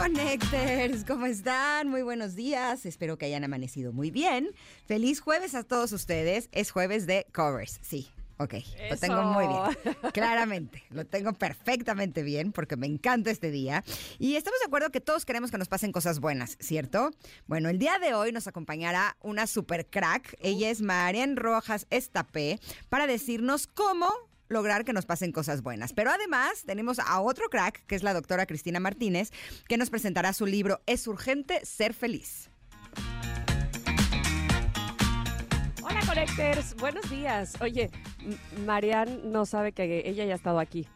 Connectors, ¿cómo están? Muy buenos días. Espero que hayan amanecido muy bien. Feliz jueves a todos ustedes. Es jueves de covers, sí. Ok, lo tengo muy bien. Claramente, lo tengo perfectamente bien porque me encanta este día. Y estamos de acuerdo que todos queremos que nos pasen cosas buenas, ¿cierto? Bueno, el día de hoy nos acompañará una super crack. Ella es Marian Rojas Estapé para decirnos cómo lograr que nos pasen cosas buenas. Pero además tenemos a otro crack, que es la doctora Cristina Martínez, que nos presentará su libro Es urgente ser feliz. Hola, Connectors. Buenos días. Oye, M- Marian no sabe que ella ya ha estado aquí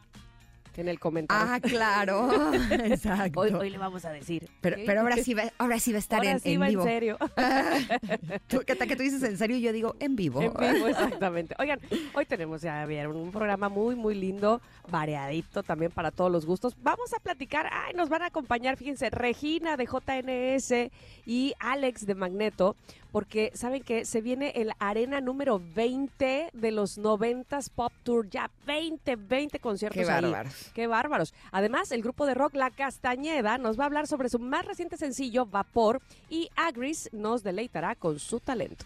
en el comentario. Ah, claro. Exacto. Hoy, hoy le vamos a decir. pero, pero ahora sí va, ahora sí va a estar Ahora en, sí en va vivo. en serio. Tú- ¿Qué tal que tú dices en serio yo digo en vivo? En vivo, exactamente. Oigan, hoy tenemos ya bien, un programa muy, muy lindo, variadito también para todos los gustos. Vamos a platicar, ay, nos van a acompañar, fíjense, Regina de JNS y Alex de Magneto, porque saben que se viene el Arena número 20 de los 90s Pop Tour, ya 20, 20 conciertos Qué ahí. bárbaros. Qué bárbaros. Además, el grupo de rock La Castañeda nos va a hablar sobre su más reciente sencillo, Vapor, y Agris nos deleitará con su talento.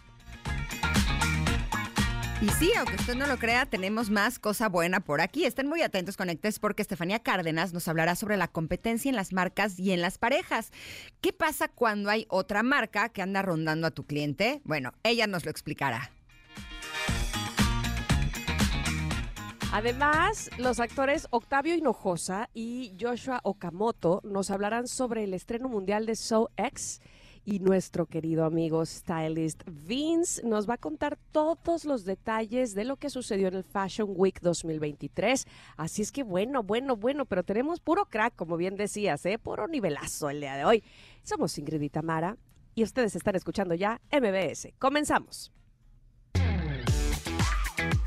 Y sí, aunque usted no lo crea, tenemos más cosa buena por aquí. Estén muy atentos, conectes, porque Estefanía Cárdenas nos hablará sobre la competencia en las marcas y en las parejas. ¿Qué pasa cuando hay otra marca que anda rondando a tu cliente? Bueno, ella nos lo explicará. Además, los actores Octavio Hinojosa y Joshua Okamoto nos hablarán sobre el estreno mundial de So X y nuestro querido amigo stylist Vince nos va a contar todos los detalles de lo que sucedió en el Fashion Week 2023. Así es que bueno, bueno, bueno, pero tenemos puro crack, como bien decías, ¿eh? puro nivelazo el día de hoy. Somos Ingrid y Tamara y ustedes están escuchando ya MBS. Comenzamos.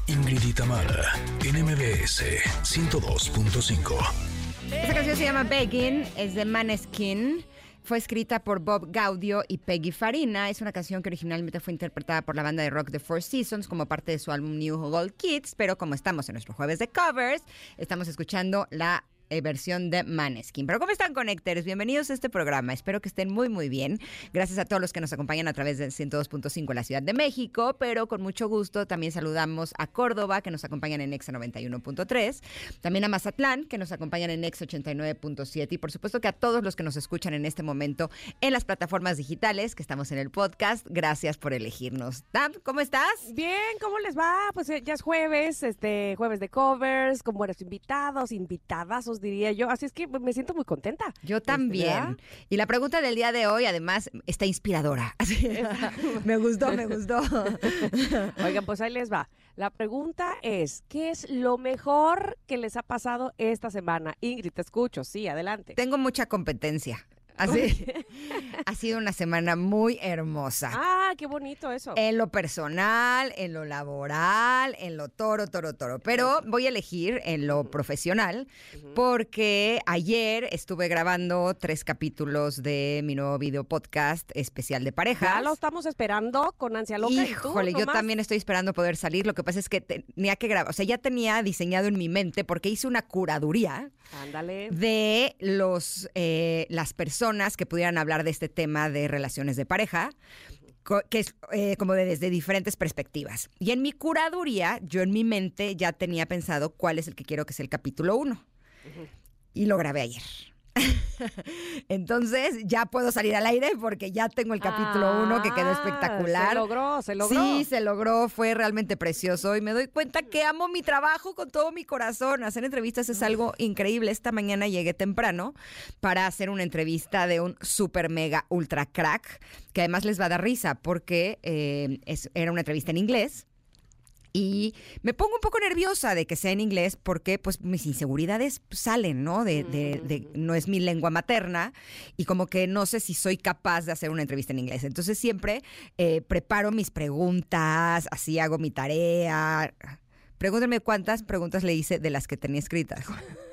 Ingrid y Tamara en MBS 102.5. Esta canción se llama Begging, es de Maneskin. Fue escrita por Bob Gaudio y Peggy Farina. Es una canción que originalmente fue interpretada por la banda de rock The Four Seasons como parte de su álbum New Gold Kids, pero como estamos en nuestro jueves de covers, estamos escuchando la eh, versión de Maneskin. Pero ¿cómo están, Connectors? Bienvenidos a este programa. Espero que estén muy, muy bien. Gracias a todos los que nos acompañan a través de 102.5 en la Ciudad de México, pero con mucho gusto también saludamos a Córdoba, que nos acompañan en Exa 91.3, también a Mazatlán, que nos acompañan en Exa 89.7 y por supuesto que a todos los que nos escuchan en este momento en las plataformas digitales, que estamos en el podcast. Gracias por elegirnos. Tam, ¿cómo estás? Bien, ¿cómo les va? Pues eh, ya es jueves, este jueves de covers, con buenos invitados, invitadazos diría yo. Así es que me siento muy contenta. Yo Este, también. ¿verdad? Y la pregunta del día de hoy, además, está inspiradora. Me gustó, me gustó. Oigan, pues ahí les va. La pregunta es, ¿qué es lo mejor que les ha pasado esta semana? Ingrid, te escucho, sí, adelante. Tengo mucha competencia. Así, ha sido una semana muy hermosa. Ah, qué bonito eso. En lo personal, en lo laboral, en lo toro, toro, toro. Pero voy a elegir en lo profesional porque ayer estuve grabando tres capítulos de mi nuevo video podcast especial de parejas. ya lo estamos esperando con ansia loca. ¿y tú, Híjole, yo también estoy esperando poder salir. Lo que pasa es que tenía que grabar, o sea, ya tenía diseñado en mi mente porque hice una curaduría Ándale. de los eh, las personas que pudieran hablar de este tema de relaciones de pareja que es eh, como de desde diferentes perspectivas. Y en mi curaduría, yo en mi mente ya tenía pensado cuál es el que quiero que sea el capítulo uno. Y lo grabé ayer. Entonces ya puedo salir al aire porque ya tengo el capítulo uno que quedó Ah, espectacular. Se logró, se logró. Sí, se logró, fue realmente precioso y me doy cuenta que amo mi trabajo con todo mi corazón. Hacer entrevistas es algo increíble. Esta mañana llegué temprano para hacer una entrevista de un super mega ultra crack que además les va a dar risa porque eh, es- era una entrevista en inglés. Y me pongo un poco nerviosa de que sea en inglés porque pues mis inseguridades salen, ¿no? De, de- de- no es mi lengua materna y como que no sé si soy capaz de hacer una entrevista en inglés. Entonces siempre eh, preparo mis preguntas, así hago mi tarea. Pregúntenme cuántas preguntas le hice de las que tenía escritas.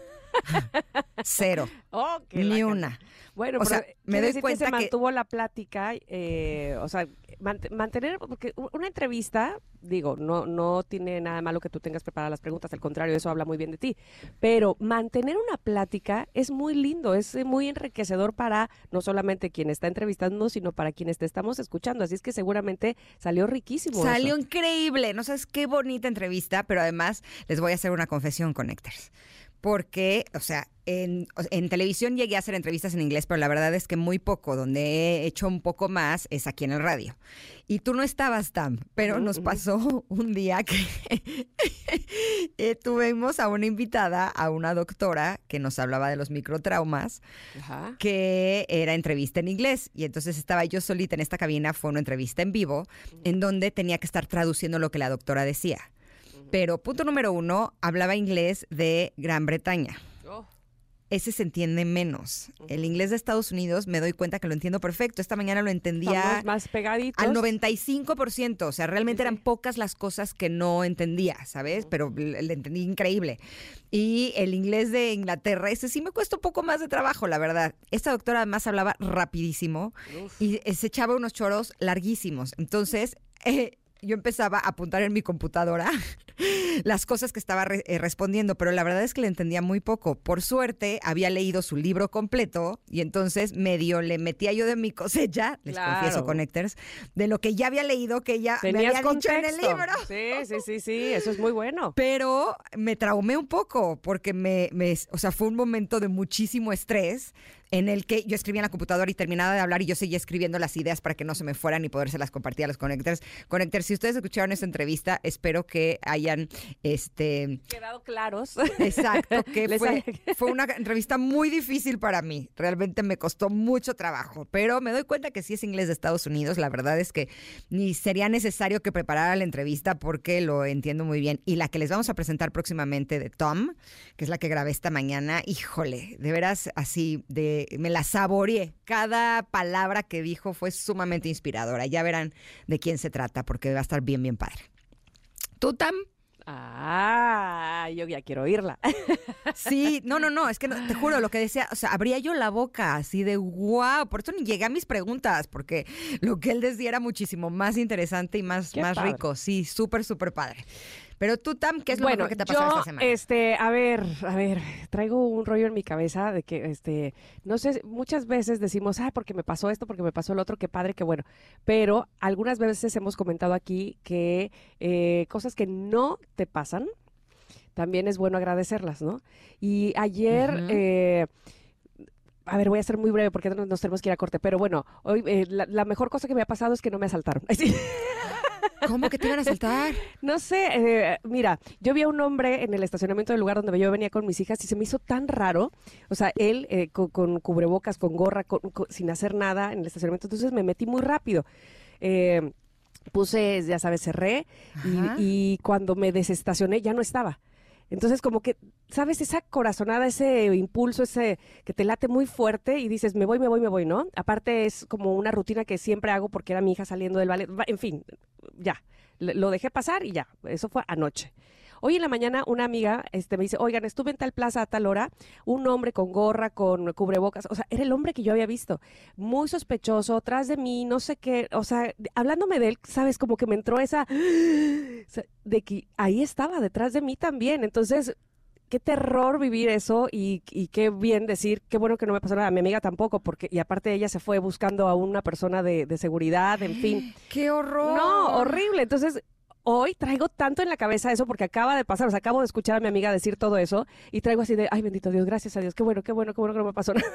Cero. Oh, Ni una. Bueno, O pero sea, me doy decir cuenta que se que- mantuvo la plática, eh, o sea, mant- mantener, porque una entrevista, digo, no, no tiene nada malo que tú tengas preparadas las preguntas, al contrario, eso habla muy bien de ti, pero mantener una plática es muy lindo, es eh, muy enriquecedor para no solamente quien está entrevistando, sino para quienes te estamos escuchando, así es que seguramente salió riquísimo. eso. Salió increíble. No sabes qué bonita entrevista, pero además les voy a hacer una confesión, Connectors. Porque, o sea, en, televisión llegué a hacer entrevistas en inglés, pero la verdad es que muy poco. Donde he hecho un poco más es aquí en el radio. Y tú no estabas tan, pero nos pasó un día que eh, tuvimos a una invitada, a una doctora que nos hablaba de los microtraumas Ajá. que era entrevista en inglés. Y entonces estaba yo solita en esta cabina, fue una entrevista en vivo, en donde tenía que estar traduciendo lo que la doctora decía. Pero punto número uno, hablaba inglés de Gran Bretaña. Oh, Ese se entiende menos. El inglés de Estados Unidos me doy cuenta que lo entiendo perfecto. Esta mañana lo entendía estamos más pegaditos. al 95%. O sea, realmente eran pocas las cosas que no entendía, ¿sabes? Pero le, entendí increíble. Y el inglés de Inglaterra, ese sí me cuesta un poco más de trabajo, la verdad. Esta doctora además hablaba rapidísimo Uf. y eh, se echaba unos choros larguísimos. Entonces, eh, yo empezaba a apuntar en mi computadora las cosas que estaba re- eh, respondiendo, pero la verdad es que le entendía muy poco. Por suerte, había leído su libro completo y entonces medio le metía yo de mi cosecha, les Claro. confieso, Connectors, de lo que ya había leído, que ella me había dicho en el contexto. libro. Sí, sí, sí, sí, eso es muy bueno. Pero me traumé un poco porque me, me- o sea, fue un momento de muchísimo estrés en el que yo escribía en la computadora y terminaba de hablar y yo seguía escribiendo las ideas para que no se me fueran y podérselas compartir a los conectores. Conectores, si ustedes escucharon esta entrevista, espero que hayan, este, Quedado claros. exacto, que fue, fue una entrevista muy difícil para mí. Realmente me costó mucho trabajo, pero me doy cuenta que si es inglés de Estados Unidos, la verdad es que ni sería necesario que preparara la entrevista porque lo entiendo muy bien. Y la que les vamos a presentar próximamente de Tom, que es la que grabé esta mañana, híjole, de veras así, de me la saboreé. Cada palabra que dijo fue sumamente inspiradora. Ya verán de quién se trata porque va a estar bien, bien padre. ¿Tú, Tam? Ah, yo ya quiero oírla. Sí, no, no, no, es que no, te juro lo que decía, o sea, abría yo la boca así de wow, por eso ni llegué a mis preguntas, porque lo que él decía era muchísimo más interesante y más, Qué más padre. rico, sí, súper, súper padre. Pero tú, Tam, ¿qué es lo bueno, mejor que te ha pasado yo, esta semana? este, a ver, a ver, traigo un rollo en mi cabeza de que, este, no sé, muchas veces decimos, ah, porque me pasó esto, porque me pasó el otro, qué padre, qué bueno. Pero algunas veces hemos comentado aquí que eh, cosas que no te pasan, también es bueno agradecerlas, ¿no? Y ayer, eh, a ver, voy a ser muy breve porque nos, nos tenemos que ir a corte, pero bueno, hoy eh, la, la mejor cosa que me ha pasado es que no me asaltaron. ¿Cómo que te iban a saltar? No sé, eh, mira, yo vi a un hombre en el estacionamiento del lugar donde yo venía con mis hijas y se me hizo tan raro. O sea, él eh, con, con cubrebocas, con gorra, con- con- sin hacer nada en el estacionamiento. Entonces me metí muy rápido. Eh, puse, ya sabes, cerré y cuando me desestacioné ya no estaba. Entonces, como que, ¿sabes? Esa corazonada, ese impulso, ese que te late muy fuerte y dices, me voy, me voy, me voy, ¿no? Aparte es como una rutina que siempre hago porque era mi hija saliendo del ballet. En fin, ya, lo dejé pasar y ya, eso fue anoche. Hoy en la mañana una amiga este, me dice, oigan, estuve en tal plaza a tal hora, un hombre con gorra, con cubrebocas, o sea, era el hombre que yo había visto, muy sospechoso, atrás de mí, no sé qué, o sea, hablándome de él, sabes, como que me entró esa, de que ahí estaba, detrás de mí también, entonces... Qué terror vivir eso y, y qué bien decir, qué bueno que no me pasó nada, a mi amiga tampoco, porque y aparte ella se fue buscando a una persona de, de seguridad, en fin. ¡Qué horror! No, horrible. Entonces, hoy traigo tanto en la cabeza eso porque acaba de pasar, o sea, acabo de escuchar a mi amiga decir todo eso y traigo así de, ay, bendito Dios, gracias a Dios, qué bueno, qué bueno, qué bueno que no me pasó nada.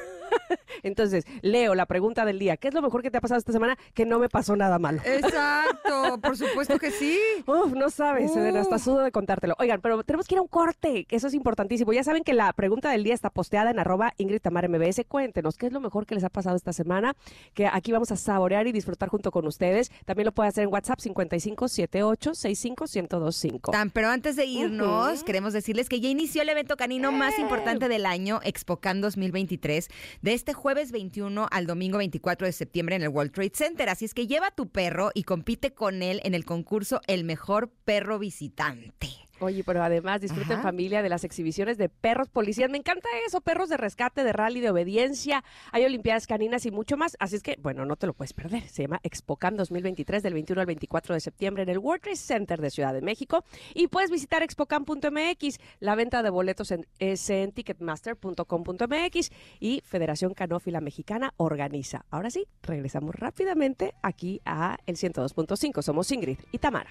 Entonces, Leo, la pregunta del día, ¿qué es lo mejor que te ha pasado esta semana? Que no me pasó nada malo. Exacto, por supuesto que sí. Uf, no sabes, Uf. hasta sudo de contártelo. Oigan, pero tenemos que ir a un corte, que eso es importantísimo. Ya saben que la pregunta del día está posteada en arroba Ingrid Tamara MBS. Cuéntenos qué es lo mejor que les ha pasado esta semana, que aquí vamos a saborear y disfrutar junto con ustedes. También lo pueden hacer en WhatsApp 5578 888-865-1025. Tan, pero antes de irnos, queremos decirles que ya inició el evento canino más importante del año, ExpoCan 2023, de este jueves 21 al domingo 24 de septiembre en el World Trade Center. Así es que lleva tu perro y compite con él en el concurso El Mejor Perro Visitante. Oye, pero además disfruten Ajá. familia de las exhibiciones de perros policías. Me encanta eso, perros de rescate, de rally, de obediencia. Hay olimpiadas caninas y mucho más. Así es que, bueno, no te lo puedes perder. Se llama ExpoCam 2023 del 21 al 24 de septiembre en el World Trade Center de Ciudad de México. Y puedes visitar expocam.mx. La venta de boletos en, es en ticketmaster.com.mx y Federación Canófila Mexicana organiza. Ahora sí, regresamos rápidamente aquí a el 102.5. Somos Ingrid y Tamara.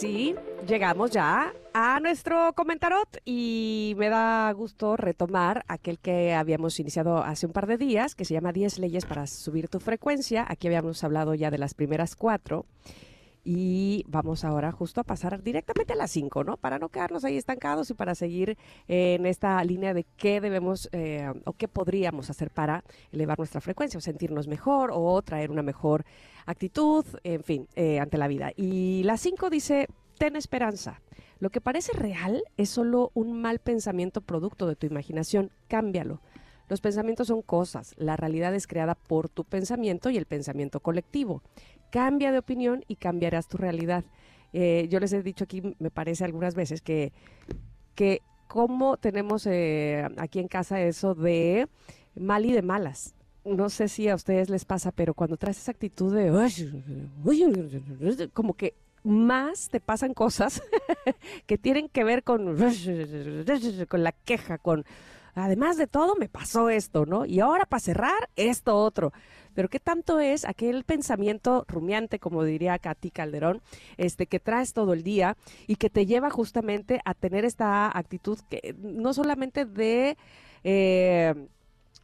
Sí. Llegamos ya a nuestro comentarot y me da gusto retomar aquel que habíamos iniciado hace un par de días, que se llama 10 leyes para subir tu frecuencia. Aquí habíamos hablado ya de las primeras cuatro. Y vamos ahora justo a pasar directamente a las 5, ¿no? Para no quedarnos ahí estancados y para seguir en esta línea de qué debemos eh, o qué podríamos hacer para elevar nuestra frecuencia o sentirnos mejor o traer una mejor actitud, en fin, eh, ante la vida. Y la 5 dice, ten esperanza. Lo que parece real es solo un mal pensamiento producto de tu imaginación. Cámbialo. Los pensamientos son cosas. La realidad es creada por tu pensamiento y el pensamiento colectivo. Cambia de opinión y cambiarás tu realidad. Eh, yo les he dicho aquí, me parece algunas veces, que, que cómo tenemos eh, aquí en casa eso de mal y de malas. No sé si a ustedes les pasa, pero cuando traes esa actitud de como que más te pasan cosas que tienen que ver con, con la queja, con además de todo me pasó esto, ¿no? Y ahora para cerrar, esto otro. Pero qué tanto es aquel pensamiento rumiante, como diría Katy Calderón, este que traes todo el día y que te lleva justamente a tener esta actitud que no solamente de eh,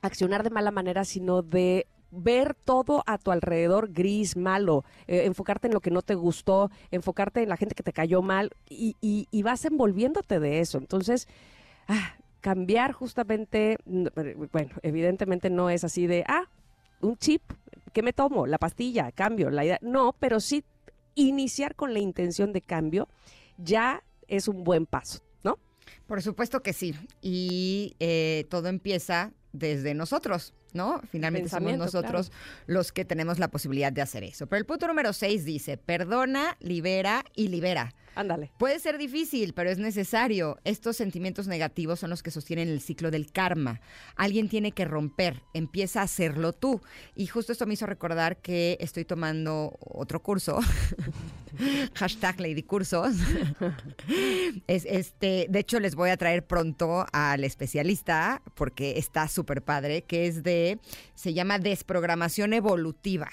accionar de mala manera, sino de ver todo a tu alrededor gris, malo, eh, enfocarte en lo que no te gustó, enfocarte en la gente que te cayó mal y, y- y vas envolviéndote de eso. Entonces, ah, cambiar justamente, n- bueno, evidentemente no es así de, ah, un chip, ¿qué me tomo? La pastilla, cambio, la idea. No, pero sí iniciar con la intención de cambio ya es un buen paso, ¿no? Por supuesto que sí. Y eh, todo empieza desde nosotros, ¿no? Finalmente somos nosotros los que tenemos la posibilidad de hacer eso. Pero el punto número 6 dice, perdona, libera y libera. Ándale. Puede ser difícil, pero es necesario. Estos sentimientos negativos son los que sostienen el ciclo del karma. Alguien tiene que romper, empieza a hacerlo tú. Y justo esto me hizo recordar que estoy tomando otro curso. Hashtag Lady Cursos. es, este, de hecho, les voy a traer pronto al especialista porque está súper padre, que es de, se llama desprogramación evolutiva.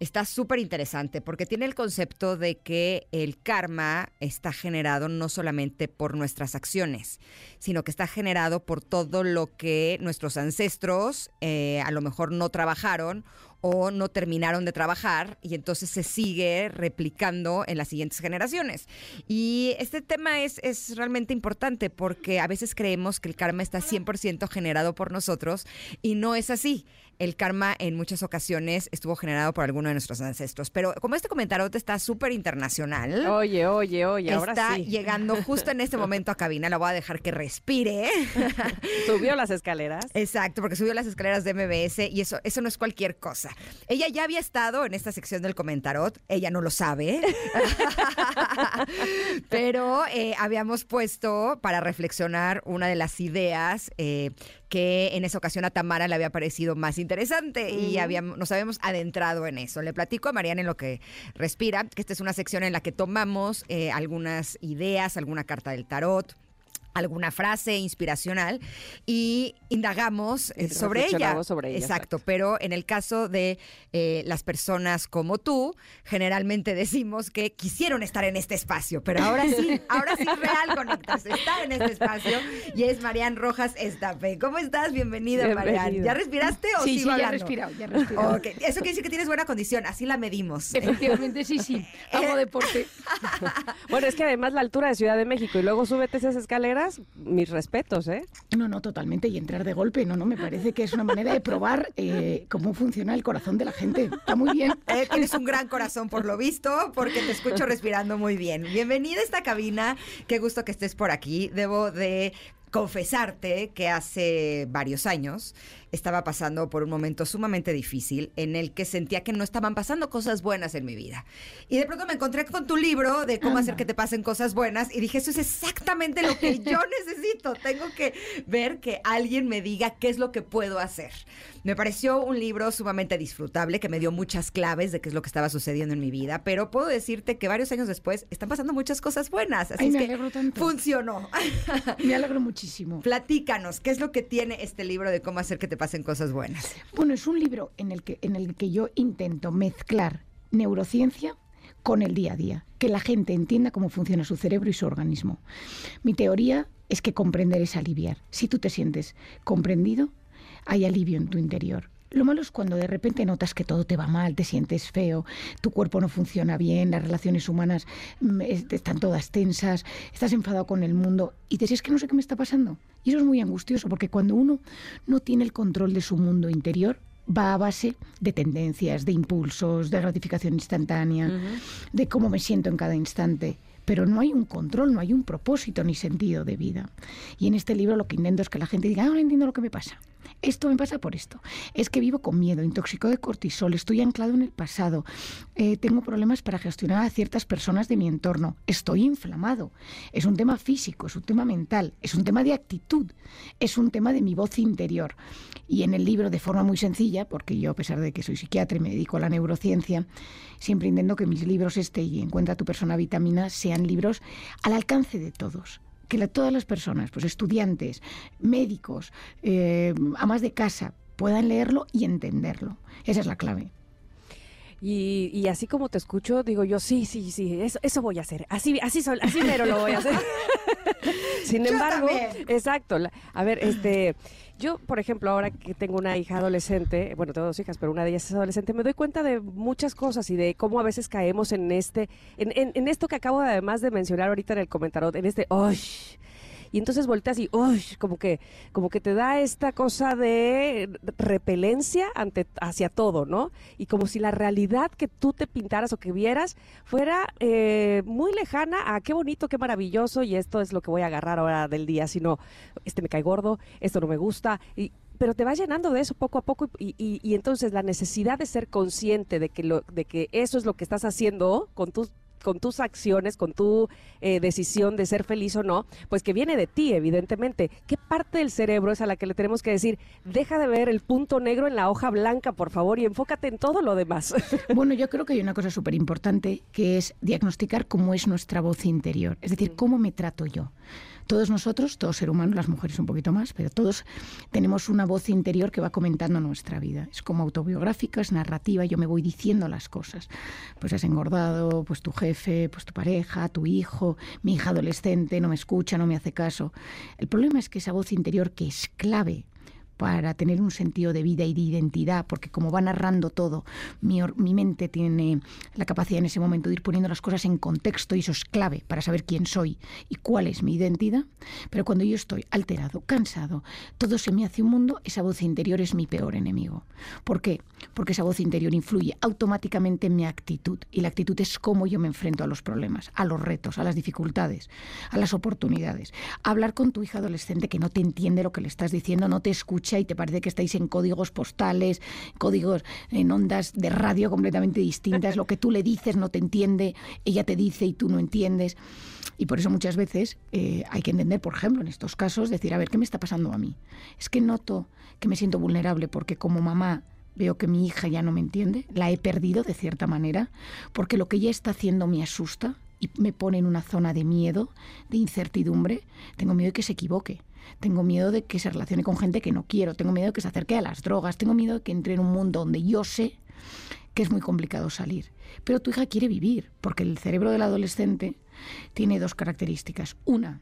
Está súper interesante porque tiene el concepto de que el karma está generado no solamente por nuestras acciones, sino que está generado por todo lo que nuestros ancestros eh, a lo mejor no trabajaron o no terminaron de trabajar y entonces se sigue replicando en las siguientes generaciones. Y este tema es, es realmente importante porque a veces creemos que el karma está 100% generado por nosotros y no es así. El karma en muchas ocasiones estuvo generado por alguno de nuestros ancestros. Pero como este comentario está súper internacional, Oye, oye, oye, ahora está sí. llegando justo en este momento a cabina, la voy a dejar que respire. Subió las escaleras. Exacto, porque subió las escaleras de MBS y eso, eso no es cualquier cosa. Ella ya había estado en esta sección del comentarot, ella no lo sabe, pero eh, habíamos puesto para reflexionar una de las ideas eh, que en esa ocasión a Tamara le había parecido más interesante y habíamos, nos habíamos adentrado en eso. Le platico a Mariana en lo que respira, que esta es una sección en la que tomamos eh, algunas ideas, alguna carta del tarot alguna frase inspiracional y indagamos eh, sobre ella. sobre ella, Exacto, pero en el caso de eh, las personas como tú, generalmente decimos que quisieron estar en este espacio, pero ahora sí, ahora sí es real conectas, está en este espacio y es Marian Rojas Estape. ¿Cómo estás? Bienvenida, Bienvenida. Marian. ¿Ya respiraste o Sí, sigo sí, ya he respirado, ya he respirado. Ok, Eso quiere decir que tienes buena condición, así la medimos. Efectivamente, sí, sí. Hago deporte. Bueno, es que además la altura de Ciudad de México y luego súbete esas escaleras, mis respetos, ¿eh? No, no, totalmente. Y entrar de golpe, no, no, me parece que es una manera de probar eh, cómo funciona el corazón de la gente. Está muy bien. Eh, tienes un gran corazón por lo visto, porque te escucho respirando muy bien. Bienvenida a esta cabina. Qué gusto que estés por aquí. Debo de confesarte que hace varios años estaba pasando por un momento sumamente difícil en el que sentía que no estaban pasando cosas buenas en mi vida. Y de pronto me encontré con tu libro de cómo hacer que te pasen cosas buenas y dije, eso es exactamente lo que yo necesito. Tengo que ver que alguien me diga qué es lo que puedo hacer. Me pareció un libro sumamente disfrutable que me dio muchas claves de qué es lo que estaba sucediendo en mi vida, pero puedo decirte que varios años después están pasando muchas cosas buenas. Así Ay, es me que alegro tanto. funcionó. Me alegro muchísimo. Platícanos, ¿qué es lo que tiene este libro de cómo hacer que te pasen cosas buenas? Bueno, es un libro en el que, en el que yo intento mezclar neurociencia con el día a día, que la gente entienda cómo funciona su cerebro y su organismo. Mi teoría es que comprender es aliviar. Si tú te sientes comprendido, hay alivio en tu interior. Lo malo es cuando de repente notas que todo te va mal, te sientes feo, tu cuerpo no funciona bien, las relaciones humanas mm, es- están todas tensas, estás enfadado con el mundo y dices, es que no sé qué me está pasando. Y eso es muy angustioso porque cuando uno no tiene el control de su mundo interior, va a base de tendencias, de impulsos, de gratificación instantánea, de cómo me siento en cada instante. Pero no hay un control, no hay un propósito ni sentido de vida. Y en este libro lo que intento es que la gente diga, "Ah, ahora entiendo lo que me pasa. Esto me pasa por esto. Es que vivo con miedo, intoxicado de cortisol, estoy anclado en el pasado, eh, tengo problemas para gestionar a ciertas personas de mi entorno, estoy inflamado. Es un tema físico, es un tema mental, es un tema de actitud, es un tema de mi voz interior. Y en el libro, de forma muy sencilla, porque yo, a pesar de que soy psiquiatra y me dedico a la neurociencia, siempre intento que mis libros, este y Encuentra tu persona vitamina, sean libros al alcance de todos que la- todas las personas, pues estudiantes, médicos, eh, amas de casa, puedan leerlo y entenderlo. Esa es la clave. Y, y así como te escucho, digo yo, sí, sí, sí, eso, eso voy a hacer. Así, así, sol- así mero lo voy a hacer. Sin Yo embargo, también. exacto. la- a ver, este, yo, por ejemplo, ahora que tengo una hija adolescente, bueno, tengo dos hijas, pero una de ellas es adolescente, me doy cuenta de muchas cosas y de cómo a veces caemos en este, en, en- en esto que acabo de, además de mencionar ahorita en el comentario, en este, ¡ay! Y entonces volteas y, uy, como que, como que te da esta cosa de repelencia ante, hacia todo, ¿no? Y como si la realidad que tú te pintaras o que vieras fuera eh, muy lejana a qué bonito, qué maravilloso, y esto es lo que voy a agarrar ahora del día, sino, este me cae gordo, esto no me gusta, y pero te vas llenando de eso poco a poco y, y- y entonces la necesidad de ser consciente de que, lo, de que eso es lo que estás haciendo con tus con tus acciones, con tu eh, decisión de ser feliz o no, pues que viene de ti, evidentemente. ¿Qué parte del cerebro es a la que le tenemos que decir, deja de ver el punto negro en la hoja blanca, por favor, y enfócate en todo lo demás? Bueno, yo creo que hay una cosa súper importante que es diagnosticar cómo es nuestra voz interior, es decir, cómo me trato yo. Todos nosotros, todo ser humano, las mujeres un poquito más, pero todos tenemos una voz interior que va comentando nuestra vida. Es como autobiográfica, es narrativa, yo me voy diciendo las cosas. Pues has engordado, pues tu jefe, pues tu pareja, tu hijo, mi hija adolescente no me escucha, no me hace caso. El problema es que esa voz interior que es clave para tener un sentido de vida y de identidad, porque como va narrando todo, mi, mi mente tiene la capacidad en ese momento de ir poniendo las cosas en contexto y eso es clave para saber quién soy y cuál es mi identidad. Pero cuando yo estoy alterado, cansado, todo se me hace un mundo, esa voz interior es mi peor enemigo. ¿Por qué? Porque esa voz interior influye automáticamente en mi actitud y la actitud es cómo yo me enfrento a los problemas, a los retos, a las dificultades, a las oportunidades. Hablar con tu hija adolescente que no te entiende lo que le estás diciendo, no te escucha y te parece que estáis en códigos postales, códigos en ondas de radio completamente distintas, lo que tú le dices no te entiende, ella te dice y tú no entiendes. Y por eso muchas veces eh, hay que entender, por ejemplo, en estos casos, decir, a ver, ¿qué me está pasando a mí? Es que noto que me siento vulnerable porque como mamá veo que mi hija ya no me entiende, la he perdido de cierta manera, porque lo que ella está haciendo me asusta y me pone en una zona de miedo, de incertidumbre, tengo miedo de que se equivoque. Tengo miedo de que se relacione con gente que no quiero. Tengo miedo de que se acerque a las drogas. Tengo miedo de que entre en un mundo donde yo sé que es muy complicado salir. Pero tu hija quiere vivir, porque el cerebro del adolescente tiene dos características. Una,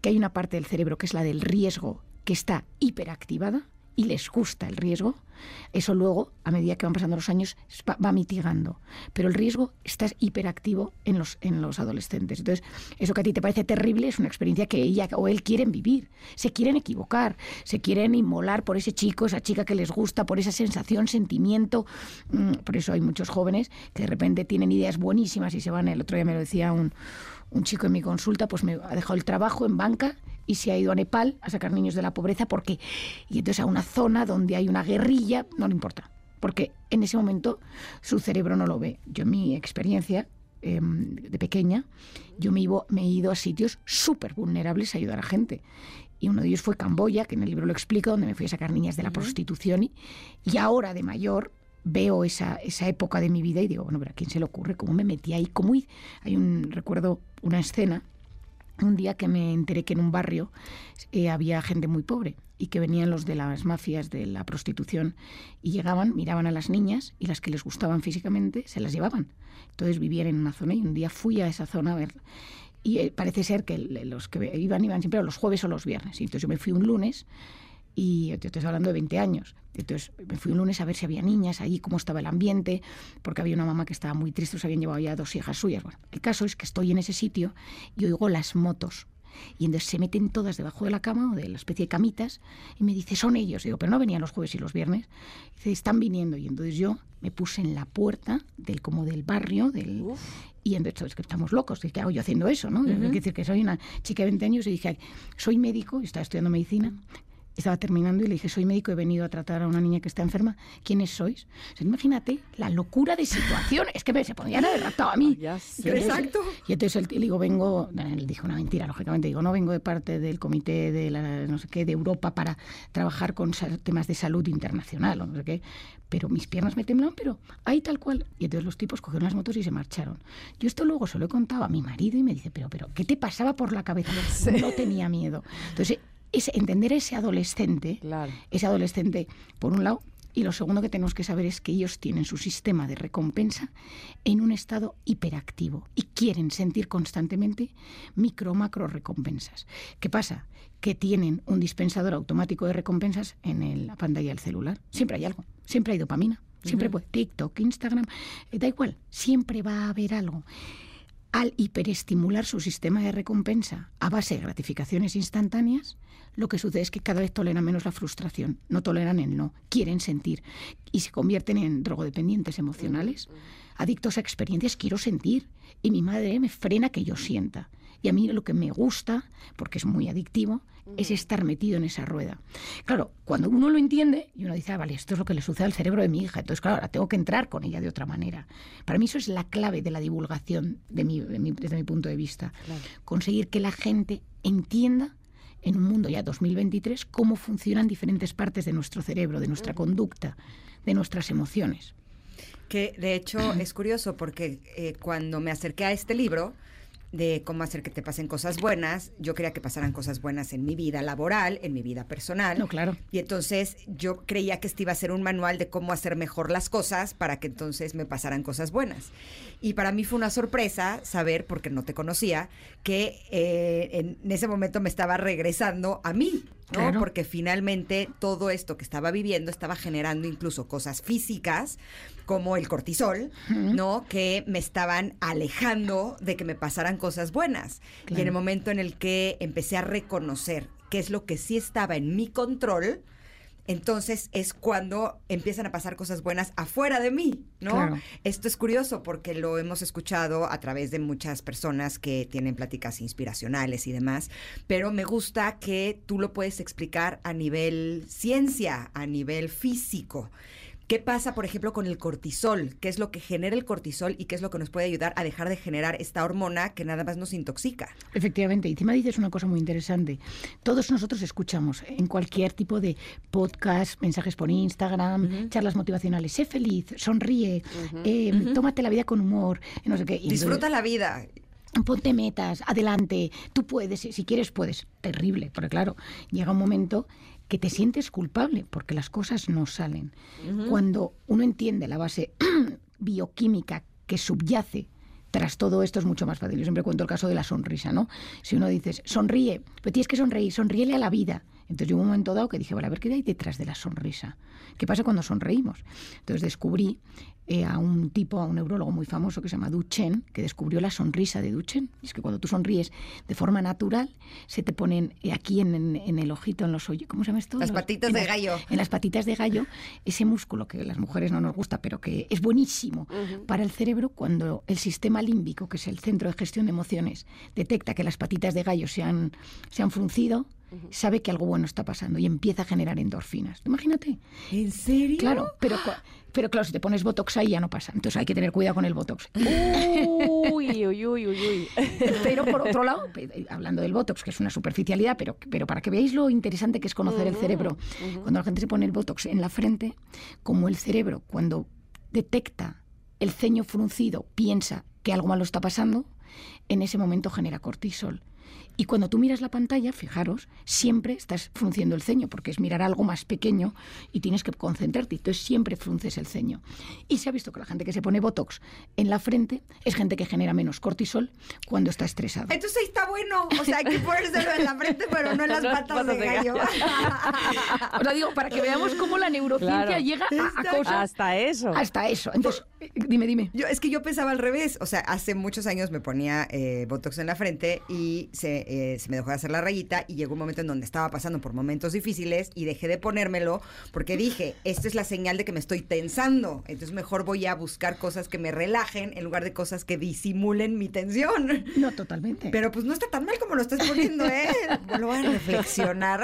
que hay una parte del cerebro que es la del riesgo, que está hiperactivada y les gusta el riesgo, eso luego, a medida que van pasando los años, va, mitigando. Pero el riesgo está hiperactivo en los, en los adolescentes. Entonces, eso que a ti te parece terrible es una experiencia que ella o él quieren vivir. Se quieren equivocar, se quieren inmolar por ese chico, esa chica que les gusta, por esa sensación, sentimiento. Mm, por eso hay muchos jóvenes que de repente tienen ideas buenísimas y se van. El otro día me lo decía un, un chico en mi consulta, pues me ha dejado el trabajo en banca y se ha ido a Nepal a sacar niños de la pobreza porque y entonces a una zona donde hay una guerrilla no le importa porque en ese momento su cerebro no lo ve. Yo en mi experiencia em, de pequeña, yo me, me he ido a sitios súper vulnerables a ayudar a gente. Y uno de ellos fue Camboya, que en el libro lo explico, donde me fui a sacar niñas de la prostitución. Y, y ahora de mayor veo esa, esa época de mi vida y digo, bueno, pero ¿a quién se le ocurre? ¿Cómo me metí ahí? ¿Cómo Hay un, recuerdo una escena un día que me enteré que en un barrio eh, había gente muy pobre y que venían los de las mafias de la prostitución y llegaban, miraban a las niñas y las que les gustaban físicamente se las llevaban. Entonces vivían en una zona y un día fui a esa zona a ver. Y eh, parece ser que los que iban iban siempre los jueves o los viernes. Y entonces yo me fui un lunes y yo estoy hablando de 20 años. Entonces me fui un lunes a ver si había niñas allí, cómo estaba el ambiente, porque había una mamá que estaba muy triste, se habían llevado ya dos hijas suyas. Bueno, el caso es que estoy en ese sitio y oigo las motos. Y entonces se meten todas debajo de la cama o de la especie de camitas y me dice, son ellos. digo, pero no venían los jueves y los viernes. Y dice, están viniendo. Y entonces yo me puse en la puerta del como del barrio del, y entonces es que estamos locos, ¿qué hago yo haciendo eso? ¿no? Uh decir que soy una chica de 20 años y dije, soy médico, estaba estudiando medicina, estaba terminando y le dije, soy médico, he venido a tratar a una niña que está enferma. ¿Quiénes sois? imagínate la locura de situación. Es que se podían haber raptado a mí. Exacto. Y entonces él, digo, vengo, él dijo una mentira, lógicamente, digo, no vengo de parte del comité de la, no sé qué, de Europa para trabajar con temas de salud internacional o no sé qué. Pero mis piernas me temblaban, pero ahí tal cual. Y entonces los tipos cogieron las motos y se marcharon. Yo esto luego se lo he contado a mi marido y me dice, pero, pero, ¿qué te pasaba por la cabeza? No tenía miedo. Entonces es entender ese adolescente, ese adolescente, por un lado, y lo segundo que tenemos que saber es que ellos tienen su sistema de recompensa en un estado hiperactivo y quieren sentir constantemente micro macro recompensas. ¿Qué pasa? Que tienen un dispensador automático de recompensas en la pantalla del celular. Siempre hay algo, siempre hay dopamina, siempre puede TikTok, Instagram, eh, da igual, siempre va a haber algo al hiperestimular su sistema de recompensa a base de gratificaciones instantáneas, lo que sucede es que cada vez toleran menos la frustración, no toleran el no, quieren sentir y se convierten en drogodependientes emocionales, adictos a experiencias, quiero sentir y mi madre me frena que yo sienta. Y a mí lo que me gusta, porque es muy adictivo, es estar metido en esa rueda. Claro, cuando uno lo entiende y uno dice, ah, vale, esto es lo que le sucede al cerebro de mi hija, entonces claro, ahora tengo que entrar con ella de otra manera. Para mí eso es la clave de la divulgación de mi, desde mi punto de vista. Conseguir que la gente entienda en un mundo ya 2023 cómo funcionan diferentes partes de nuestro cerebro, de nuestra conducta, de nuestras emociones. Que de hecho es curioso porque eh, cuando me acerqué a este libro, de cómo hacer que te pasen cosas buenas. Yo quería que pasaran cosas buenas en mi vida laboral, en mi vida personal. No, claro. Y entonces yo creía que este iba a ser un manual de cómo hacer mejor las cosas para que entonces me pasaran cosas buenas. Y para mí fue una sorpresa saber, porque no te conocía, que eh, en ese momento me estaba regresando a mí. ¿no? Porque finalmente todo esto que estaba viviendo estaba generando incluso cosas físicas como el cortisol, ¿no? Que me estaban alejando de que me pasaran cosas buenas. Y en el momento en el que empecé a reconocer qué es lo que sí estaba en mi control, entonces es cuando empiezan a pasar cosas buenas afuera de mí, ¿no? Esto es curioso porque lo hemos escuchado a través de muchas personas que tienen pláticas inspiracionales y demás, pero me gusta que tú lo puedes explicar a nivel ciencia, a nivel físico. ¿Qué pasa, por ejemplo, con el cortisol? ¿Qué es lo que genera el cortisol y qué es lo que nos puede ayudar a dejar de generar esta hormona que nada más nos intoxica? Efectivamente, y encima dices una cosa muy interesante. Todos nosotros escuchamos en cualquier tipo de podcast, mensajes por Instagram, charlas motivacionales, sé feliz, sonríe, eh, tómate la vida con humor, no sé qué. Disfruta la vida. Ponte metas, adelante, tú puedes, si quieres puedes. Terrible, porque claro, llega un momento que te sientes culpable porque las cosas no salen. Cuando uno entiende la base bioquímica que subyace tras todo esto es mucho más fácil. Yo siempre cuento el caso de la sonrisa, ¿no? Si uno dice, sonríe, pero tienes que sonreír, sonríele a la vida. Entonces yo un momento dado que dije, vale, a ver qué hay detrás de la sonrisa. ¿Qué pasa cuando sonreímos? Entonces descubrí eh, a un tipo, a un neurólogo muy famoso que se llama Duchen, que descubrió la sonrisa de Duchen. Y es que cuando tú sonríes de forma natural, se te ponen eh, aquí en, el ojito, en los ojos, ¿cómo se llama esto? Las patitas de gallo. En las patitas de gallo, ese músculo que a las mujeres no nos gusta, pero que es buenísimo para el cerebro cuando el sistema límbico, que es el centro de gestión de emociones, detecta que las patitas de gallo se han, se han fruncido, sabe que algo bueno está pasando y empieza a generar endorfinas. Imagínate. ¿En serio? Claro, pero, pero claro, si te pones Botox ahí ya no pasa. Entonces hay que tener cuidado con el Botox. Uy, uy, uy, uy, uy. Pero por otro lado, eh, hablando del Botox, que es una superficialidad, pero, pero para que veáis lo interesante que es conocer el cerebro, cuando la gente se pone el Botox en la frente, como el cerebro cuando detecta el ceño fruncido piensa que algo malo está pasando, en ese momento genera cortisol. Y cuando tú miras la pantalla, fijaros, siempre estás frunciendo el ceño, porque es mirar algo más pequeño y tienes que concentrarte. Entonces siempre frunces el ceño. Y se ha visto que la gente que se pone Botox en la frente es gente que genera menos cortisol cuando está estresado. Entonces ahí está bueno. O sea, hay que ponérselo en la frente, pero no en las patas de gallo. o sea, digo, para que veamos cómo la neurociencia llega a, cosas. Hasta eso. Hasta eso. Entonces, dime, dime. Yo, es que yo pensaba al revés. O sea, hace muchos años me ponía eh, Botox en la frente y se eh, se me dejó de hacer la rayita y llegó un momento en donde estaba pasando por momentos difíciles y dejé de ponérmelo porque dije, esta es la señal de que me estoy tensando, entonces mejor voy a buscar cosas que me relajen en lugar de cosas que disimulen mi tensión. No, totalmente. Pero pues no está tan mal como lo estás poniendo, ¿eh? Lo voy a reflexionar.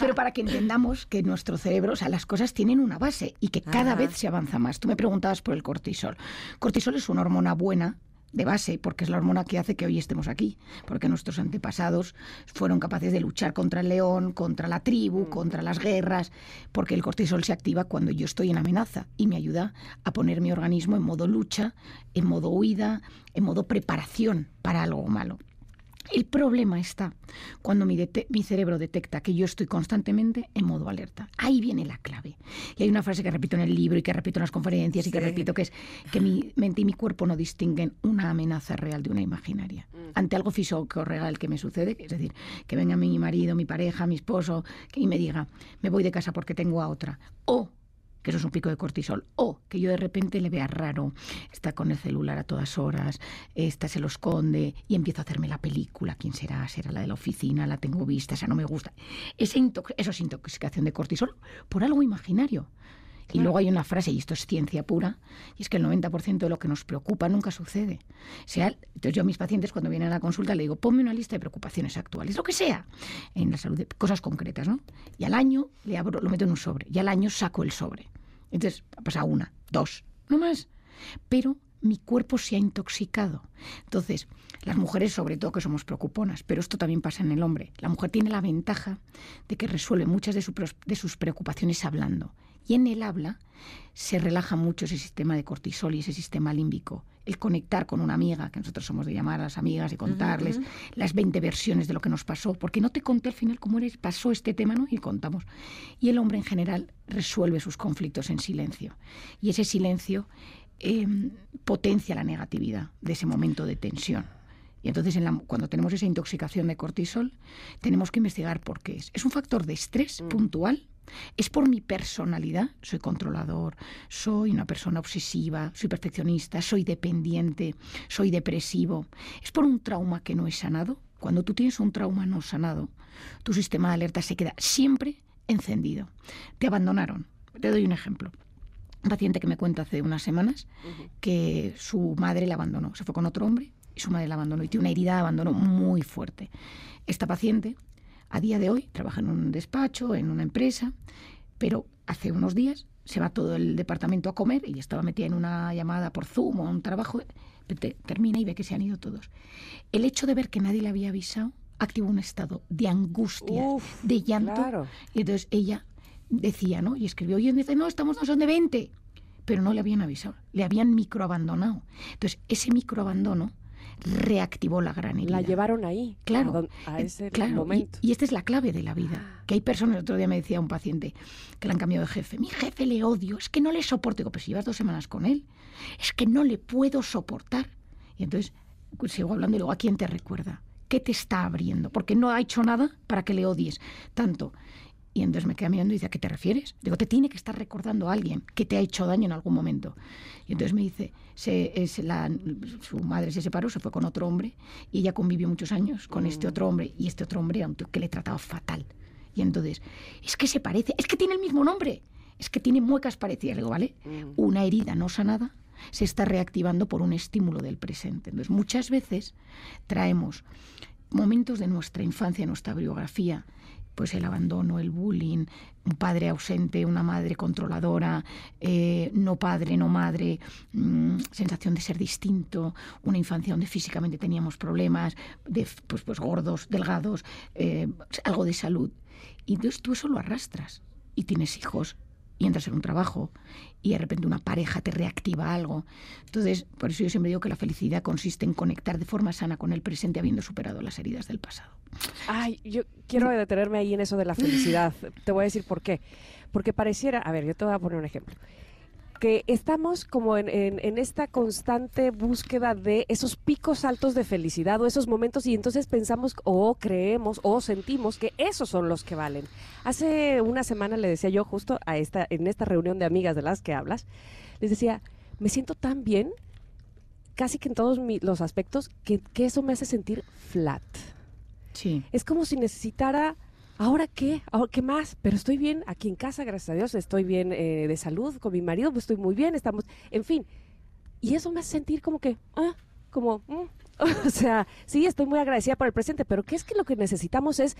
pero para que entendamos que nuestro cerebro, o sea, las cosas tienen una base y que cada vez se avanza más. Tú me preguntabas por el cortisol. Cortisol es una hormona buena de base, porque es la hormona que hace que hoy estemos aquí, porque nuestros antepasados fueron capaces de luchar contra el león, contra la tribu, mm. contra las guerras, porque el cortisol se activa cuando yo estoy en amenaza y me ayuda a poner mi organismo en modo lucha, en modo huida, en modo preparación para algo malo. El problema está cuando mi, cerebro detecta que yo estoy constantemente en modo alerta. Ahí viene la clave. Y hay una frase que repito en el libro y que repito en las conferencias y que repito que es que mi mente y mi cuerpo no distinguen una amenaza real de una imaginaria. Mm. Ante algo físico o real que me sucede, es decir, que venga mi marido, mi pareja, mi esposo y me diga, me voy de casa porque tengo a otra. O que eso es un pico de cortisol, o que yo de repente le vea raro, está con el celular a todas horas, esta se lo esconde y empiezo a hacerme la película, ¿quién será? ¿Será la de la oficina? ¿La tengo vista? Esa no me gusta. Ese eso es intoxicación de cortisol por algo imaginario. Y luego hay una frase, y esto es ciencia pura, y es que el 90% de lo que nos preocupa nunca sucede. sea, entonces yo a mis pacientes cuando vienen a la consulta le digo, ponme una lista de preocupaciones actuales, lo que sea, en la salud, cosas concretas, ¿no? Y al año le abro, lo meto en un sobre, y al año saco el sobre. Entonces pasa una, dos, no más. Pero mi cuerpo se ha intoxicado. Entonces, las mujeres sobre todo que somos preocuponas, pero esto también pasa en el hombre. La mujer tiene la ventaja de que resuelve muchas de, de sus preocupaciones hablando. Y en el habla se relaja mucho ese sistema de cortisol y ese sistema límbico. El conectar con una amiga, que nosotros somos de llamar a las amigas y contarles las 20 versiones de lo que nos pasó, porque no te conté al final cómo eres, pasó este tema, ¿no? Y contamos. Y el hombre en general resuelve sus conflictos en silencio. Y ese silencio em, potencia la negatividad de ese momento de tensión. Y entonces cuando tenemos esa intoxicación de cortisol, tenemos que investigar por qué es. Es un factor de estrés mm. puntual es por mi personalidad. Soy controlador, soy una persona obsesiva, soy perfeccionista, soy dependiente, soy depresivo. Es por un trauma que no he sanado. Cuando tú tienes un trauma no sanado, tu sistema de alerta se queda siempre encendido. Te abandonaron. Te doy un ejemplo. Un paciente que me cuenta hace unas semanas que su madre la abandonó. Se fue con otro hombre y su madre la abandonó y tiene una herida de abandono muy fuerte. Esta paciente a día de hoy trabaja en un despacho, en una empresa, pero hace unos días se va todo el departamento a comer y estaba metida en una llamada por Zoom o un trabajo, termina y ve que se han ido todos. El hecho de ver que nadie le había avisado activó un estado de angustia, de llanto. Y entonces ella decía, ¿no? Y escribió, y dice, no, estamos no son de 20. Pero no le habían avisado, le habían microabandonado. Entonces, ese microabandono reactivó la gran herida. La llevaron ahí, Claro, a, don- a ese claro, y- momento. Y, esta es la clave de la vida. Que hay personas, el otro día me decía un paciente que le han cambiado de jefe. Mi jefe le odio, es que no le soporto. Digo, pero si llevas dos semanas con él, es que no le puedo soportar. Y entonces pues, sigo hablando y luego, ¿a quién te recuerda? ¿Qué te está abriendo? Porque no ha hecho nada para que le odies tanto. Y entonces me queda mirando y dice, ¿a qué te refieres? Digo, te tiene que estar recordando a alguien que te ha hecho daño en algún momento. Y entonces me dice, se, es la- su madre se separó, se fue con otro hombre y ella convivió muchos años con este otro hombre y este otro hombre era un tío que le trataba fatal. Y entonces, es que se parece, es que tiene el mismo nombre, es que tiene muecas parecidas. Le digo, ¿vale? Una herida no sanada se está reactivando por un estímulo del presente. Entonces, muchas veces traemos momentos de nuestra infancia, nuestra biografía, pues el abandono, el bullying, un padre ausente, una madre controladora, eh, no padre, no madre, mm, sensación de ser distinto, una infancia donde físicamente teníamos problemas, de, pues, pues gordos, delgados, eh, algo de salud. Y entonces tú eso lo arrastras y tienes hijos y entras en un trabajo y de repente una pareja te reactiva algo. Entonces, por eso yo siempre digo que la felicidad consiste en conectar de forma sana con el presente habiendo superado las heridas del pasado. Ay, yo quiero detenerme ahí en eso de la felicidad. Te voy a decir por qué. Porque pareciera, a ver, yo te voy a poner un ejemplo. Que estamos como en, en- en esta constante búsqueda de esos picos altos de felicidad o esos momentos y entonces pensamos o creemos o sentimos que esos son los que valen. Hace una semana le decía yo justo a esta, en esta reunión de amigas de las que hablas, les decía, me siento tan bien, casi que en todos mi- los aspectos, que, que eso me hace sentir flat. Sí. Es como si necesitara, ¿ahora qué? ¿Ahora qué más? Pero estoy bien aquí en casa, gracias a Dios, estoy bien eh, de salud, con mi marido, pues estoy muy bien, estamos, en fin. Y eso me hace sentir como que, ah, como, mm. o sea, sí, estoy muy agradecida por el presente, pero ¿qué es que lo que necesitamos es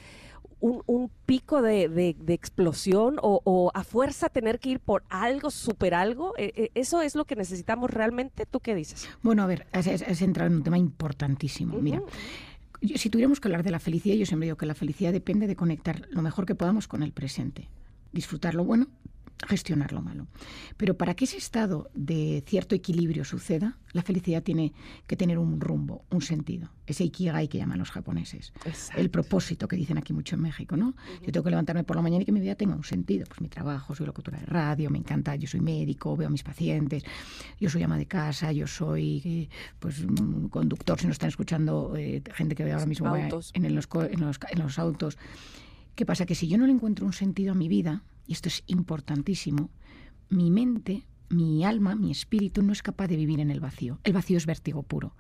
un, un pico de, de- de explosión o, o a fuerza tener que ir por algo, super algo? Eh, eh, ¿Eso es lo que necesitamos realmente? ¿Tú qué dices? Bueno, a ver, has, has- entrado en un tema importantísimo. Mira, Ujú. yo- si tuviéramos que hablar de la felicidad, yo siempre digo que la felicidad depende de conectar lo mejor que podamos con el presente. Disfrutar lo bueno, gestionar lo malo. Pero para que ese estado de cierto equilibrio suceda, la felicidad tiene que tener un rumbo, un sentido. Ese ikigai que llaman los japoneses. Exacto. El propósito que dicen aquí mucho en México, ¿no? Yo tengo que levantarme por la mañana y que mi vida tenga un sentido. Pues mi trabajo, soy locutora de radio, me encanta, yo soy médico, veo a mis pacientes, yo soy ama de casa, yo soy eh, pues mm, conductor, si nos están escuchando eh, gente que ve ahora mismo Autos. en, los, en, los, en los autos. ¿Qué pasa? Que si yo no le encuentro un sentido a mi vida, y esto es importantísimo, mi mente, mi alma, mi espíritu no es capaz de vivir en el vacío. El vacío es vértigo puro.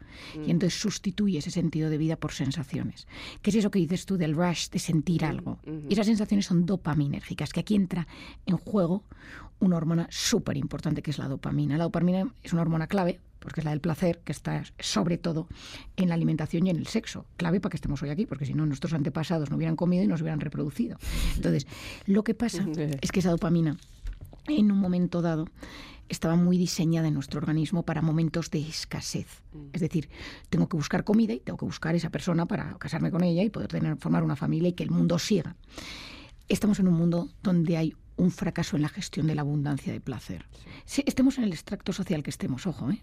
Y entonces sustituye ese sentido de vida por sensaciones. ¿Qué es eso que dices tú del rush, de sentir algo? Y esas sensaciones son dopaminérgicas, que aquí entra en juego una hormona súper importante que es la dopamina. La dopamina es una hormona clave, porque es la del placer, que está sobre todo en la alimentación y en el sexo. Clave para que estemos hoy aquí, porque si no nuestros antepasados no hubieran comido y nos hubieran reproducido. Entonces, lo que pasa es que esa dopamina, en un momento dado, estaba muy diseñada en nuestro organismo para momentos de escasez. Es decir, tengo que buscar comida y tengo que buscar esa persona para casarme con ella y poder tener, formar una familia y que el mundo siga. Estamos en un mundo donde hay un fracaso en la gestión de la abundancia de placer. Sí, estemos en el extracto social que estemos, ojo, ¿eh?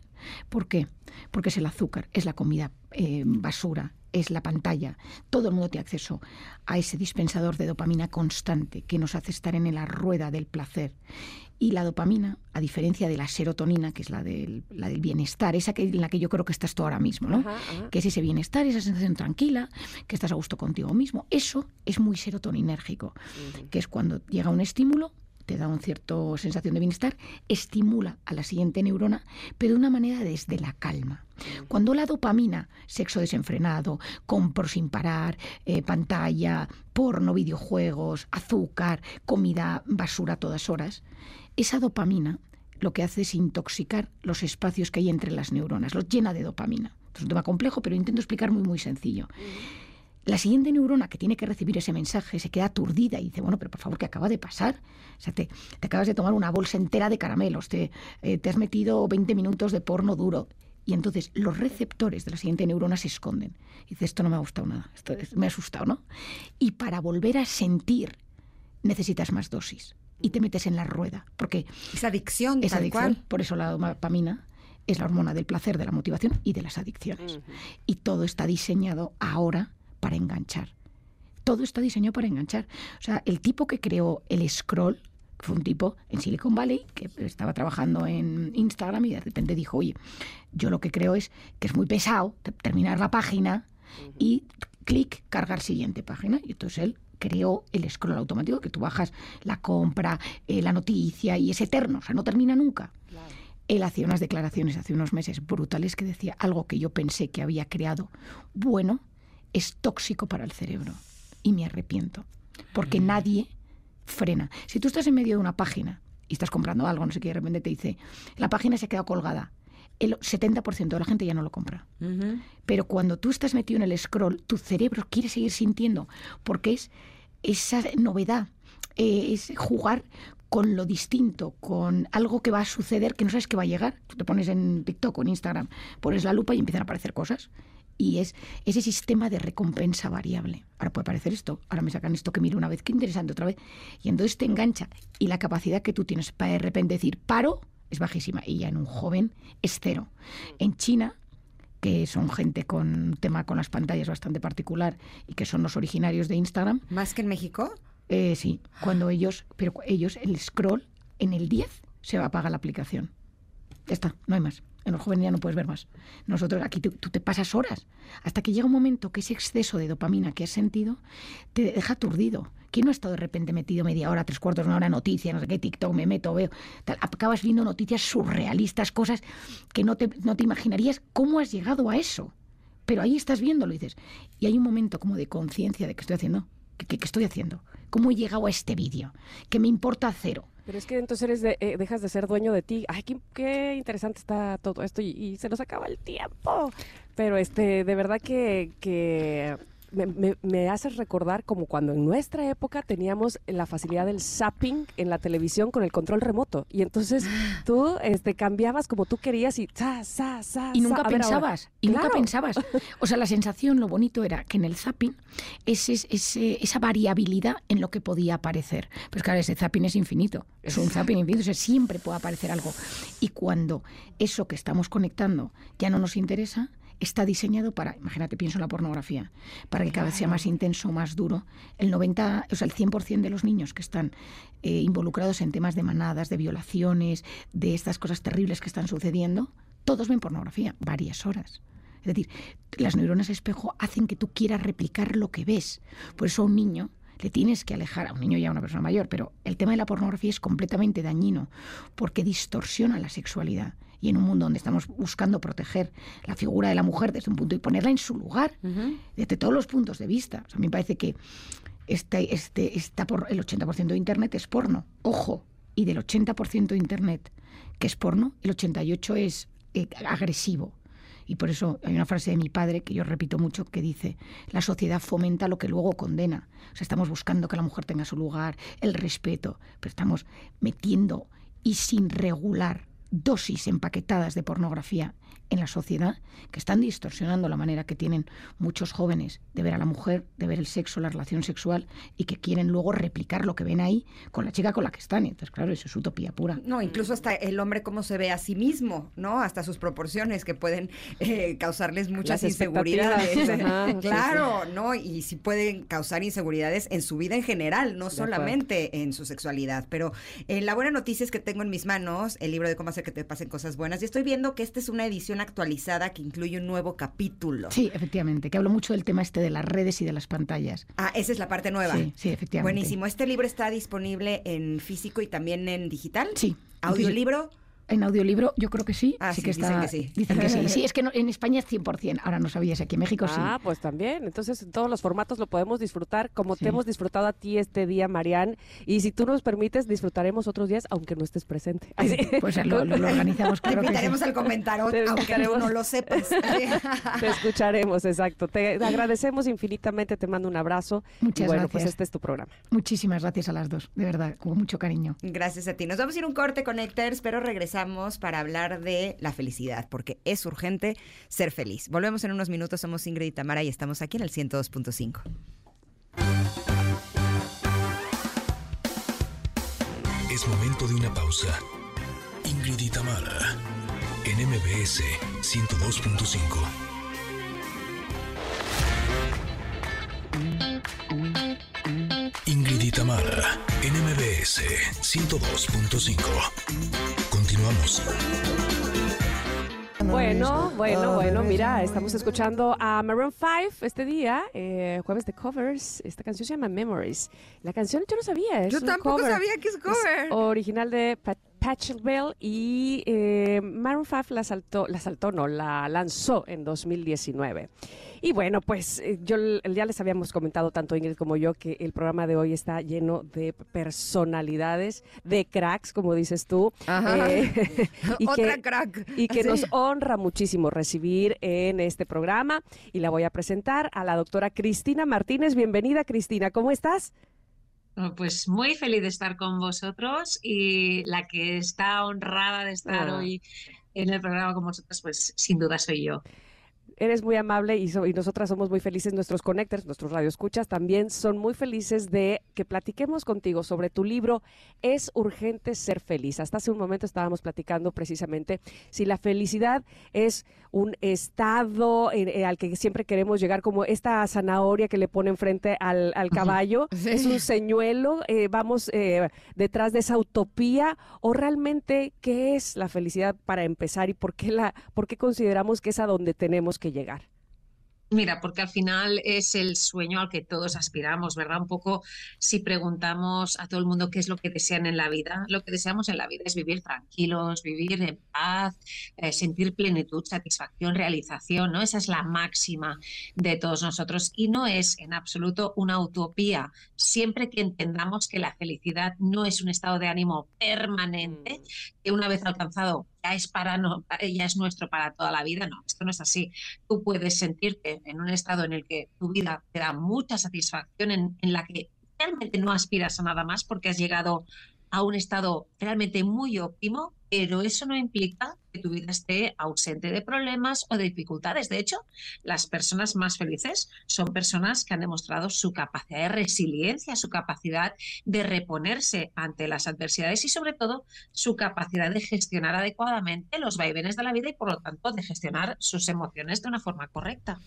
¿Por qué? Porque es el azúcar, es la comida eh, basura, es la pantalla. Todo el mundo tiene acceso a ese dispensador de dopamina constante que nos hace estar en la rueda del placer. Y la dopamina, a diferencia de la serotonina, que es la del, la del bienestar, esa que, en la que yo creo que estás tú ahora mismo, ¿no? Ajá, ajá. que es ese bienestar, esa sensación tranquila, que estás a gusto contigo mismo. Eso es muy serotoninérgico, que es cuando llega un estímulo, te da una cierta sensación de bienestar, estimula a la siguiente neurona, pero de una manera desde la calma. Cuando la dopamina, sexo desenfrenado, compro sin parar, eh, pantalla, porno, videojuegos, azúcar, comida basura a todas horas, esa dopamina lo que hace es intoxicar los espacios que hay entre las neuronas, los llena de dopamina. Es un tema complejo, pero intento explicar muy, muy sencillo. La siguiente neurona que tiene que recibir ese mensaje se queda aturdida y dice, bueno, pero por favor, ¿qué acaba de pasar? O sea, te, te acabas de tomar una bolsa entera de caramelos, te, eh, te has metido 20 minutos de porno duro. Y entonces los receptores de la siguiente neurona se esconden. Y dice, esto no me ha gustado nada, esto es- me ha asustado, ¿no? Y para volver a sentir necesitas más dosis. Y te metes en la rueda, porque Esa adicción, tal adicción, cual. por eso la dopamina es la hormona del placer, de la motivación y de las adicciones. Y todo está diseñado ahora para enganchar. Todo está diseñado para enganchar. O sea, el tipo que creó el scroll, fue un tipo en Silicon Valley que estaba trabajando en Instagram y de repente dijo, oye, yo lo que creo es que es muy pesado terminar la página y clic, cargar siguiente página. Y entonces él creó el scroll automático, que tú bajas la compra, eh, la noticia y es eterno, o sea, no termina nunca. Él hacía unas declaraciones hace unos meses brutales que decía algo que yo pensé que había creado bueno es tóxico para el cerebro y me arrepiento, porque nadie frena. Si tú estás en medio de una página y estás comprando algo, no sé qué, de repente te dice, la página se ha quedado colgada, el 70% de la gente ya no lo compra. Pero cuando tú estás metido en el scroll, tu cerebro quiere seguir sintiendo, porque es esa novedad, eh, es jugar con lo distinto, con algo que va a suceder que no sabes que va a llegar. Tú te pones en TikTok o en Instagram, pones la lupa y empiezan a aparecer cosas. Y es ese sistema de recompensa variable. Ahora puede aparecer esto, ahora me sacan esto que miro una vez, qué interesante otra vez. Y entonces te engancha. Y la capacidad que tú tienes para de repente decir, paro, es bajísima. Y ya en un joven es cero. En China, que son gente con un tema con las pantallas bastante particular y que son los originarios de Instagram. ¿Más que en México? Eh, sí, cuando ellos, pero ellos, el scroll, en el 10 se apaga la aplicación. Ya está, no hay más. En los jóvenes ya no puedes ver más. Nosotros aquí tú, te pasas horas hasta que llega un momento que ese exceso de dopamina que has sentido te deja aturdido. ¿Quién no ha estado de repente metido media hora, tres cuartos una hora noticias, no sé qué, TikTok, me meto, veo? acabas viendo noticias surrealistas, cosas que no te, no te imaginarías cómo has llegado a eso. Pero ahí estás viéndolo dices, y hay un momento como de conciencia de que estoy haciendo, ¿qué, estoy haciendo? ¿Cómo he llegado a este vídeo? Que me importa cero. Pero es que entonces eres de, eh, dejas de ser dueño de ti. Ay, qué, interesante está todo esto y, y, se nos acaba el tiempo. Pero este, de verdad que, que me, me, haces recordar como cuando en nuestra época teníamos la facilidad del zapping en la televisión con el control remoto. Y entonces tú este, cambiabas como tú querías y sa, sa, sa, Y nunca pensabas, y nunca pensabas. O sea, la sensación, lo bonito era que en el zapping es, esa variabilidad en lo que podía aparecer. Pero claro, ese zapping es infinito. Es un zapping infinito, o sea, siempre puede aparecer algo. Y cuando eso que estamos conectando ya no nos interesa, está diseñado para, imagínate, pienso en la pornografía, para que cada vez sea más intenso, más duro. El 90, o sea, el 100% de los niños que están eh, involucrados en temas de manadas, de violaciones, de estas cosas terribles que están sucediendo, todos ven pornografía varias horas. Es decir, las neuronas espejo hacen que tú quieras replicar lo que ves. Por eso a un niño le tienes que alejar, a un niño y a una persona mayor, pero el tema de la pornografía es completamente dañino porque distorsiona la sexualidad y en un mundo donde estamos buscando proteger la figura de la mujer desde un punto y ponerla en su lugar, desde todos los puntos de vista. a mí me parece que este, este, está por el 80% de Internet es porno. Ojo, y del 80% de Internet que es porno, el 88% es eh, agresivo. Y por eso hay una frase de mi padre que yo repito mucho que dice, la sociedad fomenta lo que luego condena. O sea, estamos buscando que la mujer tenga su lugar, el respeto, pero estamos metiendo y sin regular dosis empaquetadas de pornografía en la sociedad que están distorsionando la manera que tienen muchos jóvenes de ver a la mujer, de ver el sexo, la relación sexual y que quieren luego replicar lo que ven ahí con la chica con la que están. Y entonces, claro, eso es utopía pura. No, incluso hasta el hombre cómo se ve a sí mismo, ¿no? Hasta sus proporciones que pueden eh, causarles muchas inseguridades. claro, ¿no? Y si pueden causar inseguridades en su vida en general, no solamente en su sexualidad. Pero eh, la buena noticia es que tengo en mis manos el libro de cómo hacer que te pasen cosas buenas y estoy viendo que esta es una edición actualizada que incluye un nuevo capítulo. Sí, efectivamente, que hablo mucho del tema este de las redes y de las pantallas. Ah, esa es la parte nueva. Sí, sí, efectivamente. Buenísimo. ¿Este libro está disponible en físico y también en digital? Sí. ¿Audiolibro? En audiolibro yo creo que sí. Ah, sí, que está, dicen que sí. Dicen que sí. Sí, es que en España es 100%. Ahora no sabías, aquí en México sí. Ah, pues también. Entonces en todos los formatos lo podemos disfrutar como te hemos disfrutado a ti este día, Marian. Y si tú nos permites, disfrutaremos otros días, aunque no estés presente. Pues lo, organizamos. Claro te invitaremos al comentario, aunque no lo sepas. te escucharemos, exacto. Te agradecemos infinitamente, te mando un abrazo. Muchas y bueno, gracias. pues este es tu programa. Muchísimas gracias a las dos, de verdad, con mucho cariño. Gracias a ti. Nos vamos a ir un corte, Connectors, pero regresamos para hablar de la felicidad, porque es urgente ser feliz. Volvemos en unos minutos, somos Ingrid y Tamara y estamos aquí en el 102.5. Es momento de una pausa. Ingrid y Tamara en MBS 102.5. Ingrid en MBS 102.5. Continuamos. Bueno, bueno, bueno, mira, estamos escuchando a Maroon 5 este día, eh, jueves de covers. Esta canción se llama Memories. La canción yo no sabía, es Yo un tampoco cover. sabía que es cover. Es original de Pat Pachelbel y eh, Maroon 5 la saltó, la saltó, no, la lanzó en 2019. Y bueno, pues eh, yo ya les habíamos comentado tanto Ingrid como yo que el programa de hoy está lleno de personalidades, de cracks, como dices tú. Ajá. eh, y Otra que- crack. y que nos honra muchísimo recibir en este programa. Y la voy a presentar a la doctora Cristina Martínez. Bienvenida, Cristina. ¿Cómo estás? Oh, Pues muy feliz de estar con vosotros y la que está honrada de estar Ah. hoy en el programa con vosotros, pues sin duda soy yo. Eres muy amable y, so- y nosotras somos muy felices, nuestros connectors, nuestros radioescuchas también son muy felices de que platiquemos contigo sobre tu libro Es urgente ser feliz. Hasta hace un momento estábamos platicando precisamente si la felicidad es un estado eh, eh, al que siempre queremos llegar, como esta zanahoria que le pone enfrente al, al caballo, Sí. es un señuelo, eh, vamos eh, detrás de esa utopía, o realmente qué es la felicidad para empezar y por qué, la, por qué consideramos que es a donde tenemos que llegar. Mira, porque al final es el sueño al que todos aspiramos, ¿verdad? Un poco si preguntamos a todo el mundo qué es lo que desean en la vida, lo que deseamos en la vida es vivir tranquilos, vivir en paz, eh, sentir plenitud, satisfacción, realización, ¿no? Esa es la máxima de todos nosotros y no es en absoluto una utopía, siempre que entendamos que la felicidad no es un estado de ánimo permanente, que una vez alcanzado ya es para no, ya es nuestro para toda la vida, no, esto no es así. Tú puedes sentirte en un estado en el que tu vida te da mucha satisfacción, en, en la que realmente no aspiras a nada más porque has llegado a un estado realmente muy óptimo, pero eso no implica tu vida esté ausente de problemas o de dificultades. De hecho, las personas más felices son personas que han demostrado su capacidad de resiliencia, su capacidad de reponerse ante las adversidades y sobre todo su capacidad de gestionar adecuadamente los vaivenes de la vida y por lo tanto de gestionar sus emociones de una forma correcta.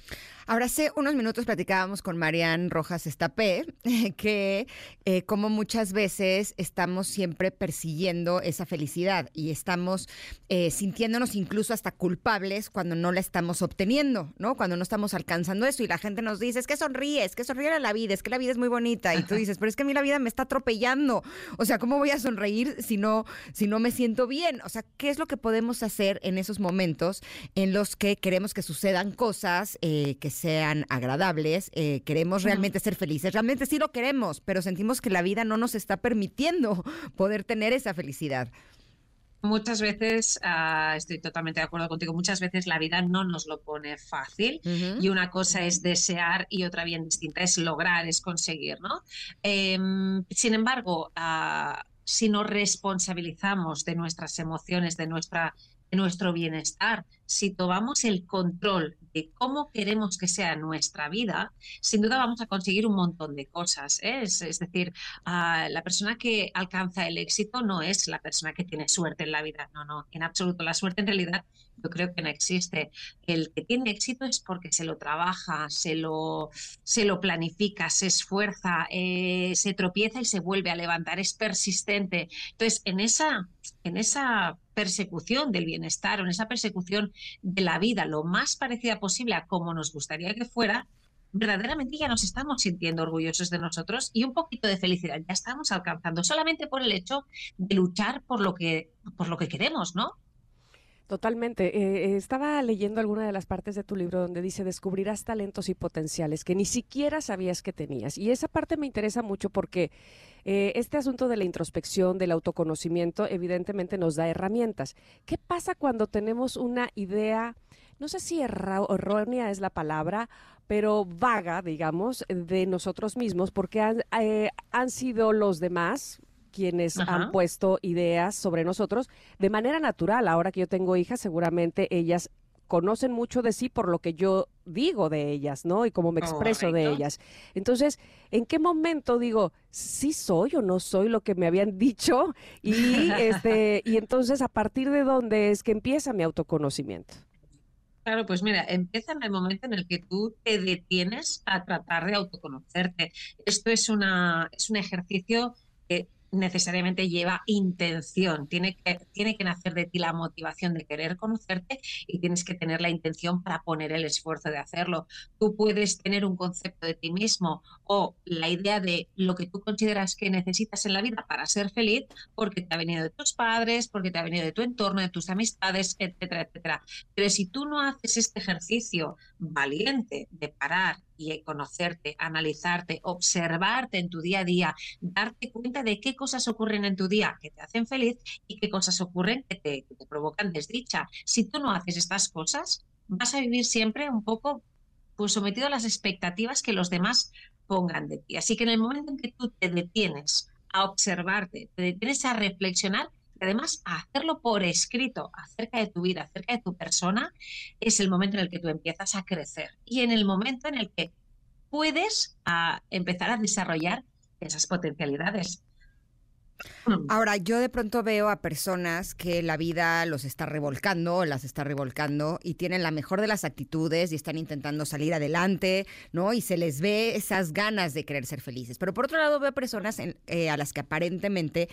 Ahora hace unos minutos platicábamos con Marian Rojas Estapé que eh, como muchas veces estamos siempre persiguiendo esa felicidad y estamos eh, sintiéndonos incluso hasta culpables cuando no la estamos obteniendo, ¿no? Cuando no estamos alcanzando eso y la gente nos dice, es que sonríes, que sonríe a la vida, es que la vida es muy bonita y tú dices, pero es que a mí la vida me está atropellando, o sea, ¿cómo voy a sonreír si no, si no me siento bien? O sea, ¿qué es lo que podemos hacer en esos momentos en los que queremos que sucedan cosas eh, que sean agradables, eh, queremos realmente ser felices, realmente sí lo queremos, pero sentimos que la vida no nos está permitiendo poder tener esa felicidad. Muchas veces, ah, estoy totalmente de acuerdo contigo, muchas veces la vida no nos lo pone fácil y una cosa es desear y otra bien distinta es lograr, es conseguir, ¿no? Em, sin embargo, ah, si nos responsabilizamos de nuestras emociones, de, nuestra, de nuestro bienestar, si tomamos el control de cómo queremos que sea nuestra vida, sin duda vamos a conseguir un montón de cosas. ¿eh? Es, decir, ah, la persona que alcanza el éxito no es la persona que tiene suerte en la vida, no, no, en absoluto. La suerte en realidad yo creo que no existe. El que tiene éxito es porque se lo trabaja, se lo, se lo planifica, se esfuerza, eh, se tropieza y se vuelve a levantar, es persistente. Entonces, en esa, en esa persecución del bienestar o en esa persecución de la vida lo más parecida posible a como nos gustaría que fuera, verdaderamente ya nos estamos sintiendo orgullosos de nosotros y un poquito de felicidad ya estamos alcanzando solamente por el hecho de luchar por lo que, por lo que queremos, ¿no? Totalmente. Eh, eh, estaba leyendo alguna de las partes de tu libro donde dice descubrirás talentos y potenciales que ni siquiera sabías que tenías. Y esa parte me interesa mucho porque eh, este asunto de la introspección, del autoconocimiento, evidentemente nos da herramientas. ¿Qué pasa cuando tenemos una idea, no sé si errónea es la palabra, pero vaga, digamos, de nosotros mismos, porque han, eh, han sido los demás quienes Ajá. han puesto ideas sobre nosotros de manera natural. Ahora que yo tengo hijas, seguramente ellas conocen mucho de sí por lo que yo digo de ellas, ¿no? Y cómo me expreso de ellas. Entonces, ¿en qué momento digo, sí soy o no soy lo que me habían dicho? Y, este, y entonces, ¿a partir de dónde es que empieza mi autoconocimiento? Claro, pues mira, empieza en el momento en el que tú te detienes a tratar de autoconocerte. Esto es, una, es un ejercicio que necesariamente lleva intención, tiene que, tiene que nacer de ti la motivación de querer conocerte y tienes que tener la intención para poner el esfuerzo de hacerlo. Tú puedes tener un concepto de ti mismo o la idea de lo que tú consideras que necesitas en la vida para ser feliz porque te ha venido de tus padres, porque te ha venido de tu entorno, de tus amistades, etcétera, etcétera. Pero si tú no haces este ejercicio valiente de parar y conocerte, analizarte, observarte en tu día a día, darte cuenta de qué cosas ocurren en tu día que te hacen feliz y qué cosas ocurren que te, provocan desdicha. Si tú no haces estas cosas, vas a vivir siempre un poco pues, sometido a las expectativas que los demás pongan de ti. Así que en el momento en que tú te detienes a observarte, te detienes a reflexionar, además hacerlo por escrito acerca de tu vida, acerca de tu persona, es el momento en el que tú empiezas a crecer y en el momento en el que puedes ah, empezar a desarrollar esas potencialidades. Mm. Ahora, yo de pronto veo a personas que la vida los está revolcando, las está revolcando y tienen la mejor de las actitudes y están intentando salir adelante, ¿no? Y se les ve esas ganas de querer ser felices. Pero por otro lado veo personas eh, a las que aparentemente,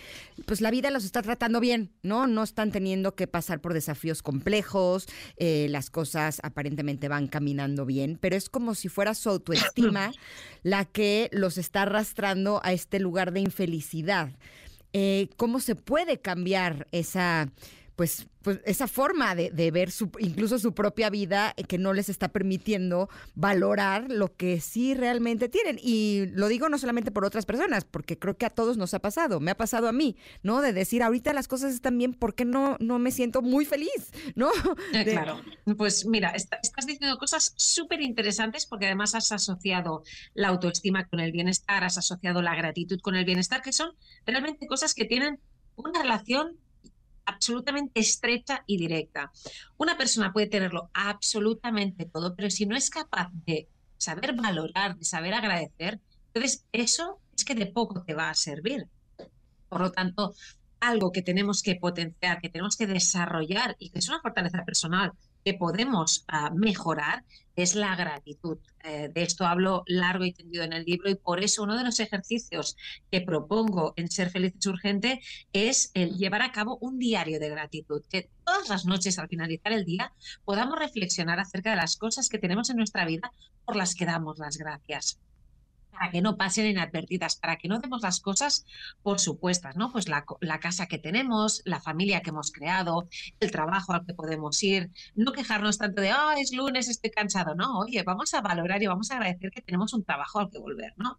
pues la vida los está tratando bien, ¿no? No están teniendo que pasar por desafíos complejos, eh, las cosas aparentemente van caminando bien, pero es como si fuera su autoestima la que los está arrastrando a este lugar de infelicidad. Eh, cómo se puede cambiar esa, pues, pues esa forma de, ver su, incluso su propia vida eh, que no les está permitiendo valorar lo que sí realmente tienen. Y lo digo no solamente por otras personas, porque creo que a todos nos ha pasado, me ha pasado a mí, ¿no? De decir, ahorita las cosas están bien, ¿por qué no, no me siento muy feliz? ¿No? Eh, claro, pues mira, estás diciendo cosas súper interesantes porque además has asociado la autoestima con el bienestar, has asociado la gratitud con el bienestar, que son realmente cosas que tienen una relación absolutamente estrecha y directa. Una persona puede tenerlo absolutamente todo, pero si no es capaz de saber valorar, de saber agradecer, entonces eso es que de poco te va a servir. Por lo tanto, algo que tenemos que potenciar, que tenemos que desarrollar y que es una fortaleza personal que podemos ah, mejorar es la gratitud. Eh, de esto hablo largo y tendido en el libro y por eso uno de los ejercicios que propongo en Ser Feliz es Urgente es el llevar a cabo un diario de gratitud, que todas las noches al finalizar el día podamos reflexionar acerca de las cosas que tenemos en nuestra vida por las que damos las gracias para que no pasen inadvertidas, para que no demos las cosas por supuestas, ¿no? Pues la, casa que tenemos, la familia que hemos creado, el trabajo al que podemos ir, no quejarnos tanto de, ah, es lunes, estoy cansado, no, oye, vamos a valorar y vamos a agradecer que tenemos un trabajo al que volver, ¿no?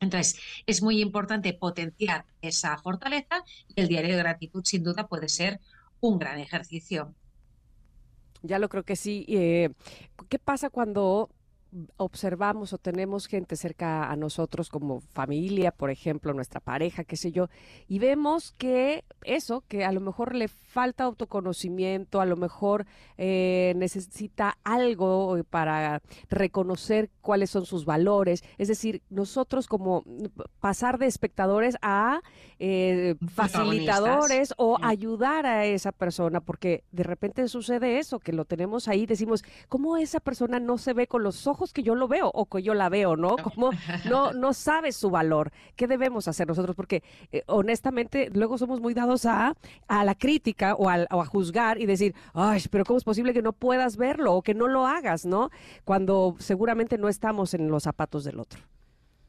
Entonces, es muy importante potenciar esa fortaleza y el diario de gratitud sin duda puede ser un gran ejercicio. Ya lo creo que sí. Eh, ¿Qué pasa cuando observamos o tenemos gente cerca a nosotros como familia, por ejemplo, nuestra pareja, qué sé yo, y vemos que eso, que a lo mejor le falta autoconocimiento, a lo mejor eh, necesita algo para reconocer cuáles son sus valores, es decir, nosotros como pasar de espectadores a eh, facilitadores o ayudar a esa persona, porque de repente sucede eso, que lo tenemos ahí, decimos, ¿cómo esa persona no se ve con los ojos? Que yo lo veo o que yo la veo, ¿no? Como no, no sabe su valor. ¿Qué debemos hacer nosotros? Porque eh, honestamente luego somos muy dados a, a la crítica o a, o a juzgar y decir, ay, pero ¿cómo es posible que no puedas verlo o que no lo hagas, ¿no? Cuando seguramente no estamos en los zapatos del otro.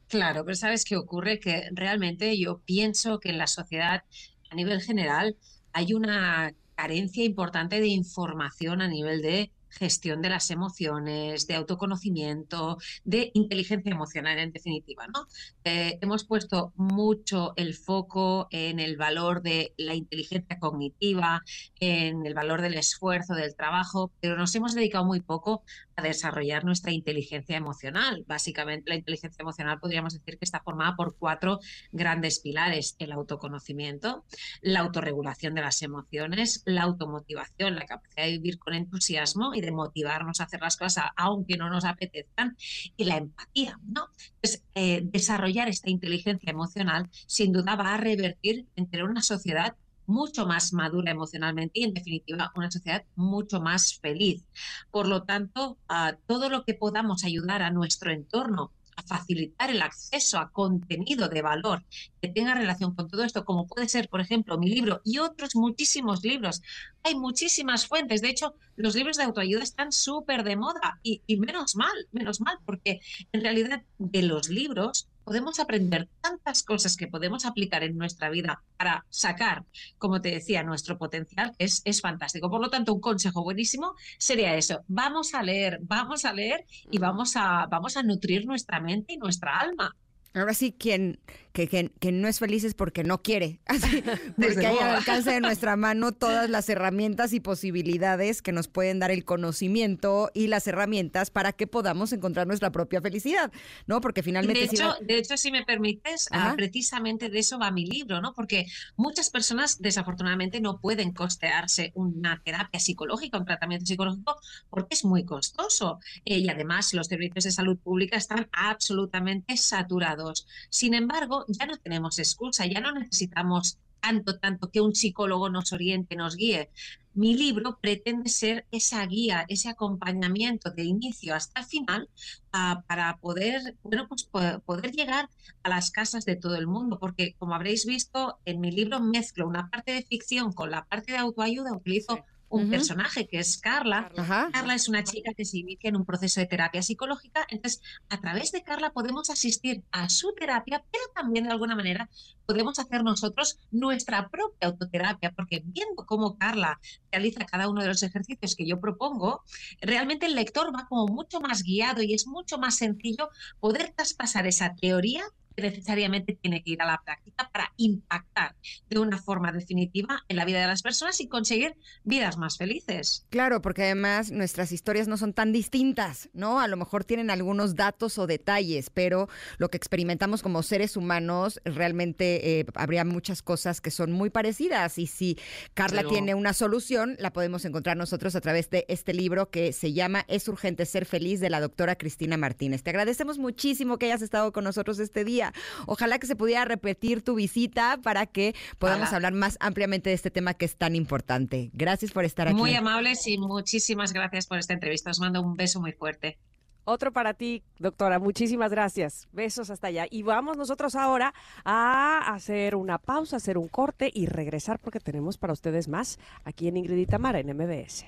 Claro, pero ¿sabes qué ocurre? Que realmente yo pienso que en la sociedad a nivel general hay una carencia importante de información a nivel de gestión de las emociones, de autoconocimiento, de inteligencia emocional en definitiva. ¿no? Eh, hemos puesto mucho el foco en el valor de la inteligencia cognitiva, en el valor del esfuerzo, del trabajo, pero nos hemos dedicado muy poco a desarrollar nuestra inteligencia emocional. Básicamente, la inteligencia emocional podríamos decir que está formada por cuatro grandes pilares. El autoconocimiento, la autorregulación de las emociones, la automotivación, la capacidad de vivir con entusiasmo y de motivarnos a hacer las cosas aunque no nos apetezcan, y la empatía, ¿no? Pues desarrollar esta inteligencia emocional sin duda va a revertir entre una sociedad mucho más madura emocionalmente y, en definitiva, una sociedad mucho más feliz. Por lo tanto, a todo lo que podamos ayudar a nuestro entorno a facilitar el acceso a contenido de valor que tenga relación con todo esto, como puede ser, por ejemplo, mi libro y otros muchísimos libros. Hay muchísimas fuentes. De hecho, los libros de autoayuda están súper de moda y, y, menos mal, menos mal, porque en realidad de los libros podemos aprender tantas cosas que podemos aplicar en nuestra vida para sacar, como te decía, nuestro potencial, es, es fantástico. Por lo tanto, un consejo buenísimo sería eso, vamos a leer, vamos a leer y vamos a, vamos a nutrir nuestra mente y nuestra alma. Ahora sí, quien, que, que, no es feliz es porque no quiere. Así, porque hay al alcance de nuestra mano todas las herramientas y posibilidades que nos pueden dar el conocimiento y las herramientas para que podamos encontrar nuestra propia felicidad, ¿no? Porque finalmente... De hecho, si, de hecho, si me permites, ah, precisamente de eso va mi libro, ¿no? Porque muchas personas desafortunadamente no pueden costearse una terapia psicológica, un tratamiento psicológico, porque es muy costoso. Eh, y además los servicios de salud pública están absolutamente saturados. Sin embargo, ya no tenemos excusa, ya no necesitamos tanto, tanto que un psicólogo nos oriente, nos guíe. Mi libro pretende ser esa guía, ese acompañamiento de inicio hasta final uh, para poder, bueno, pues poder llegar a las casas de todo el mundo, porque como habréis visto, en mi libro mezclo una parte de ficción con la parte de autoayuda, utilizo un personaje que es Carla. Carla es una chica que se inicia en un proceso de terapia psicológica. Entonces, a través de Carla podemos asistir a su terapia, pero también de alguna manera podemos hacer nosotros nuestra propia autoterapia, porque viendo cómo Carla realiza cada uno de los ejercicios que yo propongo, realmente el lector va como mucho más guiado y es mucho más sencillo poder traspasar esa teoría necesariamente tiene que ir a la práctica para impactar de una forma definitiva en la vida de las personas y conseguir vidas más felices. Claro, porque además nuestras historias no son tan distintas, ¿no? A lo mejor tienen algunos datos o detalles, pero lo que experimentamos como seres humanos realmente eh, habría muchas cosas que son muy parecidas y si Carla tiene una solución, la podemos encontrar nosotros a través de este libro que se llama Es urgente ser feliz de la doctora Cristina Martínez. Te agradecemos muchísimo que hayas estado con nosotros este día. Ojalá que se pudiera repetir tu visita para que podamos hablar más ampliamente de este tema que es tan importante. Gracias por estar aquí. Muy amables y muchísimas gracias por esta entrevista. Os mando un beso muy fuerte. Otro para ti, doctora. Muchísimas gracias. Besos hasta allá. Y vamos nosotros ahora a hacer una pausa, hacer un corte y regresar porque tenemos para ustedes más aquí en Ingrid y Tamara en MBS.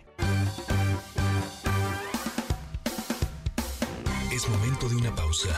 Es momento de una pausa.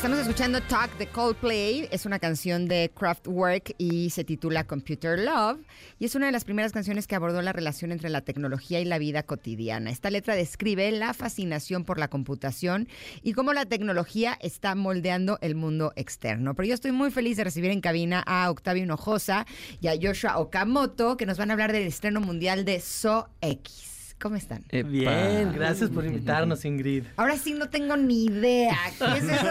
Estamos escuchando Talk de Coldplay. Es una canción de Kraftwerk y se titula Computer Love. Y es una de las primeras canciones que abordó la relación entre la tecnología y la vida cotidiana. Esta letra describe la fascinación por la computación y cómo la tecnología está moldeando el mundo externo. Pero yo estoy muy feliz de recibir en cabina a Octavio Hinojosa y a Joshua Okamoto, que nos van a hablar del estreno mundial de So X. ¿Cómo están? Bien, gracias por invitarnos, Ingrid. Ahora sí no tengo ni idea. ¿Qué es eso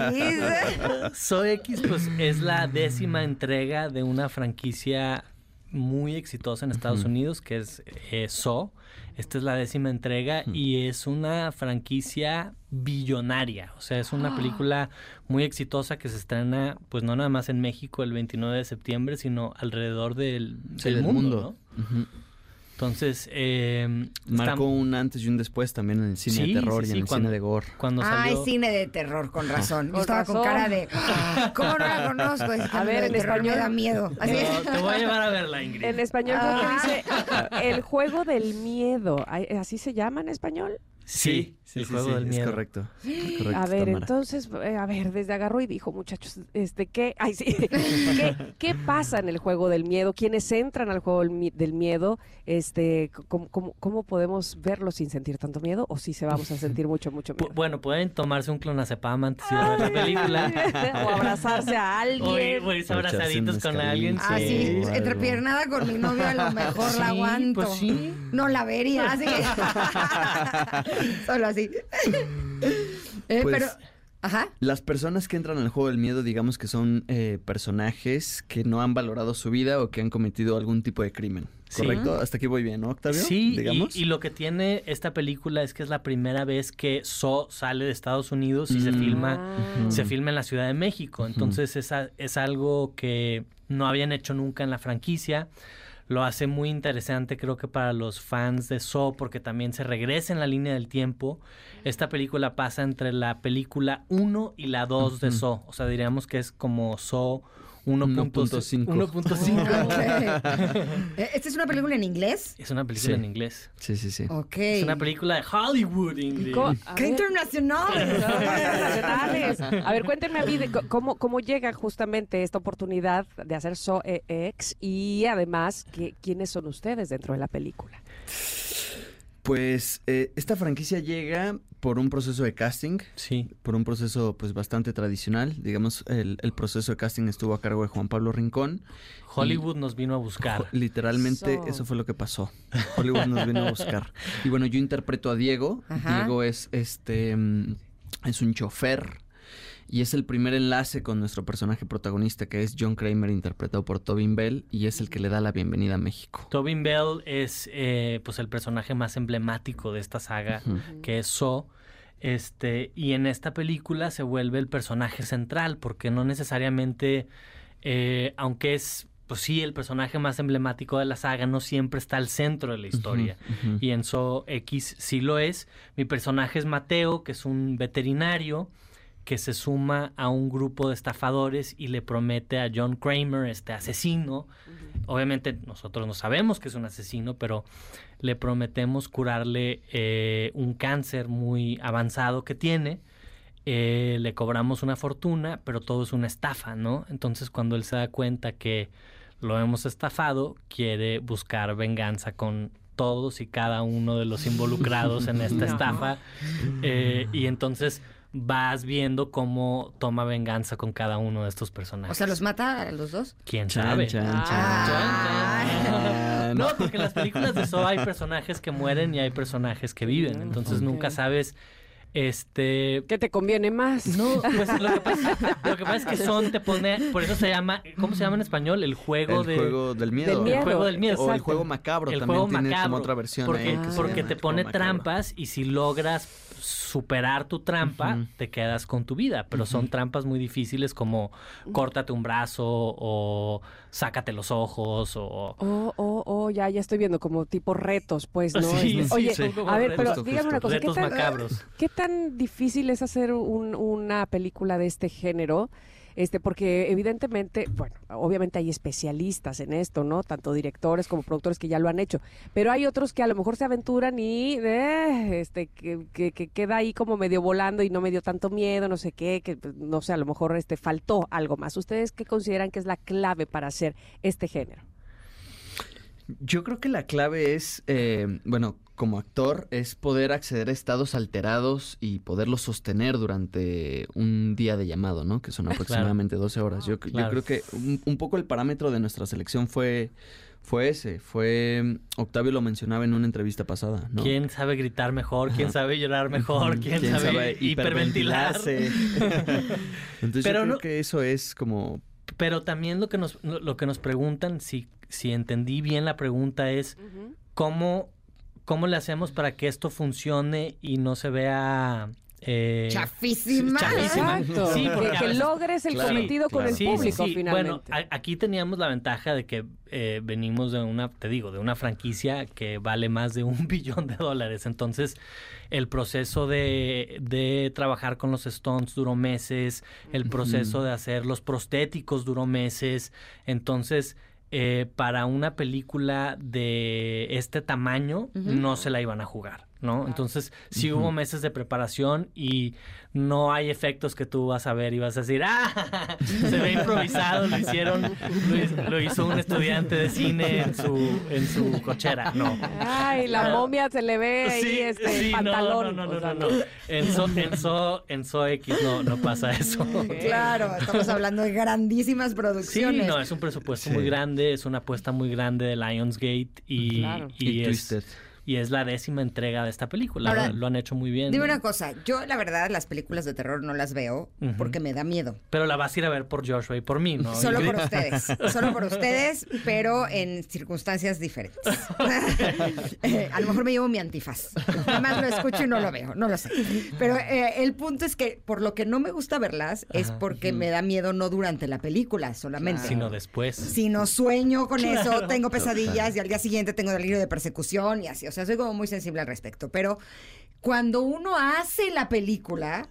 de So So X, pues es la décima entrega de una franquicia muy exitosa en Estados Unidos, que es eh, So. Esta es la décima entrega y es una franquicia billonaria. O sea, es una película muy exitosa que se estrena, pues no nada más en México el 29 de septiembre, sino alrededor del, mundo. ¿no? Entonces, eh, marcó un antes y un después también en el cine de terror y en el cine de gore. Cuando salió... Ah, cine de terror, con razón. Yo estaba con cara de, ¿cómo no la conozco? a ver, en español me da miedo. te voy a llevar a verla, Ingrid. En español ah. dice el juego del miedo. ¿Así se llama en español? Sí. Sí, el sí, juego sí, del es miedo. correcto. es correcto, A ver, Tamara. entonces, eh, a ver, desde agarró y dijo, muchachos, este, ¿qué? Ay, sí. ¿Qué, qué pasa en el juego del miedo? ¿Quiénes entran al juego del mi- del miedo? Este, ¿cómo, cómo, cómo podemos verlo sin sentir tanto miedo? ¿O si se vamos a sentir mucho, mucho miedo? Bueno, pueden tomarse un clonazepam antes de ver la película. o abrazarse a alguien. o irse O abrazaditos con alguien. Ah, sí. entrepiernada con mi novio a lo mejor Sí, la aguanto. pues sí. No la vería, así que... Solo así. Eh, Pues- pero... Ajá. Las personas que entran al juego del miedo, digamos que son eh, personajes que no han valorado su vida o que han cometido algún tipo de crimen. Sí. ¿Correcto? Hasta aquí voy bien, ¿no, Octavio? Sí, y- digamos. Y, lo que tiene esta película es que es la primera vez que So sale de Estados Unidos y se Mm. filma Ah. se filma en la Ciudad de México. Entonces es, a- es algo que no habían hecho nunca en la franquicia. Lo hace muy interesante creo que para los fans de Saw porque también se regresa en la línea del tiempo. Esta película pasa entre la película 1 y la 2 de. Saw. O sea, diríamos que es como Saw 1.5. 1.5. Ok. Eh, ¿Esta es una película en inglés? Es una película Sí. en inglés. Sí, sí, sí. Ok. Es una película de Hollywood, ¿Y Ingrid. cómo- a ¡Qué internacionales. A ver, cuéntenme a mí de cómo, cómo llega justamente esta oportunidad de hacer So X y además que, quiénes son ustedes dentro de la película. Pues eh, esta franquicia llega por un proceso de casting, Sí. por un proceso pues bastante tradicional. Digamos, el, el proceso de casting estuvo a cargo de Juan Pablo Rincón. Hollywood nos vino a buscar. Literalmente So. eso fue lo que pasó. Hollywood nos vino a buscar. Y bueno, yo interpreto a Diego. Ajá. Diego es este mm, es un chofer y es el primer enlace con nuestro personaje protagonista que es John Kramer interpretado por Tobin Bell y es el que le da la bienvenida a México. Tobin Bell es eh, pues el personaje más emblemático de esta saga, que es So. Este, y en esta película se vuelve el personaje central, porque no necesariamente, eh, aunque es, pues sí, el personaje más emblemático de la saga, no siempre está al centro de la historia. Y en So X sí lo es. Mi personaje es Mateo, que es un veterinario que se suma a un grupo de estafadores y le promete a John Kramer, este asesino. Obviamente nosotros no sabemos que es un asesino, pero le prometemos curarle eh, un cáncer muy avanzado que tiene. Eh, le cobramos una fortuna, pero todo es una estafa, ¿no? Entonces cuando él se da cuenta que lo hemos estafado, quiere buscar venganza con todos y cada uno de los involucrados en esta estafa. Eh, y entonces vas viendo cómo toma venganza con cada uno de estos personajes. O sea, ¿los mata a los dos? ¿Quién Chan, sabe? chan, Ah. chan, chan. No, porque en las películas de Saw hay personajes que mueren y hay personajes que viven. Entonces nunca sabes, este... ¿Qué te conviene más? No, pues lo que, pasa, lo que pasa es que Son te pone... Por eso se llama... ¿Cómo se llama en español? El juego el de... juego del miedo. Del miedo. El juego del miedo. O el juego macabro el también juego tiene macabro. como otra versión porque, ahí que se porque llama te pone trampas y si logras superar tu trampa, te quedas con tu vida. Pero son trampas muy difíciles como córtate un brazo o sácate los ojos o... Oh, oh, oh, ya, ya estoy viendo como tipo retos, pues, ¿no? Sí, Este, sí, Oye, a ver, pero retos, dígame una cosa, ¿qué retos tan, macabros. ¿qué tan difícil es hacer un- una película de este género? Este, porque evidentemente, bueno, obviamente hay especialistas en esto, ¿no? Tanto directores como productores que ya lo han hecho. Pero hay otros que a lo mejor se aventuran y eh, este, que, que- que queda ahí como medio volando y no me dio tanto miedo, no sé qué, que pues, no sé, a lo mejor este faltó algo más. ¿Ustedes qué consideran que es la clave para hacer este género? Yo creo que la clave es, eh, bueno, como actor, es poder acceder a estados alterados y poderlos sostener durante un día de llamado, ¿no? Que son aproximadamente 12 horas. Yo, yo Claro. creo que un, un poco el parámetro de nuestra selección fue, fue ese. Fue, Octavio lo mencionaba en una entrevista pasada, ¿no? ¿Quién sabe gritar mejor? ¿Quién sabe llorar mejor? ¿Quién, sabe, hiperventilar? hiperventilarse? Entonces Pero yo creo no- que eso es como... Pero también lo que nos, lo lo que nos preguntan, si, si entendí bien la pregunta, es cómo, cómo le hacemos para que esto funcione y no se vea... eh, Chafísima. Sí, porque que, veces- logres el Claro, cometido con el Sí, público sí. finalmente. Bueno, a- aquí teníamos la ventaja de que eh, venimos de una, te digo, de una franquicia que vale más de un billón de dólares. Entonces, el proceso de, de trabajar con los Stones duró meses, el proceso de hacer los prostéticos duró meses. Entonces, eh, para una película de este tamaño, no se la iban a jugar. ¿No? Entonces, sí hubo meses de preparación y no hay efectos que tú vas a ver y vas a decir, ¡ah! Se ve improvisado, lo hicieron, lo, hizo un estudiante de cine en su, en su cochera. No. Ay, la momia se le ve ahí este pantalón. No, no, no, no, no, En So, en so, en so X no, no pasa eso. Claro, estamos hablando de grandísimas producciones. Sí, no, es un presupuesto muy grande, es una apuesta muy grande de Lionsgate y, y, es, y es la décima entrega de esta película. lo, han hecho muy bien. Dime una cosa, yo la verdad las películas de terror no las veo porque me da miedo. Pero la vas a ir a ver por Joshua y por mí, ¿no? Solo por ustedes, solo por ustedes, pero en circunstancias diferentes. Eh, a lo mejor me llevo mi antifaz. Además lo escucho y no lo veo, no lo sé. Pero eh, el punto es que por lo que no me gusta verlas es porque me da miedo no durante la película solamente. Sino después. Sino sueño con eso, tengo pesadillas y al día siguiente tengo delirio de persecución y así. O sea, soy como muy sensible al respecto. Pero cuando uno hace la película,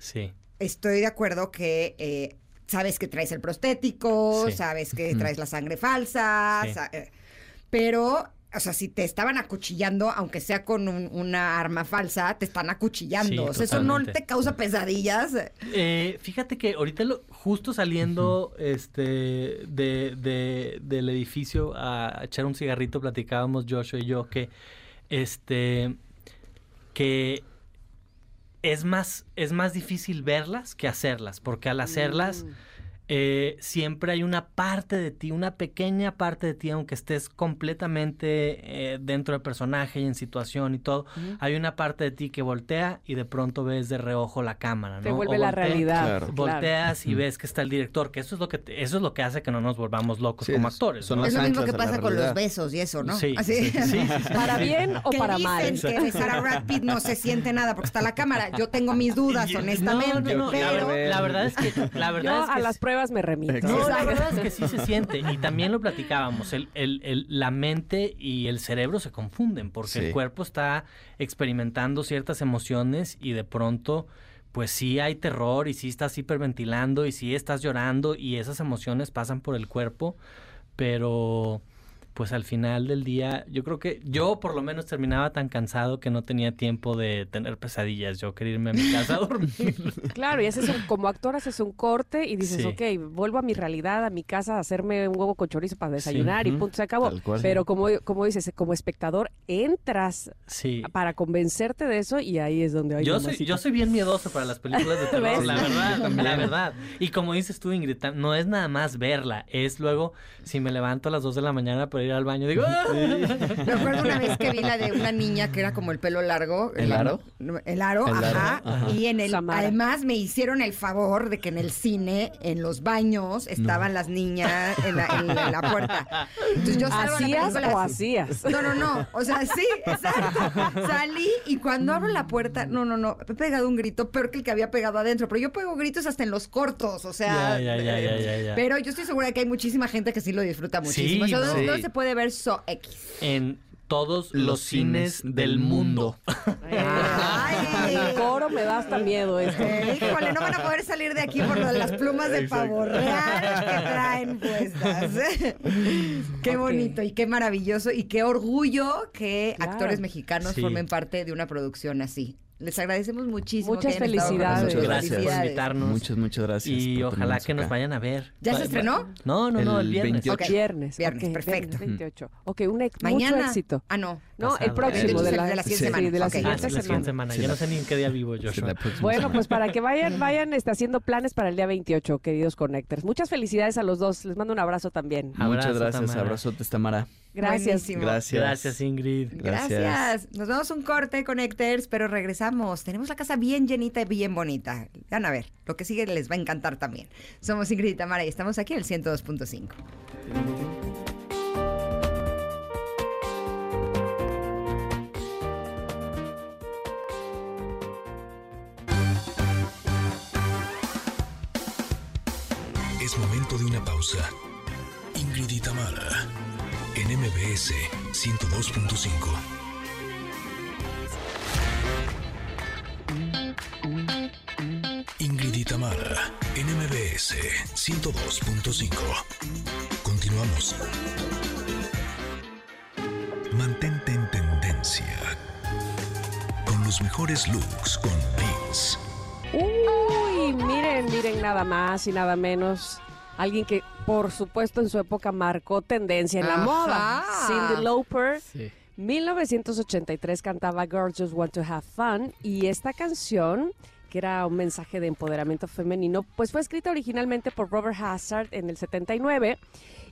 estoy de acuerdo que eh, sabes que traes el prostético, sabes que traes la sangre falsa, eh, pero o sea, si te estaban acuchillando, aunque sea con una arma falsa, te están acuchillando. o sea, eso no te causa pesadillas. Eh, fíjate que ahorita justo saliendo este de, del edificio a echar un cigarrito, platicábamos Joshua y yo que este que es más, es más difícil verlas que hacerlas, porque al hacerlas... Mm. Eh, siempre hay una parte de ti, una pequeña parte de ti, aunque estés completamente eh, dentro del personaje y en situación y todo, hay una parte de ti que voltea y de pronto ves de reojo la cámara, ¿no? Te vuelve la realidad. Volteas y ves que está el director, que eso es lo que eso es lo que hace que no nos volvamos locos como actores. es lo mismo que pasa con los besos y eso, ¿no? Sí, para bien o para mal. que Sarah Brad Pitt no se siente nada porque está la cámara. Yo tengo mis dudas, honestamente, pero la, verdad es que la verdad es que a las pruebas me remito. No, la verdad es que sí se siente. Y también lo platicábamos. El, el, la mente y el cerebro se confunden porque el cuerpo está experimentando ciertas emociones y de pronto pues sí hay terror y sí estás hiperventilando y sí estás llorando y esas emociones pasan por el cuerpo, pero pues al final del día, yo creo que yo por lo menos terminaba tan cansado que no tenía tiempo de tener pesadillas. Yo quería irme a mi casa a dormir. claro, y haces como actor haces un corte y dices, ok, vuelvo a mi realidad, a mi casa, a hacerme un huevo con chorizo para desayunar y punto, se acabó. Pero como, como dices, como espectador, entras para convencerte de eso y ahí es donde hay yo soy Yo soy bien miedoso para las películas de terror, la verdad, la verdad. Y como dices tú, Ingrid, no es nada más verla, es luego si me levanto a las 2 de la mañana para ir al baño. Digo, ¡Ah! Me acuerdo una vez que vi la de una niña que era como el pelo largo. ¿El aro? El aro, ajá, Y en el, además me hicieron el favor de que en el cine, en los baños, estaban las niñas en la, puerta. Entonces yo ¿Hacías o hacías? No, no, no. O sea, sí, exacto. Salí y cuando abro la puerta, no, no, no. He pegado un grito peor que el que había pegado adentro. Pero yo pego gritos hasta en los cortos. O sea. pero yo estoy segura que hay muchísima gente que sí lo disfruta muchísimo. Sí, o se puede ver So X? En todos los, cines, del mundo. Ay, el coro me da hasta miedo esto. híjole, no van a poder salir de aquí por las plumas de pavo real que traen puestas. qué bonito y qué maravilloso y qué orgullo que actores mexicanos formen parte de una producción así. Les agradecemos muchísimo. Muchas felicidades. Muchas gracias por invitarnos. Muchas, muchas gracias. Y ojalá que nos vayan a ver. ¿Ya se estrenó? No, no, no, el, viernes. 28. Viernes. Viernes, perfecto. 28. Ok, un Mañana. mucho éxito. Ah, no. No, el próximo de la, de la siguiente semana. de la siguiente semana. semana. Ya no sé ni en qué día vivo, yo. bueno, pues para que vayan, vayan este, haciendo planes para el día 28, queridos Connectors. Muchas felicidades a los dos. Les mando un abrazo también. Muchas gracias. Abrazote, Tamara. Gracias. Gracias. Gracias, Ingrid. Gracias. Nos vamos un corte, Connectors, pero regresamos. Tenemos la casa bien llenita y bien bonita. Van a ver, lo que sigue les va a encantar también. Somos Ingrid y Tamara y estamos aquí en el 102.5. Es momento de una pausa. Ingrid y Tamara en MBS 102.5. Ingrid y Tamara, en MBS 102.5. Continuamos. Mantente en tendencia tus mejores looks con Vince. Uy, miren, miren nada más y nada menos. Alguien que, por supuesto, en su época marcó tendencia en la Ajá. moda. Cindy Lauper. Sí. 1983 cantaba Girls Just Want to Have Fun y esta canción, que era un mensaje de empoderamiento femenino, pues fue escrita originalmente por Robert Hazard en el 79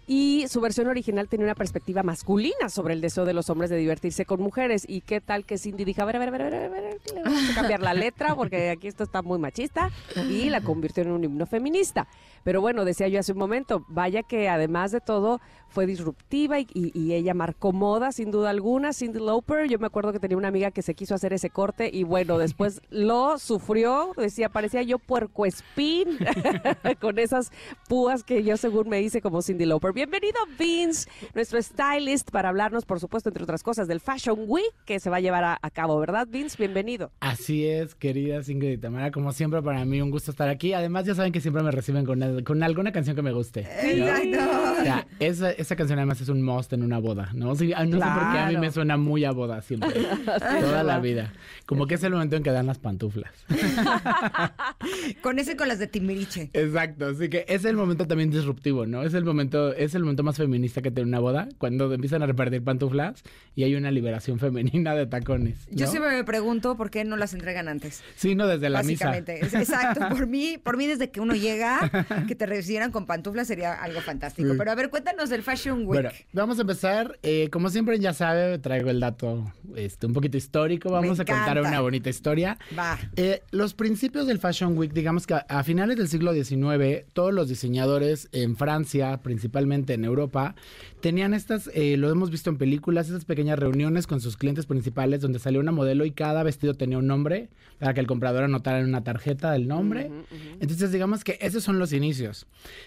y su versión original tenía una perspectiva masculina sobre el deseo de los hombres de divertirse con mujeres. ¿Y qué tal que Cindy dijo, a ver, a ver, a ver, a ver, a ver, a cambiar la letra porque aquí esto está muy machista y la convirtió en un himno feminista? Pero bueno, decía yo hace un momento, vaya que además de todo fue disruptiva y, y- y ella marcó moda sin duda alguna. Cindy Lauper, yo me acuerdo que tenía una amiga que se quiso hacer ese corte y bueno, después lo sufrió, decía, parecía yo puercoespín con esas púas que yo según me hice como Cindy Lauper. Bienvenido Vince, nuestro stylist, para hablarnos, por supuesto, entre otras cosas, del Fashion Week que se va a llevar a, a cabo, ¿verdad Vince? Bienvenido. Así es, queridas Ingrid y Tamara, como siempre para mí un gusto estar aquí. Además ya saben que siempre me reciben con, con alguna canción que me guste. ¿no? Exacto. O sea, esa, esa canción además es un must en una boda, ¿no? Sí, ah, no sé por qué a mí Claro. me suena muy a boda siempre, toda la vida. Como que es el momento en que dan las pantuflas. Con ese con las de Timbiriche. Exacto, así que es el momento también disruptivo, ¿no? Es el momento, es el momento más feminista que tiene una boda, cuando empiezan a repartir pantuflas y hay una liberación femenina de tacones. Yo siempre me pregunto por qué no las entregan antes. Sí, no, desde la. Básicamente. Exacto. Por mí, por mí, desde que uno llega, que te recibieran con pantuflas sería algo fantástico. Pero a ver, cuéntanos del Fashion Week. Bueno, vamos a empezar. eh, como siempre ya sabe, traigo el dato este, un poquito histórico. Vamos a contar encanta. una bonita historia. Va. Eh, los principios del Fashion Week, digamos que a, finales del siglo XIX, todos los diseñadores en Francia, principalmente en Europa, tenían estas, eh, lo hemos visto en películas, esas pequeñas reuniones con sus clientes principales donde salía una modelo y cada vestido tenía un nombre para que el comprador anotara en una tarjeta el nombre. Entonces, digamos que esos son los inicios.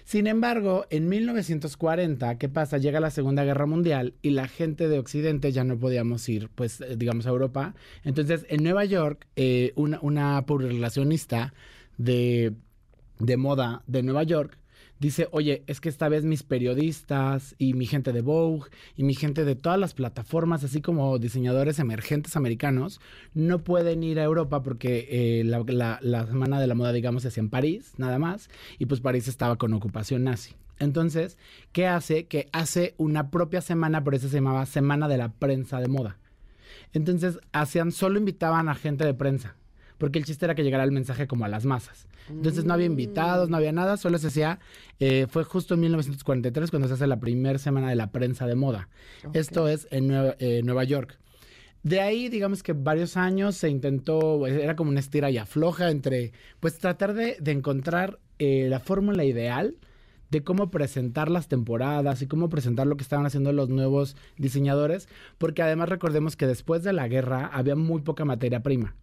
Sin embargo, en 1940, ¿qué pasa? Llega la Segunda Guerra Mundial y la gente de Occidente ya no podíamos ir, pues, eh, digamos, a Europa. Entonces, en Nueva York, eh, una, una de moda de Nueva York dice, oye, es que esta vez mis periodistas y mi gente de Vogue y mi gente de todas las plataformas, así como diseñadores emergentes americanos, no pueden ir a Europa porque eh, la, semana de la moda, digamos, se hacía en París, nada más, y pues París estaba con ocupación nazi. Entonces, ¿qué hace? Que hace una propia semana, por eso se llamaba Semana de la Prensa de Moda. Entonces, hacían, solo invitaban a gente de prensa, porque el chiste era que llegara el mensaje como a las masas. Entonces no había invitados, no había nada, solo se hacía, eh, fue justo en 1943 cuando se hace la primera semana de la prensa de moda. Esto es en Nueva, eh, Nueva York. De ahí, digamos que varios años se intentó, era como una estira y afloja entre, pues tratar de, de encontrar eh, la fórmula ideal de cómo presentar las temporadas y cómo presentar lo que estaban haciendo los nuevos diseñadores, porque además recordemos que después de la guerra había muy poca materia prima.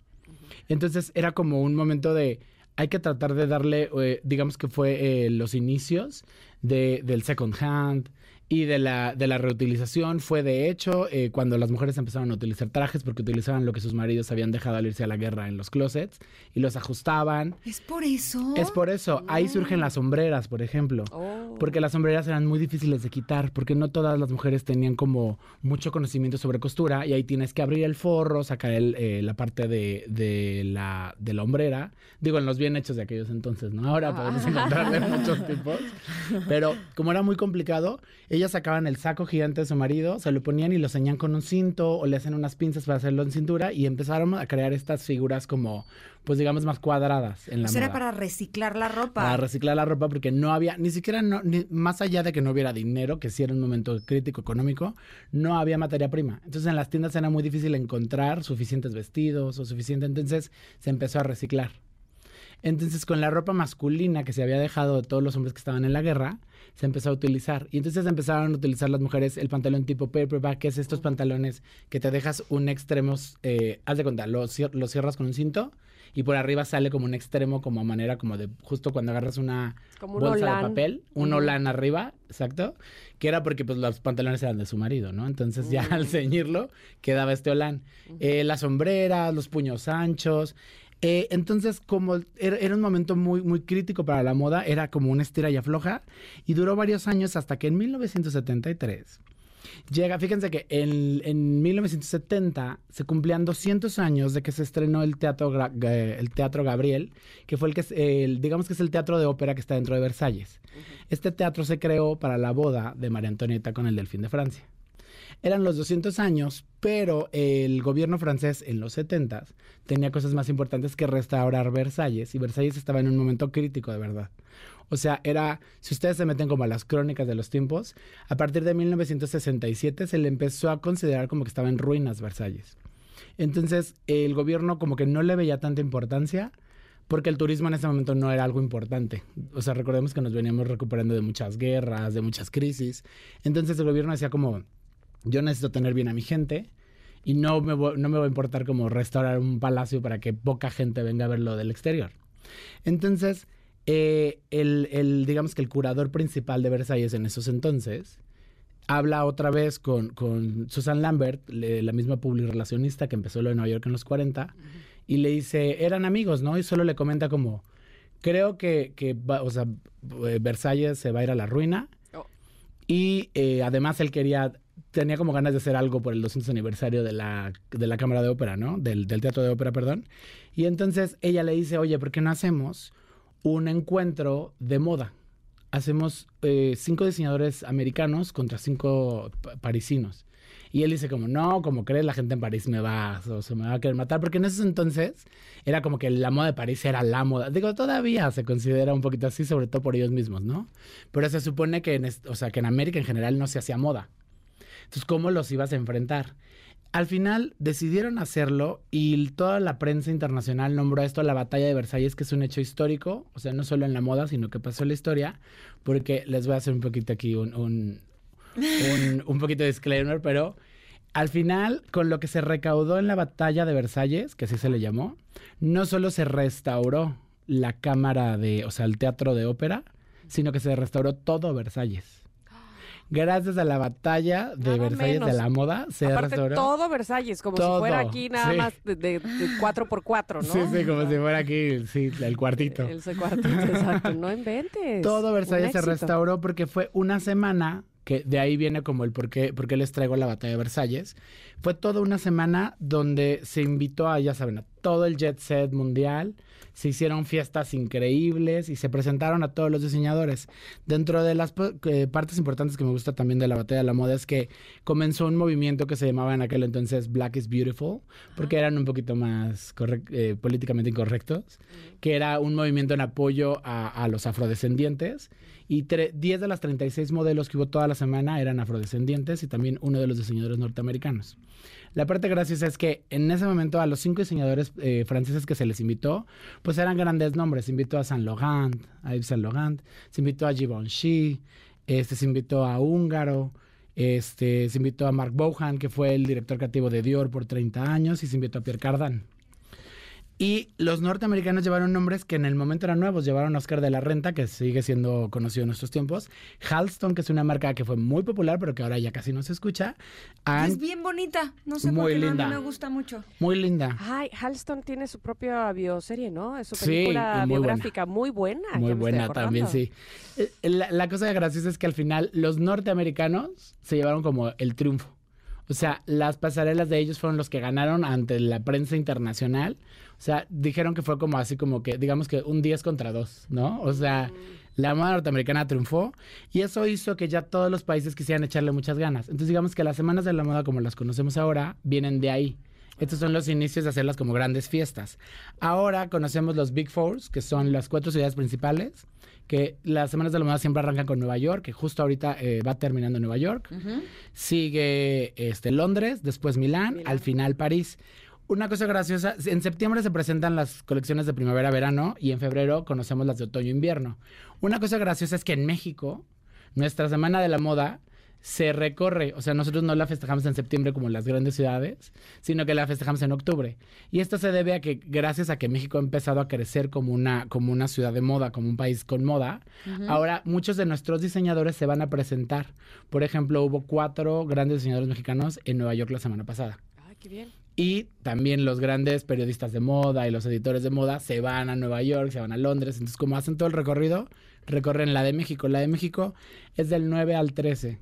Entonces era como un momento de, hay que tratar de darle, eh, digamos que fue eh, los inicios de, del second hand y de la, de la reutilización. Fue de hecho eh, cuando las mujeres empezaron a utilizar trajes porque utilizaban lo que sus maridos habían dejado al irse a la guerra en los closets y los ajustaban. ¿Es por eso? Es por eso, ahí surgen las sombreras, por ejemplo. Oh. Porque las sombreras eran muy difíciles de quitar, porque no todas las mujeres tenían como mucho conocimiento sobre costura y ahí tienes que abrir el forro, sacar el, eh, la parte de, de la, de la hombrera. Digo, en los bien hechos de aquellos entonces, ¿no? Ahora podemos encontrar de muchos tipos. Pero como era muy complicado, ellas sacaban el saco gigante de su marido, se lo ponían y lo ceñían con un cinto o le hacían unas pinzas para hacerlo en cintura y empezaron a crear estas figuras como, pues digamos, más cuadradas en la Pues era para reciclar la ropa. para reciclar la ropa porque no había, ni siquiera, no, ni- más allá de que no hubiera dinero, que sí era un momento crítico económico, no había materia prima. Entonces en las tiendas era muy difícil encontrar suficientes vestidos o suficiente, entonces se empezó a reciclar. Entonces con la ropa masculina que se había dejado de todos los hombres que estaban en la guerra, se empezó a utilizar. Y entonces empezaron a utilizar las mujeres el pantalón tipo paperback, que es estos pantalones que te dejas un extremo, eh, haz de cuenta, lo, lo cierras con un cinto y por arriba sale como un extremo como a manera como de justo cuando agarras una Como un bolsa de papel, un Ujú. holán arriba, exacto, que era porque pues los pantalones eran de su marido, ¿no? Entonces ya al ceñirlo quedaba este holán. Eh, las sombreras, los puños anchos. Eh, entonces, como era, era un momento muy, muy crítico para la moda, era como una estira y afloja, y duró varios años hasta que en 1973 Llega, fíjense que en, en 1970 se cumplían 200 años de que se estrenó el teatro, el teatro Gabriel, que fue el que, es el, digamos que es el teatro de ópera que está dentro de Versalles. Este teatro se creó para la boda de María Antonieta con el Delfín de Francia. Eran los 200 años, pero el gobierno francés en los 70 tenía cosas más importantes que restaurar Versalles y Versalles estaba en un momento crítico de verdad. O sea, era, si ustedes se meten como a las crónicas de los tiempos, a partir de 1967 se le empezó a considerar como que estaba en ruinas Versalles. Entonces, el gobierno como que no le veía tanta importancia porque el turismo en ese momento no era algo importante. O sea, recordemos que nos veníamos recuperando de muchas guerras, de muchas crisis. Entonces, el gobierno decía como, yo necesito tener bien a mi gente y no me, no me va a importar como restaurar un palacio para que poca gente venga a verlo del exterior. Entonces, eh, el, el- digamos que el curador principal de Versalles en esos entonces habla otra vez con, con Susan Lambert, le- la misma publirelacionista que empezó lo de Nueva York en los 40, y le dice, eran amigos, ¿no? Y solo le comenta como, creo que, que va- o sea, eh, Versalles se va a ir a la ruina. Oh. Y eh, además él quería, tenía como ganas de hacer algo por el 200 aniversario de la, de la Cámara de Ópera, ¿no? Del, del Teatro de Ópera, perdón. Y entonces ella le dice, oye, ¿por qué no hacemos un encuentro de moda? Hacemos eh, cinco diseñadores americanos contra cinco pa- parisinos. Y él dice como, no, como crees, la gente en París me va, o se me va a querer matar. Porque en esos entonces era como que la moda de París era la moda. Digo, todavía se considera un poquito así, sobre todo por ellos mismos, ¿no? Pero se supone que en, o sea, que en América en general no se hacía moda. Entonces, ¿cómo los ibas a enfrentar? Al final decidieron hacerlo y toda la prensa internacional nombró esto la batalla de Versalles, que es un hecho histórico, o sea, no solo en la moda, sino que pasó en la historia, porque les voy a hacer un poquito aquí un, un, un, un poquito de disclaimer, pero al final, con lo que se recaudó en la batalla de Versalles, que así se le llamó, no solo se restauró la cámara de, o sea, el teatro de ópera, sino que se restauró todo Versalles. Gracias a la batalla de Nada Versalles menos. de la moda, se Aparte, restauró. todo Versalles, como Todo, si fuera aquí nada sí. más de, de, de cuatro por cuatro, ¿no? Sí, sí, como si fuera aquí, sí, el cuartito. El cuartito, exacto. No inventes. Todo Versalles se restauró porque fue una semana, que de ahí viene como el por qué, por qué les traigo la batalla de Versalles. Fue toda una semana donde se invitó a, ya saben, a todo el jet set mundial. Se hicieron fiestas increíbles y se presentaron a todos los diseñadores. Dentro de las eh, partes importantes que me gusta también de la batalla de la moda es que comenzó un movimiento que se llamaba en aquel entonces Black is Beautiful, porque eran un poquito más eh, políticamente incorrectos, que era un movimiento en apoyo a, a los afrodescendientes. Y tre- 10 de las 36 modelos que hubo toda la semana eran afrodescendientes y también uno de los diseñadores norteamericanos. La parte graciosa es que en ese momento a los cinco diseñadores eh, franceses que se les invitó, pues eran grandes nombres. Se invitó a Saint Laurent, a Yves Saint Laurent, se invitó a Givenchy, este, se invitó a Húngaro, este, se invitó a Mark Bohan, que fue el director creativo de Dior por 30 años, y se invitó a Pierre Cardin. Y los norteamericanos llevaron nombres que en el momento eran nuevos. Llevaron Oscar de la Renta, que sigue siendo conocido en nuestros tiempos. Halston, que es una marca que fue muy popular, pero que ahora ya casi no se escucha. Es bien bonita. No sé Muy por qué no, linda. a mí me gusta mucho. muy linda. Ay, Halston tiene su propia bioserie, ¿no? Es su película muy buena. biográfica muy buena. ya me Muy buena también, sí. Eh, La, la cosa graciosa es que al final los norteamericanos se llevaron como el triunfo. O sea, las pasarelas de ellos fueron los que ganaron ante la prensa internacional. O sea, dijeron que fue como así como que, digamos que un 10 contra 2, ¿no? O sea, la moda norteamericana triunfó y eso hizo que ya todos los países quisieran echarle muchas ganas. Entonces, digamos que las semanas de la moda como las conocemos ahora vienen de ahí. Estos son los inicios de hacerlas como grandes fiestas. Ahora conocemos los Big Fours, que son las cuatro ciudades principales, que las semanas de la moda siempre arrancan con Nueva York, que justo ahorita eh, va terminando Nueva York. Sigue este, Londres, después Milán, Milán. al final París. Una cosa graciosa, en septiembre se presentan las colecciones de primavera-verano y en febrero conocemos las de otoño-invierno. Una cosa graciosa es que en México, nuestra semana de la moda se recorre, o sea, nosotros no la festejamos en septiembre como en las grandes ciudades, sino que la festejamos en octubre. Y esto se debe a que gracias a que México ha empezado a crecer como una, como una ciudad de moda, como un país con moda, ahora muchos de nuestros diseñadores se van a presentar. Por ejemplo, hubo cuatro grandes diseñadores mexicanos en Nueva York la semana pasada. Ay, qué bien. Y también los grandes periodistas de moda y los editores de moda se van a Nueva York, se van a Londres. Entonces, como hacen todo el recorrido, recorren la de México. La de México es del 9 al 13.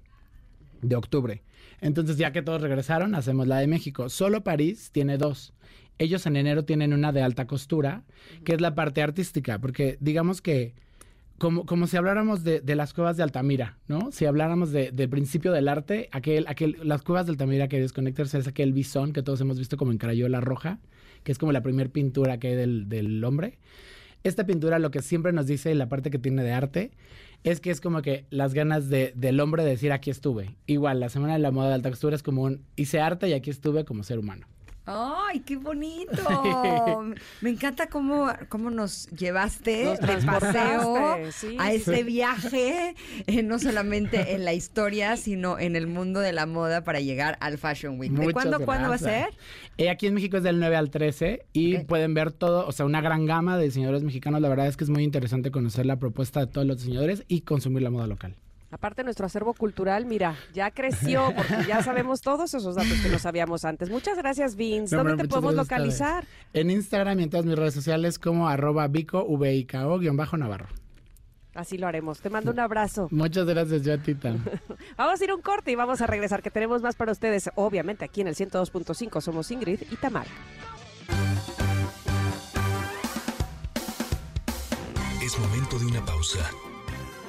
de octubre. Entonces, ya que todos regresaron, hacemos la de México. Solo París tiene dos. Ellos en enero tienen una de alta costura, que es la parte artística, porque digamos que como, como si habláramos de, de las cuevas de Altamira, ¿no? Si habláramos de, del principio del arte, aquel, aquel, las cuevas de Altamira que Desconnectors es aquel bisón que todos hemos visto como en Crayola Roja, que es como la primera pintura que hay del, del hombre. Esta pintura lo que siempre nos dice, la parte que tiene de arte, es que es como que las ganas de, del hombre de decir aquí estuve. Igual, la Semana de la Moda de Alta Costura es como un hice arte y aquí estuve como ser humano. ¡Ay, qué bonito! Me encanta cómo, cómo nos llevaste Nos de paseo sí. a este viaje, eh, no solamente en la historia, sino en el mundo de la moda para llegar al Fashion Week. ¿De cuándo, cuándo va a ser? Eh, aquí en México es del 9 al 13 y pueden ver todo, o sea, una gran gama de diseñadores mexicanos. La verdad es que es muy interesante conocer la propuesta de todos los diseñadores y consumir la moda local. Aparte, nuestro acervo cultural, mira, ya creció porque ya sabemos todos esos datos que no sabíamos antes. Muchas gracias, Vince. No, ¿Dónde hombre, te podemos localizar? En Instagram y en todas mis redes sociales como arroba guion bajo Navarro. Así lo haremos. Te mando un abrazo. Muchas gracias, yo a ti Tam. Vamos a ir a un corte y vamos a regresar, que tenemos más para ustedes. Obviamente, aquí en el 102.5 somos Ingrid y Tamara. Es momento de una pausa.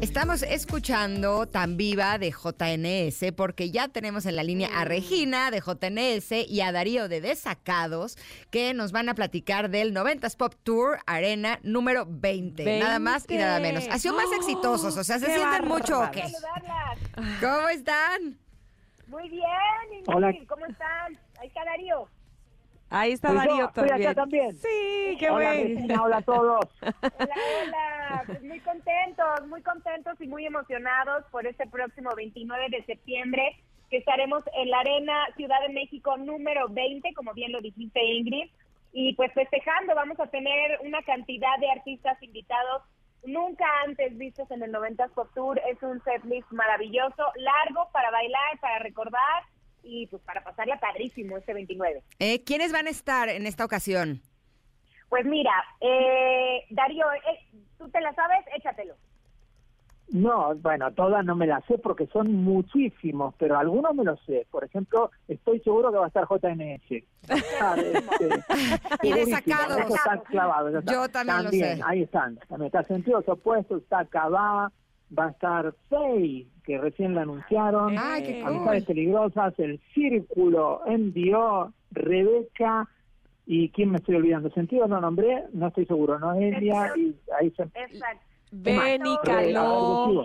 Estamos escuchando Tan Viva de JNS porque ya tenemos en la línea a Regina de JNS y a Darío de Desacados que nos van a platicar del 90s Pop Tour Arena número 20. Nada más y nada menos. Ha sido más ¡Oh! exitosos, o sea, ¿se ¡Qué sienten mucho o qué? bárbaros! ¿Cómo están? Muy bien, Ingrid, Hola. ¿cómo están? Ahí está Darío. Ahí está yo, Darío estoy también. acá también. Sí, qué Hola, bueno. Cristina, hola a todos. Hola, hola. Pues muy contentos, muy contentos y muy emocionados por este próximo 29 de septiembre que estaremos en la Arena Ciudad de México número 20, como bien lo dijiste Ingrid. Y pues festejando, vamos a tener una cantidad de artistas invitados nunca antes vistos en el 90s Pop Tour. Es un setlist maravilloso, largo para bailar, para recordar y pues para pasarla padrísimo este 29. Eh, ¿Quiénes van a estar en esta ocasión? Pues mira, eh, Darío, eh, tú te la sabes, échatelo. No, bueno, todas no me las sé porque son muchísimos, pero algunos me los sé. Por ejemplo, estoy seguro que va a estar JNS. Ah, este, Y clavado, ya está. Yo también lo sé. Ahí están. También está Sentidos Opuestos, está Cabá, va a estar Fey, que recién la anunciaron. Ay, qué cool. Amistades Peligrosas, El Círculo, MDO, Rebeca, y ¿quién me estoy olvidando? Sentidos lo nombré, no estoy seguro, Noelia, y ahí se... Exacto. Beni, Eh, Caló.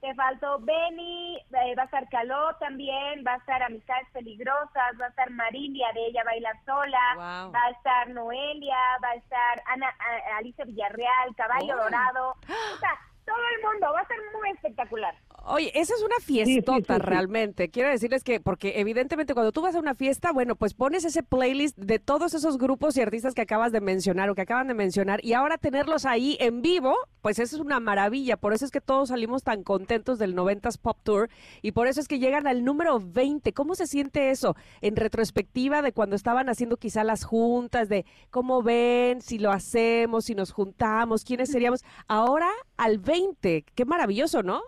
Te faltó Benny, eh, va a estar Caló también, va a estar Amistades Peligrosas, va a estar Marilia de Ella Baila Sola, Wow. va a estar Noelia, va a estar Ana, a- Alicia Villarreal, Caballo Oh. Dorado, o sea, todo el mundo, va a ser muy espectacular. Oye, esa es una sí, fiestota sí, sí. realmente. Quiero decirles que, porque evidentemente cuando tú vas a una fiesta, bueno, pues pones ese playlist de todos esos grupos y artistas que acabas de mencionar o que acaban de mencionar y ahora tenerlos ahí en vivo, pues eso es una maravilla. Por eso es que todos salimos tan contentos del 90s Pop Tour y por eso es que llegan al número 20. ¿Cómo se siente eso en retrospectiva de cuando estaban haciendo quizá las juntas, de cómo ven, si lo hacemos, si nos juntamos, quiénes seríamos? Ahora al 20. Qué maravilloso, ¿no?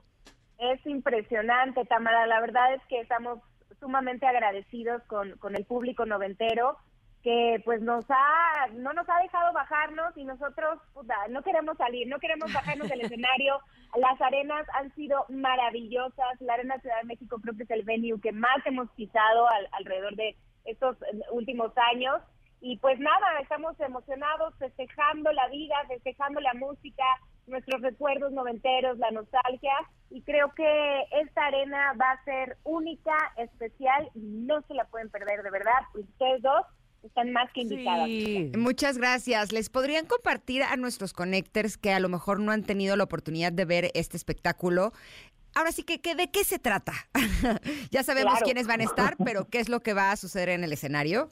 Es impresionante, Tamara. La verdad es que estamos sumamente agradecidos con, con el público noventero que pues nos ha no nos ha dejado bajarnos y nosotros puta, no queremos salir, no queremos bajarnos del escenario. Las arenas han sido maravillosas. La Arena Ciudad de México creo que es el venue que más hemos pisado al- alrededor de estos eh, últimos años. Y pues nada, estamos emocionados, festejando la vida, festejando la música, nuestros recuerdos noventeros, la nostalgia. Y creo que esta arena va a ser única, especial, y no se la pueden perder, de verdad. Ustedes dos están más que invitadas. Sí. Muchas gracias. ¿Les podrían compartir a nuestros connectors que a lo mejor no han tenido la oportunidad de ver este espectáculo? Ahora sí que, que ¿de qué se trata? ya sabemos Claro. quiénes van a estar, pero ¿qué es lo que va a suceder en el escenario?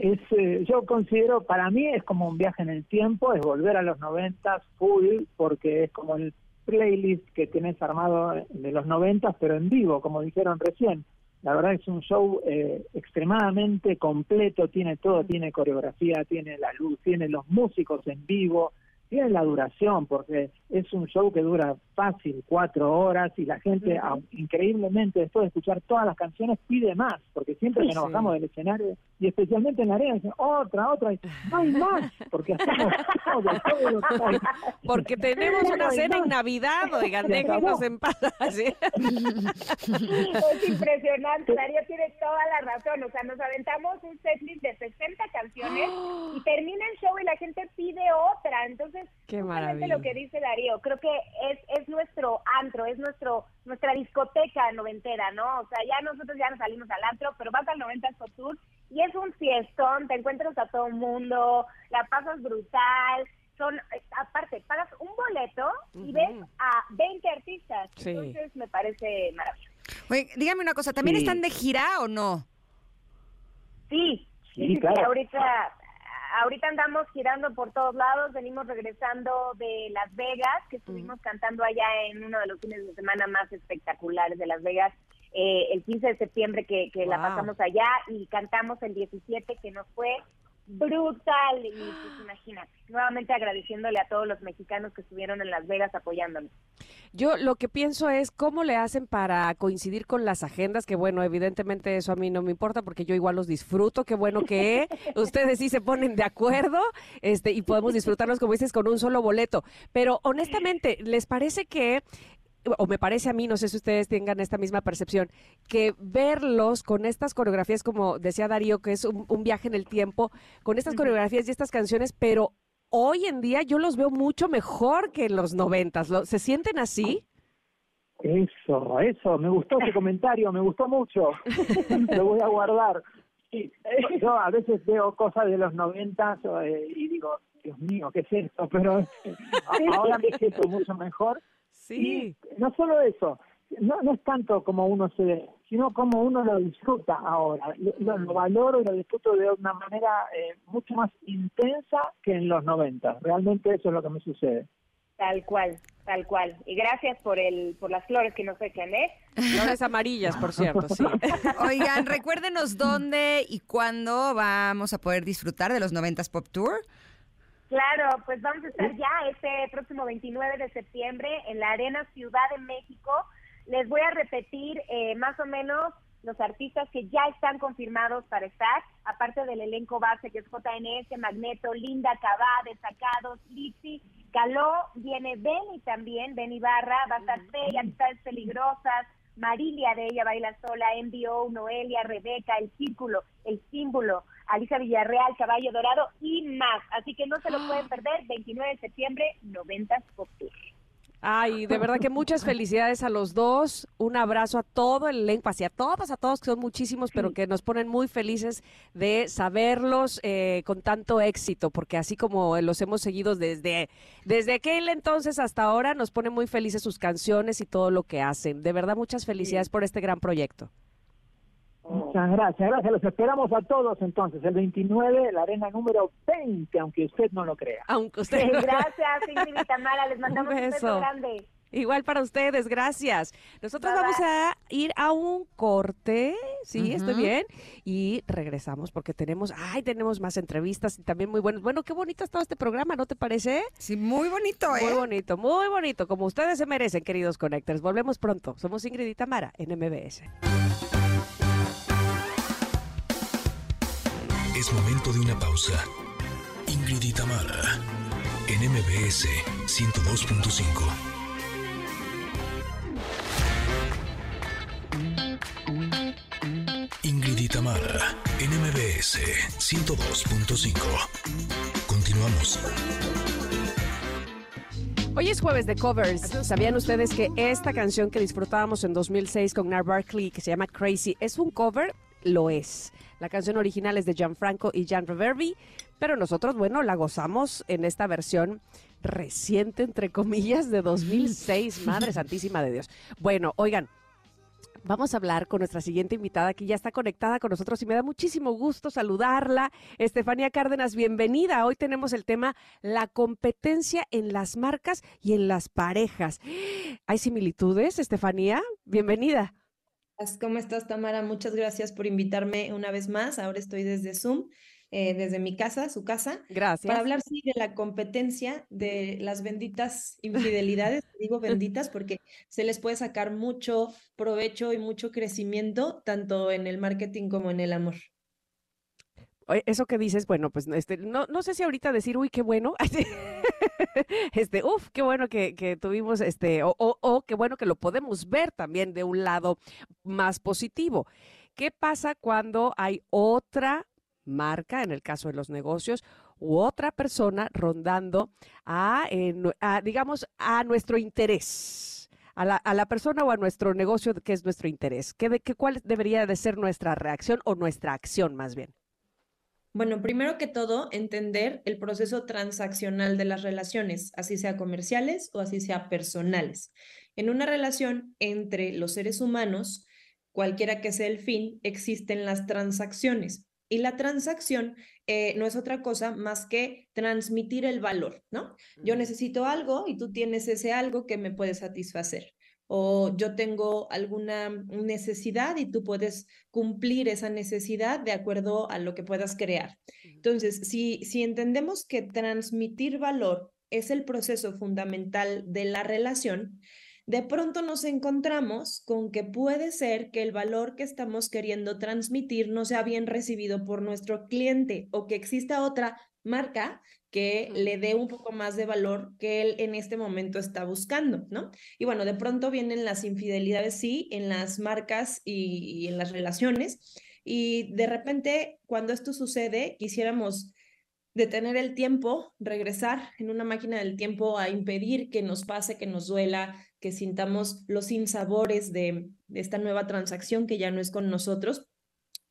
Es, eh, yo considero, para mí es como un viaje en el tiempo, es volver a los 90 full, porque es como el playlist que tenés armado de los 90, pero en vivo, como dijeron recién. La verdad es un show eh, extremadamente completo, tiene todo, tiene coreografía, tiene la luz, tiene los músicos en vivo, tiene la duración, porque es un show que dura fácil cuatro horas y la gente, increíblemente, después de escuchar todas las canciones, pide más, porque siempre que nos bajamos del escenario, y especialmente en la arena, dicen, otra, otra, y no hay más, porque hacemos todo, todo lo que hay. Porque tenemos una cena en Navidad, oigan, déjenos en paz. es impresionante, Darío tiene toda la razón, o sea, nos aventamos un setlist de 60 canciones y termina el show y la gente pide otra, entonces Qué lo que dice Darío, creo que es, es nuestro antro, es nuestro nuestra discoteca noventera, ¿no? O sea, ya nosotros ya nos salimos al antro, pero vas al 90 por Tour y es un fiestón, te encuentras a todo el mundo, la pasas brutal, son, aparte, pagas un boleto y ves a 20 artistas, entonces me parece maravilloso. Oye, dígame una cosa, ¿también están de gira o no? Sí, sí, claro. ahorita ahorita andamos girando por todos lados, venimos regresando de Las Vegas, que estuvimos cantando allá en uno de los fines de semana más espectaculares de Las Vegas, eh, el 15 de septiembre que, que la pasamos allá y cantamos el 17 que nos fue brutal. Y pues imagínate, nuevamente agradeciéndole a todos los mexicanos que estuvieron en Las Vegas apoyándonos. Yo lo que pienso es cómo le hacen para coincidir con las agendas, que bueno, evidentemente eso a mí no me importa porque yo igual los disfruto, qué bueno que ustedes sí se ponen de acuerdo este y podemos disfrutarlos, como dices, con un solo boleto. Pero honestamente, ¿les parece que o me parece a mí, no sé si ustedes tengan esta misma percepción, que verlos con estas coreografías, como decía Darío, que es un, viaje en el tiempo, con estas coreografías y estas canciones, pero hoy en día yo los veo mucho mejor que en los noventas. ¿Se sienten así? Eso, eso, me gustó ese comentario, me gustó mucho. Lo voy a guardar. yo a veces veo cosas de los noventas eh, y digo, Dios mío, ¿qué es esto? Pero ahora me siento mucho mejor Sí. no solo eso, no, no es tanto como uno se ve, sino como uno lo disfruta ahora. Lo, valoro y lo disfruto de una manera eh, mucho más intensa que en los 90. Realmente eso es lo que me sucede. Tal cual, tal cual. Y gracias por el por las flores que nos echan, ¿eh? Flores amarillas, por cierto, sí. Oigan, recuérdenos dónde y cuándo vamos a poder disfrutar de los 90s Pop Tour. Claro, pues vamos a estar ya este próximo 29 de septiembre en la Arena Ciudad de México. Les voy a repetir eh, más o menos los artistas que ya están confirmados para estar, aparte del elenco base que es JNS, Magneto, Linda Cabá, Desacados, Lizzy, Caló, viene Benny también, Benny Barra, va a estar Amistades Peligrosas, Marilia de ella baila sola, MBO, Noelia, Rebeca, El Círculo, El Símbolo, Alicia Villarreal, Caballo Dorado y más. Así que no se lo pueden perder, 29 de septiembre, 90 Pop Ay, de verdad que muchas felicidades a los dos. Un abrazo a todo el elenco, a todos, a todos, que son muchísimos, pero que nos ponen muy felices de saberlos eh, con tanto éxito, porque así como los hemos seguido desde, desde aquel entonces hasta ahora, nos ponen muy felices sus canciones y todo lo que hacen. De verdad, muchas felicidades por este gran proyecto. Muchas gracias, gracias. Los esperamos a todos entonces, el 29, la arena número 20, aunque usted no lo crea. Aunque usted Gracias, Ingrid y Tamara, les mandamos un, beso grande. Igual para ustedes, gracias. Nosotros vamos a ir a un corte, sí, estoy bien, y regresamos porque tenemos, ay, tenemos más entrevistas y también muy buenos. Bueno, qué bonito ha estado este programa, ¿no te parece? Sí, muy bonito, ¿eh? Muy bonito, muy bonito, como ustedes se merecen, queridos Connectors. Volvemos pronto. Somos Ingrid y Tamara en MBS. Momento de una pausa. Ingrid y en MBS 102.5. Ingrid y en MBS 102.5. Continuamos. Hoy es jueves de covers. ¿Sabían ustedes que esta canción que disfrutábamos en 2006 con Nar Barkley, que se llama Crazy, es un cover? Lo es. La canción original es de Gianfranco y Jan Reverbi, pero nosotros, bueno, la gozamos en esta versión reciente, entre comillas, de 2006. Madre Santísima de Dios. Bueno, oigan, Vamos a hablar con nuestra siguiente invitada que ya está conectada con nosotros y me da muchísimo gusto saludarla. Estefanía Cárdenas, bienvenida. Hoy tenemos el tema la competencia en las marcas y en las parejas. ¿Hay similitudes, Estefanía? Bienvenida. ¿Cómo estás, Tamara? Muchas gracias por invitarme una vez más. Ahora estoy desde Zoom eh, desde mi casa, su casa. Gracias. Para hablar sí, de la competencia de las benditas infidelidades. digo benditas porque se les puede sacar mucho provecho y mucho crecimiento, tanto en el marketing como en el amor. Eso que dices, bueno, pues este, no, no sé si ahorita decir, uy, qué bueno, este, uf, qué bueno que, que tuvimos, este, o, o, o qué bueno que lo podemos ver también de un lado más positivo. ¿Qué pasa cuando hay otra marca, en el caso de los negocios, u otra persona rondando a, digamos, a nuestro interés. A la, a la, persona o a nuestro negocio que es nuestro interés. ¿Qué, qué, ¿Cuál debería de ser nuestra reacción o nuestra acción más bien? Bueno, primero que todo, entender el proceso transaccional de las relaciones, así sea comerciales o así sea personales. En una relación entre los seres humanos, cualquiera que sea el fin, existen las transacciones. Y la transacción eh, no es otra cosa más que transmitir el valor, ¿no? Yo necesito algo y tú tienes ese algo que me puede satisfacer. O yo tengo alguna necesidad y tú puedes cumplir esa necesidad de acuerdo a lo que puedas crear. Entonces, si, si entendemos que transmitir valor es el proceso fundamental de la relación, de pronto nos encontramos con que puede ser que el valor que estamos queriendo transmitir no sea bien recibido por nuestro cliente o que exista otra marca que le dé un poco más de valor que él en este momento está buscando, ¿no? Y bueno, de pronto vienen las infidelidades, sí, en las marcas y, y en las relaciones. Y de repente, cuando esto sucede, quisiéramos detener el tiempo, regresar en una máquina del tiempo a impedir que nos pase, que nos duela, que sintamos los sinsabores de, de esta nueva transacción que ya no es con nosotros.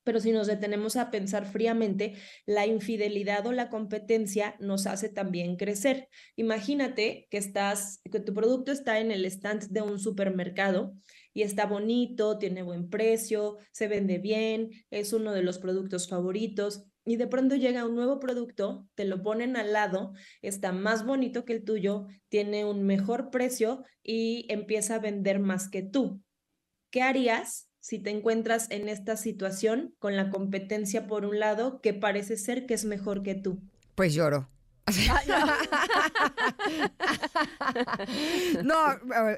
Pero si nos detenemos a pensar fríamente, la infidelidad o la competencia nos hace también crecer. Imagínate que estás, que tu producto está en el stand de un supermercado y está bonito, tiene buen precio, se vende bien, es uno de los productos favoritos y de pronto llega un nuevo producto, te lo ponen al lado, está más bonito que el tuyo, tiene un mejor precio y empieza a vender más que tú. ¿Qué harías si te encuentras en esta situación con la competencia por un lado que parece ser que es mejor que tú? Pues lloro. no,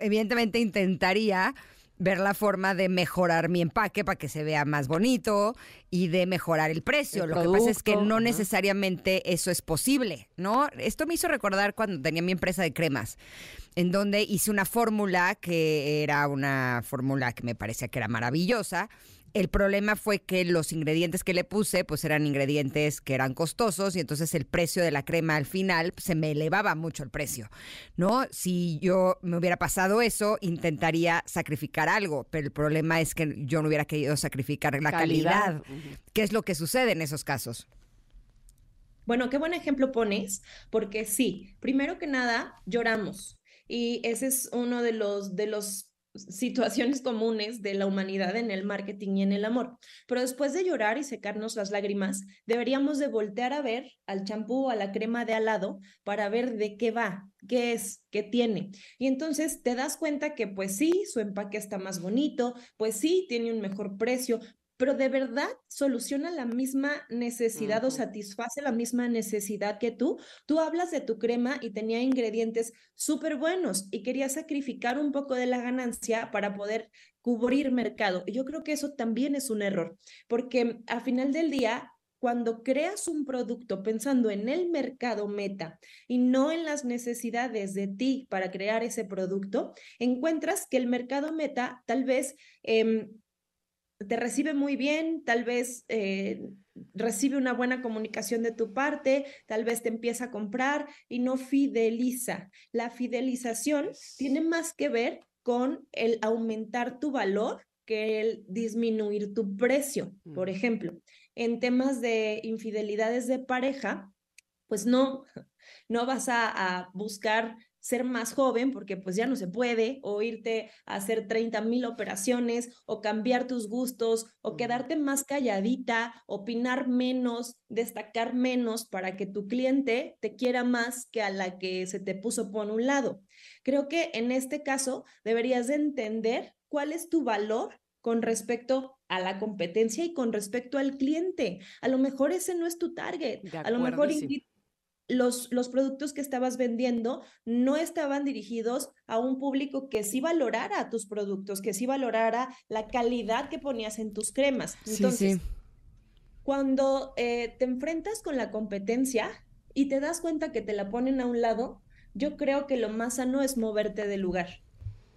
evidentemente intentaría ver la forma de mejorar mi empaque para que se vea más bonito y de mejorar el precio. Lo que pasa es que no necesariamente eso es posible, ¿no? Esto me hizo recordar cuando tenía mi empresa de cremas, en donde hice una fórmula que era una fórmula que me parecía que era maravillosa el problema fue que los ingredientes que le puse, pues eran ingredientes que eran costosos y entonces el precio de la crema al final pues, se me elevaba mucho el precio, ¿no? Si yo me hubiera pasado eso, intentaría sacrificar algo, pero el problema es que yo no hubiera querido sacrificar la calidad. ¿Qué es lo que sucede en esos casos? Bueno, qué buen ejemplo pones, porque sí, primero que nada, lloramos. Y ese es uno de los, de los situaciones comunes de la humanidad en el marketing y en el amor. Pero después de llorar y secarnos las lágrimas, deberíamos de voltear a ver al champú o a la crema de al lado para ver de qué va, qué es, qué tiene. Y entonces te das cuenta que pues sí, su empaque está más bonito, pues sí, tiene un mejor precio, pero de verdad soluciona la misma necesidad o satisface la misma necesidad que tú. Tú hablas de tu crema y tenía ingredientes súper buenos y quería sacrificar un poco de la ganancia para poder cubrir mercado. Y yo creo que eso también es un error, porque a final del día cuando creas un producto pensando en el mercado meta y no en las necesidades de ti para crear ese producto, encuentras que el mercado meta tal vez em, te recibe muy bien, tal vez eh, recibe una buena comunicación de tu parte, tal vez te empieza a comprar y no fideliza. La fidelización tiene más que ver con el aumentar tu valor que el disminuir tu precio. Por mm. ejemplo, en temas de infidelidades de pareja, pues no, no vas a, a buscar ser más joven porque pues ya no se puede, o irte a hacer 30 mil operaciones, o cambiar tus gustos, o quedarte más calladita, opinar menos, destacar menos para que tu cliente te quiera más que a la que se te puso por un lado. Creo que en este caso deberías de entender cuál es tu valor con respecto a la competencia y con respecto al cliente. A lo mejor ese no es tu target. A lo mejor los, los productos que estabas vendiendo no estaban dirigidos a un público que sí valorara tus productos, que sí valorara la calidad que ponías en tus cremas. Entonces, cuando eh, te enfrentas con la competencia y te das cuenta que te la ponen a un lado, yo creo que lo más sano es moverte de lugar.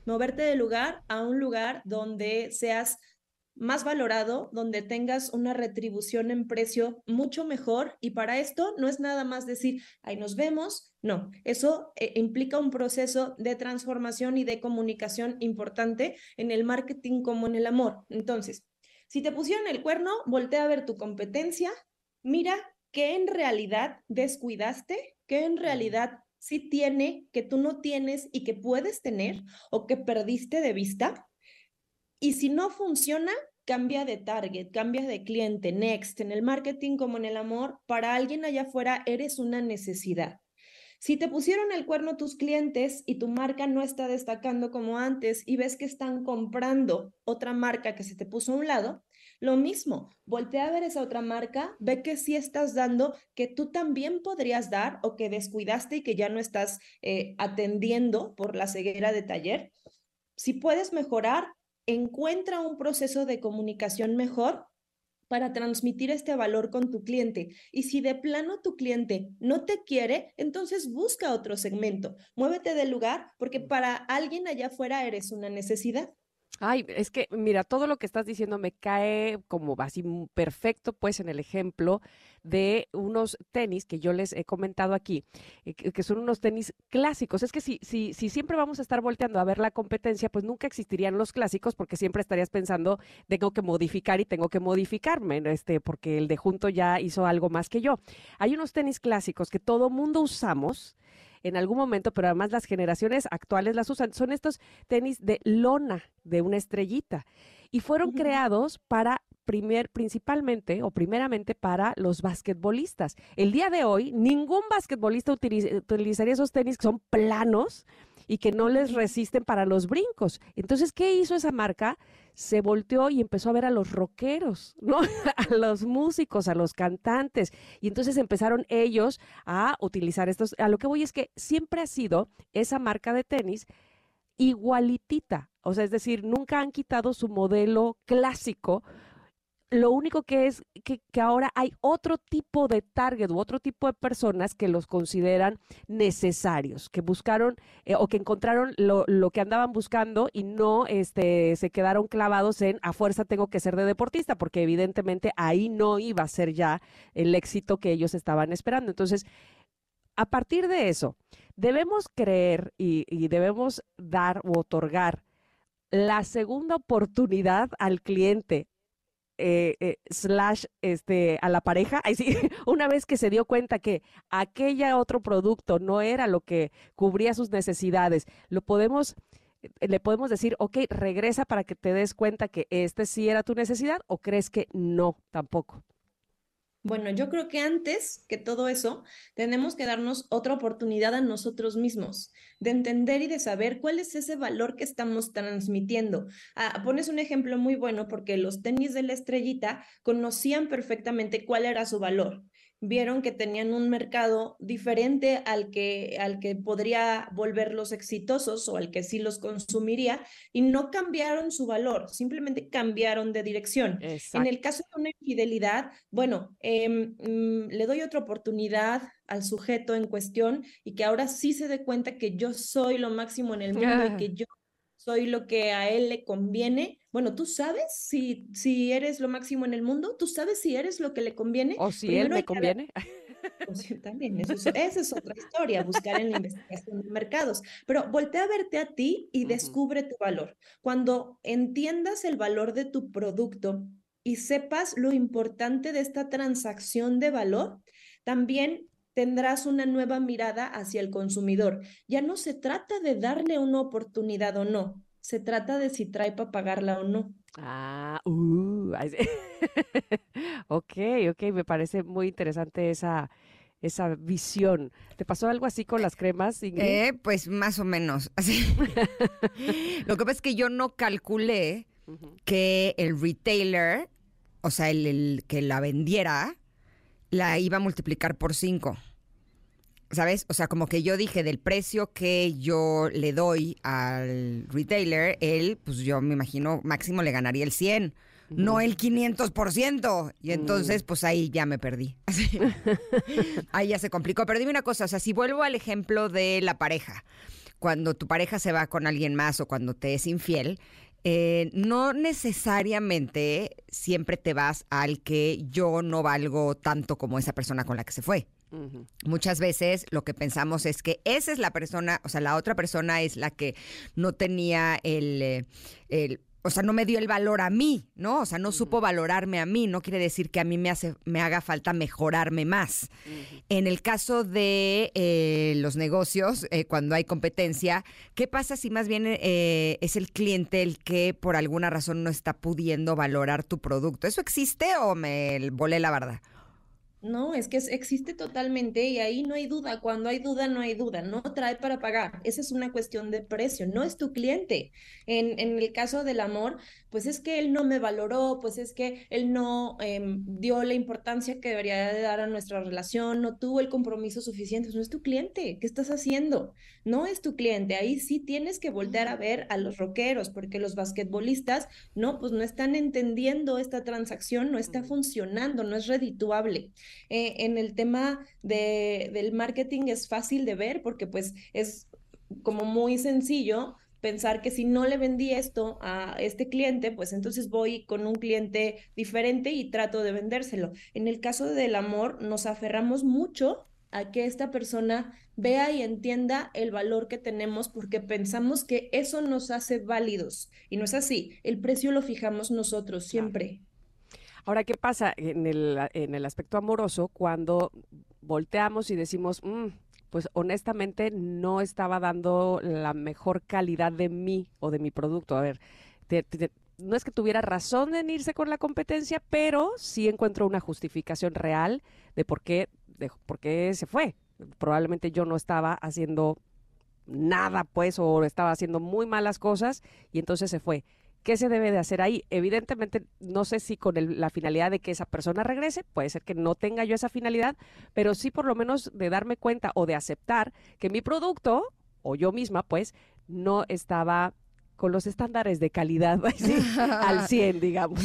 Moverte de lugar a un lugar donde seas más valorado, donde tengas una retribución en precio mucho mejor. Y para esto no es nada más decir, ahí nos vemos. No, eso eh, implica un proceso de transformación y de comunicación importante en el marketing como en el amor. Entonces, si te pusieron el cuerno, voltea a ver tu competencia, mira qué en realidad descuidaste, qué en realidad sí tiene, que tú no tienes y que puedes tener o que perdiste de vista y si no funciona, cambia de target, cambia de cliente, next. En el marketing como en el amor, para alguien allá afuera eres una necesidad. Si te pusieron el cuerno tus clientes y tu marca no está destacando como antes y ves que están comprando otra marca que se te puso a un lado, lo mismo, voltea a ver esa otra marca, ve que sí estás dando, que tú también podrías dar o que descuidaste y que ya no estás eh, atendiendo por la ceguera de taller. Si puedes mejorar, encuentra un proceso de comunicación mejor para transmitir este valor con tu cliente. Y si de plano tu cliente no te quiere, entonces busca otro segmento. Muévete del lugar porque para alguien allá afuera eres una necesidad. Ay, es que mira, todo lo que estás diciendo me cae como así perfecto, pues en el ejemplo de unos tenis que yo les he comentado aquí, eh, que son unos tenis clásicos. Es que si, si, si siempre vamos a estar volteando a ver la competencia, pues nunca existirían los clásicos porque siempre estarías pensando, tengo que modificar y tengo que modificarme, este, porque el de junto ya hizo algo más que yo. Hay unos tenis clásicos que todo mundo usamos en algún momento, pero además las generaciones actuales las usan. Son estos tenis de lona, de una estrellita, y fueron creados para primer, principalmente o primeramente para los basquetbolistas. El día de hoy, ningún basquetbolista utilizaría esos tenis que son planos y que no les resisten para los brincos. Entonces, ¿qué hizo esa marca? Se volteó y empezó a ver a los rockeros, ¿no? a los músicos, a los cantantes. Y entonces empezaron ellos a utilizar estos. A lo que voy es que siempre ha sido esa marca de tenis igualitita. O sea, es decir, nunca han quitado su modelo clásico lo único que es que, ahora hay otro tipo de target u otro tipo de personas que los consideran necesarios, que buscaron eh, o que encontraron lo, lo, que andaban buscando y no este, se quedaron clavados en a fuerza tengo que ser de deportista, porque evidentemente ahí no iba a ser ya el éxito que ellos estaban esperando. Entonces, a partir de eso, debemos creer y, debemos dar u otorgar la segunda oportunidad al cliente eh, eh, slash este, a la pareja, ahí sí, una vez que se dio cuenta que aquella otro producto no era lo que cubría sus necesidades, lo podemos, eh, le podemos decir, ok, regresa para que te des cuenta que este sí era tu necesidad o crees que no, tampoco. Bueno, yo creo que antes que todo eso, tenemos que darnos otra oportunidad a nosotros mismos, de entender y de saber cuál es ese valor que estamos transmitiendo. Ah, pones un ejemplo muy bueno porque los tenis de la estrellita conocían perfectamente cuál era su valor vieron que tenían un mercado diferente al que, al que podría volverlos exitosos o al que sí los consumiría y no cambiaron su valor, simplemente cambiaron de dirección. En el caso de una infidelidad, bueno, em, mm, le doy otra oportunidad al sujeto en cuestión y que ahora sí se dé cuenta que yo soy lo máximo en el mundo y que yo soy lo que a él le conviene. Bueno, tú sabes si, si eres lo máximo en el mundo, tú sabes si eres lo que le conviene. O si él me conviene. Pues también, eso es, esa es otra historia, buscar en la investigación de mercados. Pero voltea a verte a ti y descubre tu valor. Cuando entiendas el valor de tu producto y sepas lo importante de esta transacción de valor, también tendrás una nueva mirada hacia el consumidor. Ya no se trata de darle una oportunidad o no, se trata de si trae para pagarla o no. Ah, uh, ok, ok, me parece muy interesante esa, esa visión. ¿Te pasó algo así con las cremas, Eh, pues más o menos. Lo que pasa es que yo no calculé que el retailer, o sea, el, que la vendiera, la iba a multiplicar por cinco. ¿Sabes? O sea, como que yo dije del precio que yo le doy al retailer, él, pues yo me imagino, máximo le ganaría el 100 no el 500%. Y entonces, mm. pues ahí ya me perdí. ahí ya se complicó. Pero dime una cosa, o sea, si vuelvo al ejemplo de la pareja, cuando tu pareja se va con alguien más o cuando te es infiel, eh, no necesariamente siempre te vas al que yo no valgo tanto como esa persona con la que se fue. Muchas veces lo que pensamos es que esa es la persona, o sea, la otra persona es la que no tenía el, eh, el o sea, no me dio el valor a mí, ¿no? O sea, no supo valorarme a mí, no quiere decir que a mí me, hace, me haga falta mejorarme más. En el caso de eh, los negocios, eh, cuando hay competencia, ¿qué pasa si más bien eh, es el cliente el que por alguna razón no está pudiendo valorar tu producto? ¿Eso existe o me volé la verdad? No, es que existe totalmente y ahí no hay duda. Cuando hay duda, no hay duda. No trae para pagar. Esa es una cuestión de precio. No es tu cliente. En, en el caso del amor, pues es que él no me valoró, pues es que él no em, dio la importancia que debería de dar a nuestra relación, no tuvo el compromiso suficiente. No es tu cliente. ¿Qué estás haciendo? No es tu cliente. Ahí sí tienes que voltear a ver a los rockeros, porque los basquetbolistas, no, pues no están entendiendo esta transacción, no está funcionando, no es redituable. Eh, en el tema de, del marketing es fácil de ver porque pues es como muy sencillo pensar que si no le vendí esto a este cliente, pues entonces voy con un cliente diferente y trato de vendérselo. En el caso del amor, nos aferramos mucho a que esta persona vea y entienda el valor que tenemos porque pensamos que eso nos hace válidos. Y no es así, el precio lo fijamos nosotros siempre. Ahora, ¿qué pasa en el, en el aspecto amoroso cuando volteamos y decimos, mm, pues honestamente no estaba dando la mejor calidad de mí o de mi producto? A ver, no es que tuviera razón en irse con la competencia, pero sí encuentro una justificación real de por qué, de por qué se fue. Probablemente yo no estaba haciendo nada, pues, o estaba haciendo muy malas cosas y entonces se fue. ¿Qué se debe de hacer ahí? Evidentemente, no sé si con la finalidad de que esa persona regrese, puede ser que no tenga yo esa finalidad, pero sí por lo menos de darme cuenta o de aceptar que mi producto, o yo misma, pues, no estaba con los estándares de calidad al 100, digamos.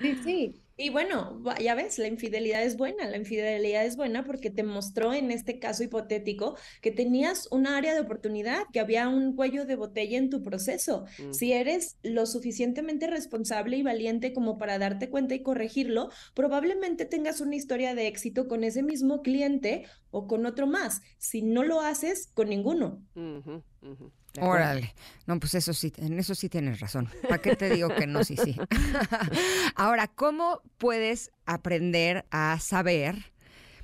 Sí, sí. Y bueno, ya ves, la infidelidad es buena, la infidelidad es buena porque te mostró en este caso hipotético que tenías un área de oportunidad, que había un cuello de botella en tu proceso. Si eres lo suficientemente responsable y valiente como para darte cuenta y corregirlo, probablemente tengas una historia de éxito con ese mismo cliente o con otro más. Si no lo haces, con ninguno. Órale. No, pues eso sí, en eso sí tienes razón. ¿Para qué te digo que no? Sí, sí. Ahora, ¿cómo puedes aprender a saber?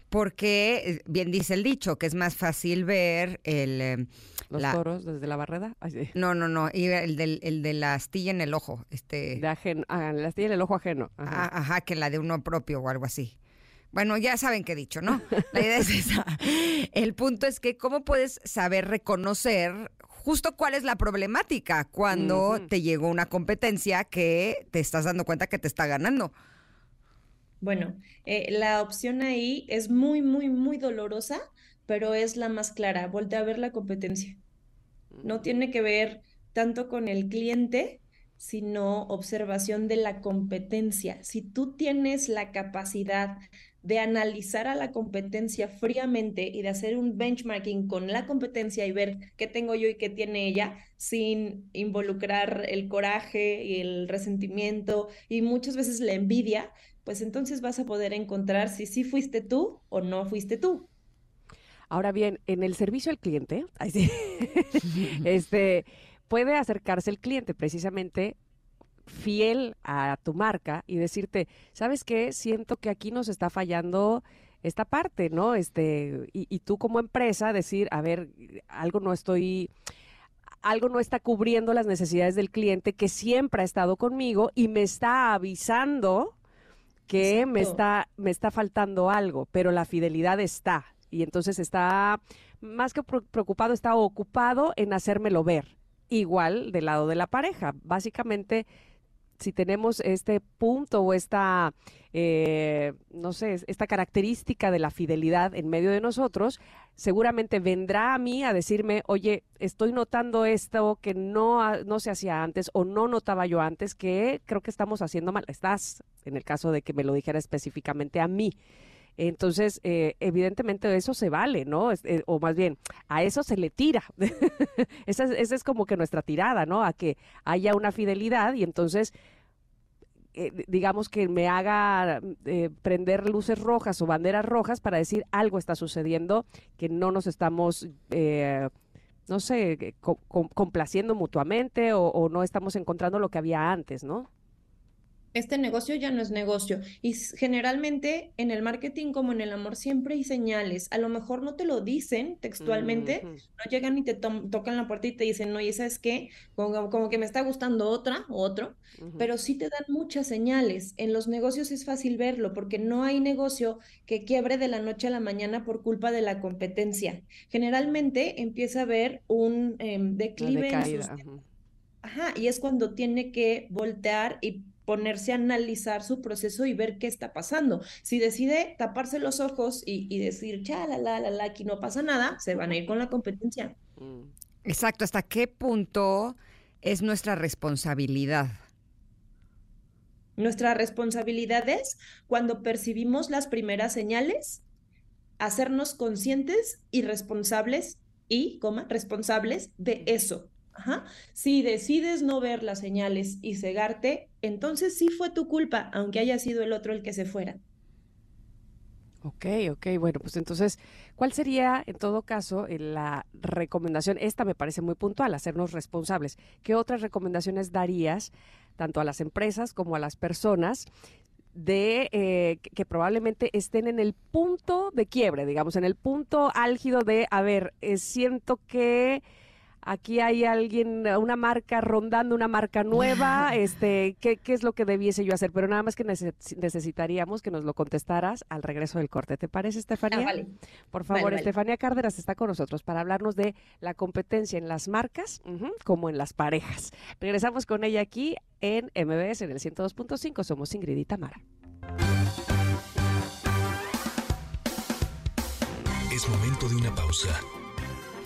Porque eh, bien dice el dicho que es más fácil ver el eh, los toros desde la barreda. No, no, no, y el, del, el de la astilla en el ojo, este. De ajeno, ah, la astilla en el ojo ajeno. Ajá. Ah, ajá, que la de uno propio o algo así. Bueno, ya saben qué he dicho, ¿no? La idea es esa. El punto es que cómo puedes saber reconocer justo cuál es la problemática cuando te llegó una competencia que te estás dando cuenta que te está ganando. Bueno, eh, la opción ahí es muy, muy, muy dolorosa, pero es la más clara. Voltea a ver la competencia. No tiene que ver tanto con el cliente, sino observación de la competencia. Si tú tienes la capacidad de analizar a la competencia fríamente y de hacer un benchmarking con la competencia y ver qué tengo yo y qué tiene ella sin involucrar el coraje y el resentimiento y muchas veces la envidia, pues entonces vas a poder encontrar si sí fuiste tú o no fuiste tú. Ahora bien, en el servicio al cliente, este, puede acercarse el cliente precisamente fiel a tu marca y decirte, ¿sabes qué? Siento que aquí nos está fallando esta parte, ¿no? Este, y, y tú como empresa decir, a ver, algo no estoy algo no está cubriendo las necesidades del cliente que siempre ha estado conmigo y me está avisando que me está, me está faltando algo, pero la fidelidad está. Y entonces está, más que preocupado, está ocupado en hacérmelo ver. Igual del lado de la pareja. Básicamente, si tenemos este punto o esta, eh, no sé, esta característica de la fidelidad en medio de nosotros, seguramente vendrá a mí a decirme, oye, estoy notando esto que no, no se hacía antes o no notaba yo antes, que creo que estamos haciendo mal. Estás, en el caso de que me lo dijera específicamente a mí. Entonces, eh, evidentemente eso se vale, ¿no? Eh, o más bien, a eso se le tira. esa, es, como que nuestra tirada, ¿no? A que haya una fidelidad y entonces eh, digamos que me haga prender luces rojas o banderas rojas para decir algo está sucediendo que no nos estamos, no sé, complaciendo mutuamente o, no estamos encontrando lo que había antes, ¿no? Este negocio ya no es negocio. Y generalmente en el marketing como en el amor siempre hay señales. A lo mejor no te lo dicen textualmente, no llegan y te tocan la puerta y te dicen, oye, ¿sabes qué? Como, como que me está gustando otra o otro, pero sí te dan muchas señales. En los negocios es fácil verlo porque no hay negocio que quiebre de la noche a la mañana por culpa de la competencia. Generalmente empieza a haber un em, declive en sus... Ajá, y es cuando tiene que voltear y ponerse a analizar su proceso y ver qué está pasando. Si decide taparse los ojos y, decir, ya, la, la, la, la, aquí no pasa nada, se van a ir con la competencia. Mm. Exacto, ¿hasta qué punto es nuestra responsabilidad? Nuestra responsabilidad es cuando percibimos las primeras señales, hacernos conscientes y responsables y, coma, responsables de eso. Si decides no ver las señales y cegarte, entonces sí fue tu culpa, aunque haya sido el otro el que se fuera. Ok, ok, bueno, pues entonces, ¿cuál sería en todo caso la recomendación? Esta me parece muy puntual, hacernos responsables. ¿Qué otras recomendaciones darías tanto a las empresas como a las personas de eh, que, probablemente estén en el punto de quiebre, digamos, en el punto álgido de, a ver, eh, siento que aquí hay alguien, una marca rondando, una marca nueva, este, ¿qué, es lo que debiese yo hacer? Pero nada más que necesitaríamos que nos lo contestaras al regreso del corte. ¿Te parece, Estefanía? Ah, vale. Por favor, Estefanía Cárdenas está con nosotros para hablarnos de la competencia en las marcas como en las parejas. Regresamos con ella aquí en MBS en el 102.5. Somos Ingrid y Tamara. Es momento de una pausa.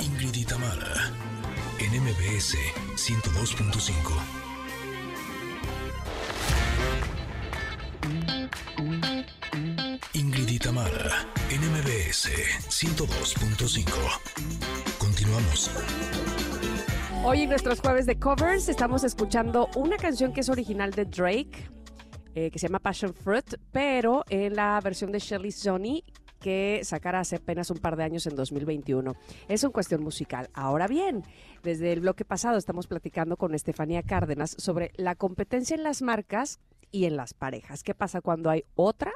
Ingrid y Tamara en MBS 102.5. Ingrid y en MBS 102.5. Continuamos. Hoy en nuestros jueves de covers estamos escuchando una canción que es original de Drake, eh, que se llama Passion Fruit, pero en la versión de Shelly Sony que sacara hace apenas un par de años en 2021. Es una cuestión musical. Ahora bien, desde el bloque pasado estamos platicando con Estefanía Cárdenas sobre la competencia en las marcas y en las parejas. ¿Qué pasa cuando hay otra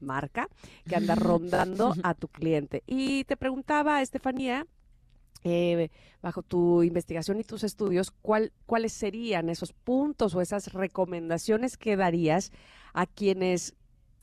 marca que anda rondando a tu cliente? Y te preguntaba, Estefanía, eh, bajo tu investigación y tus estudios, ¿cuál, ¿cuáles serían esos puntos o esas recomendaciones que darías a quienes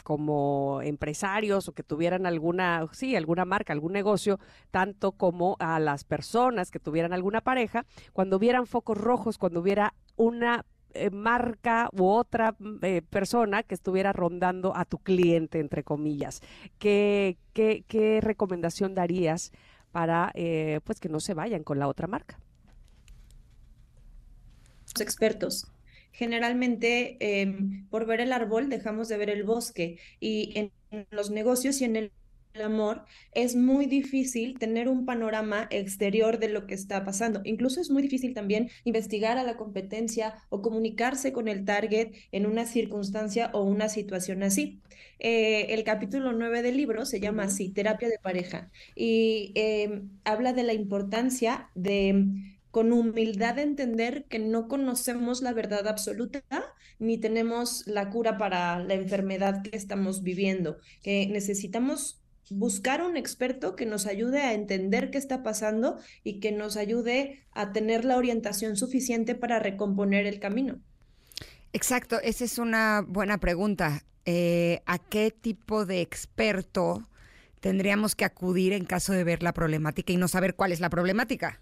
como empresarios o que tuvieran alguna, sí, alguna marca, algún negocio, tanto como a las personas que tuvieran alguna pareja, cuando hubieran focos rojos, cuando hubiera una eh, marca u otra mm, eh, persona que estuviera rondando a tu cliente, entre comillas. ¿Qué, qué, qué recomendación darías para eh, pues que no se vayan con la otra marca? expertos generalmente em, por ver el árbol dejamos de ver el bosque y en los negocios y en el amor es muy difícil tener un panorama exterior de lo que está pasando. Incluso es muy difícil también investigar a la competencia o comunicarse con el target en una circunstancia o una situación así. Eh, el capítulo 9 del libro se llama así, terapia de pareja, y em, habla de la importancia de con humildad de entender que no conocemos la verdad absoluta ni tenemos la cura para la enfermedad que estamos viviendo, que necesitamos buscar un experto que nos ayude a entender qué está pasando y que nos ayude a tener la orientación suficiente para recomponer el camino. Exacto, esa es una buena pregunta. Eh, ¿A qué tipo de experto tendríamos que acudir en caso de ver la problemática y no saber cuál es la problemática?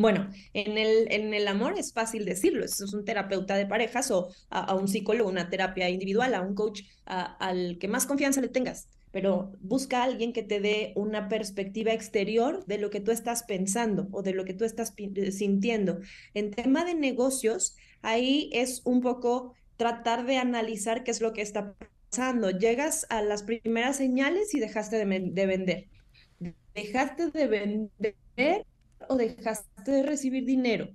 Bueno, en el, en el amor es fácil decirlo, es un terapeuta de parejas o a, un psicólogo, una terapia individual, a un coach, al que más confianza le tengas, pero busca a alguien que te dé una perspectiva exterior de lo que tú estás pensando o de lo que tú estás eh, sintiendo. En tema de negocios, ahí es un poco tratar de analizar qué es lo que está pasando. Llegas a las primeras señales y dejaste de, de vender. Dejaste de vender o dejaste de recibir dinero.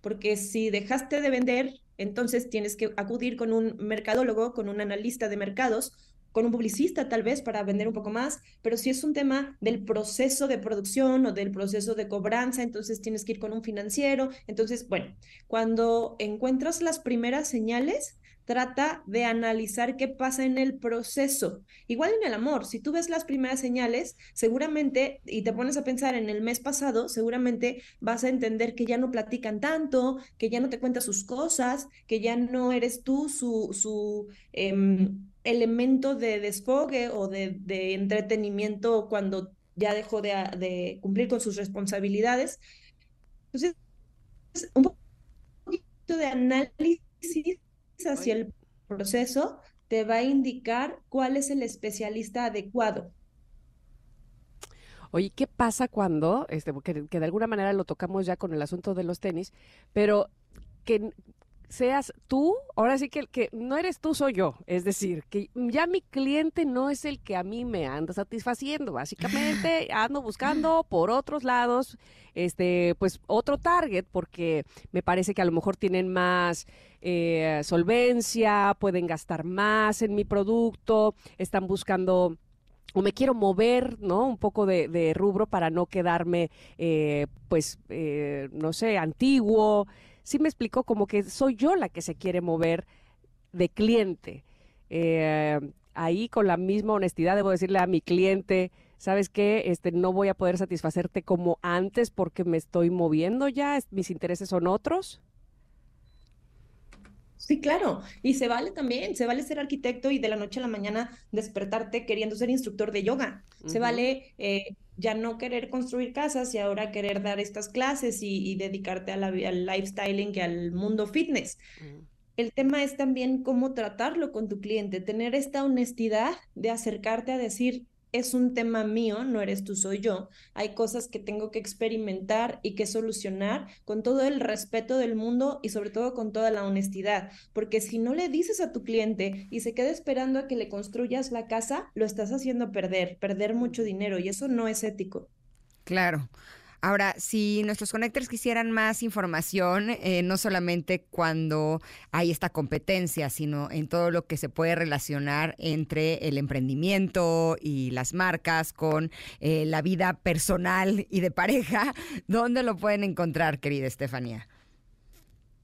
Porque si dejaste de vender, entonces tienes que acudir con un mercadólogo, con un analista de mercados, con un publicista tal vez para vender un poco más, pero si es un tema del proceso de producción o del proceso de cobranza, entonces tienes que ir con un financiero. Entonces, bueno, cuando encuentras las primeras señales, trata de analizar qué pasa en el proceso. Igual en el amor, si tú ves las primeras señales, seguramente, y te pones a pensar en el mes pasado, seguramente vas a entender que ya no platican tanto, que ya no te cuenta sus cosas, que ya no eres tú su, su em, elemento de desfogue o de, entretenimiento cuando ya dejó de, de cumplir con sus responsabilidades. Entonces, un poquito de análisis hacia el proceso, te va a indicar cuál es el especialista adecuado. Oye, ¿qué pasa cuando, este, que, que de alguna manera lo tocamos ya con el asunto de los tenis, pero que seas tú, ahora sí que el que no eres tú, soy yo. Es decir, que ya mi cliente no es el que a mí me anda satisfaciendo. Básicamente ando buscando por otros lados, este, pues otro target, porque me parece que a lo mejor tienen más eh, solvencia, pueden gastar más en mi producto, están buscando o me quiero mover, ¿no? Un poco de, rubro para no quedarme, eh, pues, eh, no sé, antiguo sí me explicó como que soy yo la que se quiere mover de cliente. Eh, ahí con la misma honestidad debo decirle a mi cliente, ¿sabes qué? Este, no voy a poder satisfacerte como antes porque me estoy moviendo ya, mis intereses son otros. Sí, claro. Y se vale también, se vale ser arquitecto y de la noche a la mañana despertarte queriendo ser instructor de yoga. Se vale eh, ya no querer construir casas y ahora querer dar estas clases y, dedicarte a la, al lifestyling y al mundo fitness. El tema es también cómo tratarlo con tu cliente, tener esta honestidad de acercarte a decir, es un tema mío, no eres tú, soy yo. Hay cosas que tengo que experimentar y que solucionar con todo el respeto del mundo y sobre todo con toda la honestidad, porque si no le dices a tu cliente y se queda esperando a que le construyas la casa, lo estás haciendo perder, perder mucho dinero y eso no es ético. Claro. Ahora, si nuestros conectores quisieran más información, eh, no solamente cuando hay esta competencia, sino en todo lo que se puede relacionar entre el emprendimiento y las marcas con eh, la vida personal y de pareja, ¿dónde lo pueden encontrar, querida Estefanía?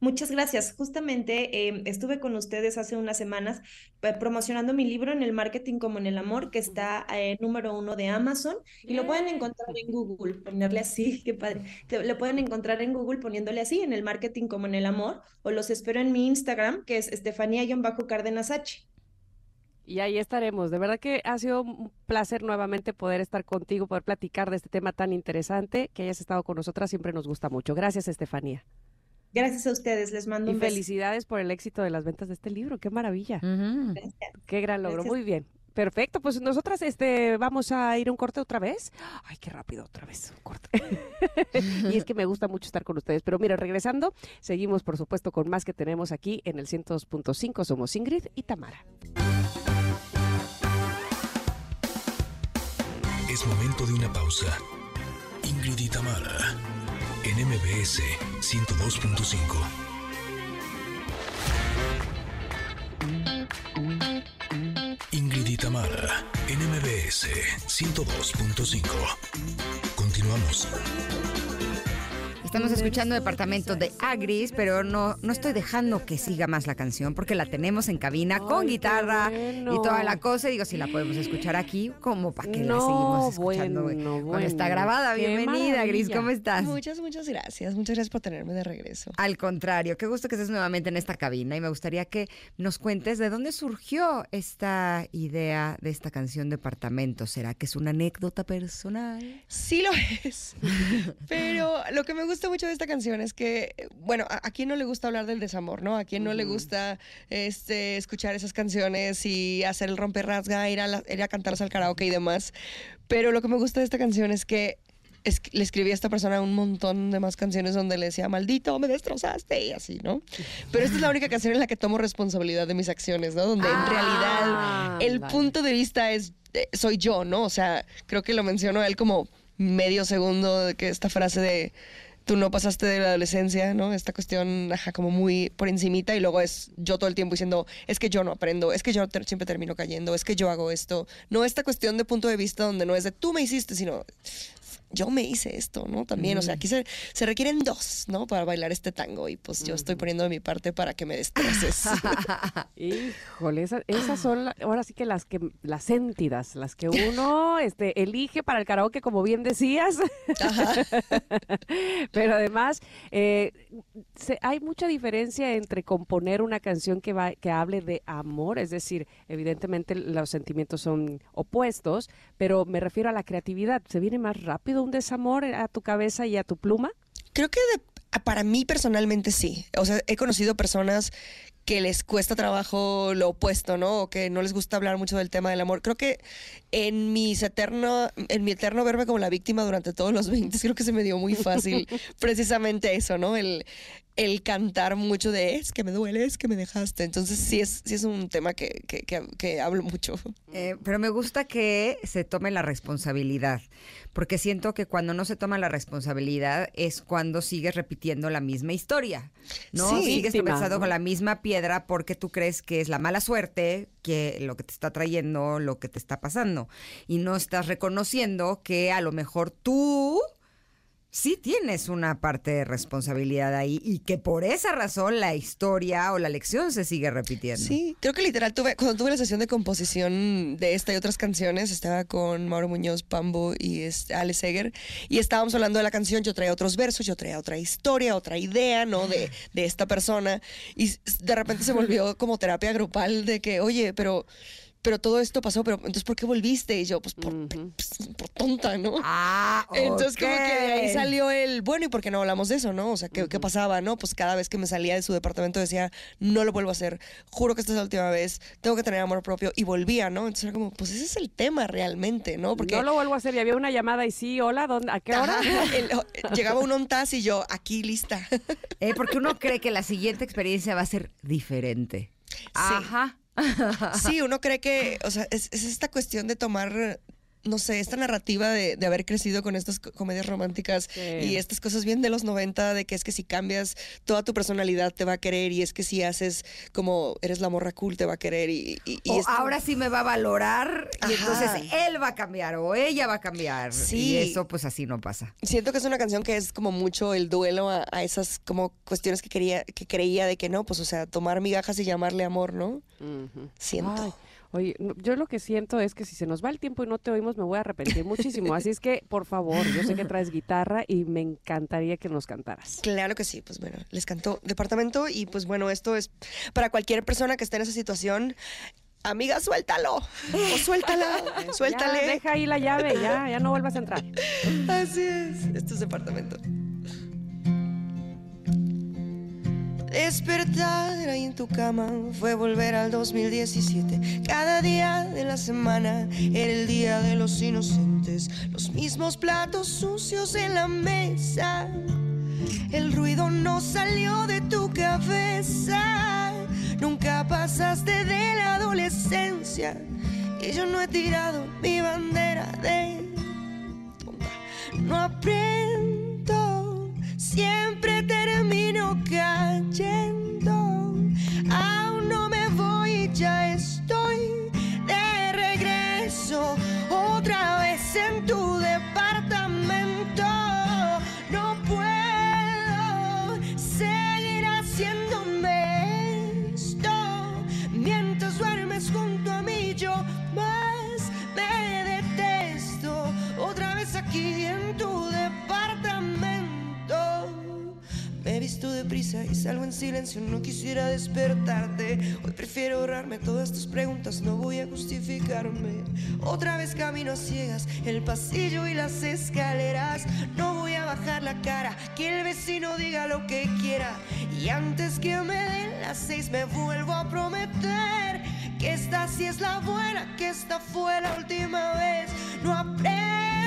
Muchas gracias. Justamente em, estuve con ustedes hace unas semanas eh, promocionando mi libro en el marketing como en el amor, que está eh, número uno de Amazon y lo pueden encontrar en Google, ponerle así, qué padre. Lo pueden encontrar en Google poniéndole así, en el marketing como en el amor, o los espero en mi Instagram, que es Estefanía-Cárdenas H. Y ahí estaremos. De verdad que ha sido un placer nuevamente poder estar contigo, poder platicar de este tema tan interesante. Que hayas estado con nosotras siempre nos gusta mucho. Gracias, Estefanía. Gracias a ustedes, les mando y un felicidades por el éxito de las ventas de este libro, qué maravilla. Qué gran logro, muy bien. Perfecto, pues nosotras este vamos a ir a un corte otra vez. Ay, qué rápido otra vez un corte. y es que me gusta mucho estar con ustedes, pero mira, regresando, seguimos por supuesto con más que tenemos aquí en el 102.5 somos Ingrid y Tamara. Es momento de una pausa. Ingrid y Tamara en MBS 102.5. Ingrid y Tamara, en MBS 102.5. Continuamos. Estamos escuchando Departamento de Agris, pero no, no estoy dejando que siga más la canción porque la tenemos en cabina con guitarra y toda la cosa. Y digo, si la podemos escuchar aquí, como para que la seguimos escuchando bueno, cuando está grabada. Bienvenida, Gris, ¿cómo estás? Muchas, muchas gracias. Muchas gracias por tenerme de regreso. Al contrario, qué gusto que estés nuevamente en esta cabina y me gustaría que nos cuentes de dónde surgió esta idea de esta canción Departamento. ¿Será que es una anécdota personal? Sí lo es. pero lo que me gusta mucho de esta canción es que, bueno, a, quien no le gusta hablar del desamor, ¿no? A quien no le gusta este, escuchar esas canciones y hacer el romperrasga, ir a, ir a cantarlas al karaoke y demás. Pero lo que me gusta de esta canción es que le escribí a esta persona un montón de más canciones donde le decía, maldito, me destrozaste y así, ¿no? Pero esta es la única canción en la que tomo responsabilidad de mis acciones, ¿no? Donde en ah, realidad el punto de vista es, eh, soy yo, ¿no? O sea, creo que lo menciono a él como medio segundo de que esta frase de tú no pasaste de la adolescencia, ¿no? Esta cuestión, ajá, como muy por encimita y luego es yo todo el tiempo diciendo, es que yo no aprendo, es que yo siempre termino cayendo, es que yo hago esto. No esta cuestión de punto de vista donde no es de tú me hiciste, sino yo me hice esto, ¿no? También, o sea, aquí se, requieren dos, ¿no? Para bailar este tango y pues yo estoy poniendo de mi parte para que me destroces. Híjole, esas, son ahora sí que las que las sentidas, las que uno este, elige para el karaoke, como bien decías. Pero además, eh, hay mucha diferencia entre componer una canción que, va, que hable de amor, es decir, evidentemente los sentimientos son opuestos, pero me refiero a la creatividad. ¿Se viene más rápido un desamor a tu cabeza y a tu pluma? Creo que para mí personalmente sí. O sea, he conocido personas que les cuesta trabajo lo opuesto, ¿no? O que no les gusta hablar mucho del tema del amor. Creo que en mis eterno, en mi eterno verme como la víctima durante todos los 20, creo que se me dio muy fácil precisamente eso, ¿no? El, el cantar mucho de es que me duele, es que me dejaste. Entonces sí es, sí es un tema que, que, que, hablo mucho. Eh, pero me gusta que se tome la responsabilidad, porque siento que cuando no se toma la responsabilidad es cuando sigues repitiendo la misma historia, ¿no? sigues tropezando con la misma porque tú crees que es la mala suerte, que lo que te está trayendo, lo que te está pasando, y no estás reconociendo que a lo mejor tú sí tienes una parte de responsabilidad ahí y que por esa razón la historia o la lección se sigue repitiendo. Sí, creo que literal tuve, cuando tuve la sesión de composición de esta y otras canciones, estaba con Mauro Muñoz, Pambo y Ale Seger, y estábamos hablando de la canción, yo traía otros versos, yo traía otra historia, otra idea, ¿no? De, de esta persona, y de repente se volvió como terapia grupal de que, oye, pero pero todo esto pasó, pero entonces ¿por qué volviste? Y yo, pues por, pues, tonta, ¿no? Ah, Entonces como que de ahí salió el, bueno, ¿y por qué no hablamos de eso, no? O sea, ¿qué, ¿qué, pasaba, no? Pues cada vez que me salía de su departamento decía, no lo vuelvo a hacer, juro que esta es la última vez, tengo que tener amor propio, y volvía, ¿no? Entonces era como, pues ese es el tema realmente, ¿no? Porque... No lo vuelvo a hacer, y había una llamada y sí, hola, ¿dónde, ¿a qué hora? llegaba un ontas y yo, aquí lista. Eh, porque uno cree que la siguiente experiencia va a ser diferente. Ajá. Sí, uno cree que, o sea, es, es esta cuestión de tomar no sé, esta narrativa de, de, haber crecido con estas comedias románticas y estas cosas bien de los 90, de que es que si cambias toda tu personalidad te va a querer y es que si haces como eres la morra cool te va a querer y... ahora sí me va a valorar y entonces él va a cambiar o ella va a cambiar. Sí. Y eso pues así no pasa. Siento que es una canción que es como mucho el duelo a, esas como cuestiones que, quería, que creía de que no, pues o sea, tomar migajas y llamarle amor, ¿no? Siento. Oye, yo lo que siento es que si se nos va el tiempo y no te oímos, me voy a arrepentir muchísimo. Así es que, por favor, yo sé que traes guitarra y me encantaría que nos cantaras. Claro que sí, pues bueno, les canto departamento y pues bueno, esto es para cualquier persona que esté en esa situación. Amiga, suéltalo. O suéltala. Suéltale. deja ahí la llave, ya, ya no vuelvas a entrar. Así es. Esto es departamento. Despertar ahí en tu cama fue volver al 2017. Cada día de la semana era el día de los inocentes. Los mismos platos sucios en la mesa. El ruido no salió de tu cabeza. Nunca pasaste de la adolescencia. Y yo no he tirado mi bandera de. No aprendo. Siempre termino cayendo. Aún no me voy, ya estoy de regreso. Otra vez en tu departamento. Visto deprisa y salgo en silencio, no quisiera despertarte. Hoy prefiero ahorrarme todas tus preguntas, no voy a justificarme. Otra vez camino a ciegas, el pasillo y las escaleras. No voy a bajar la cara, que el vecino diga lo que quiera. Y antes que me den las seis, me vuelvo a prometer que esta sí es la buena, que esta fue la última vez. No aprendo,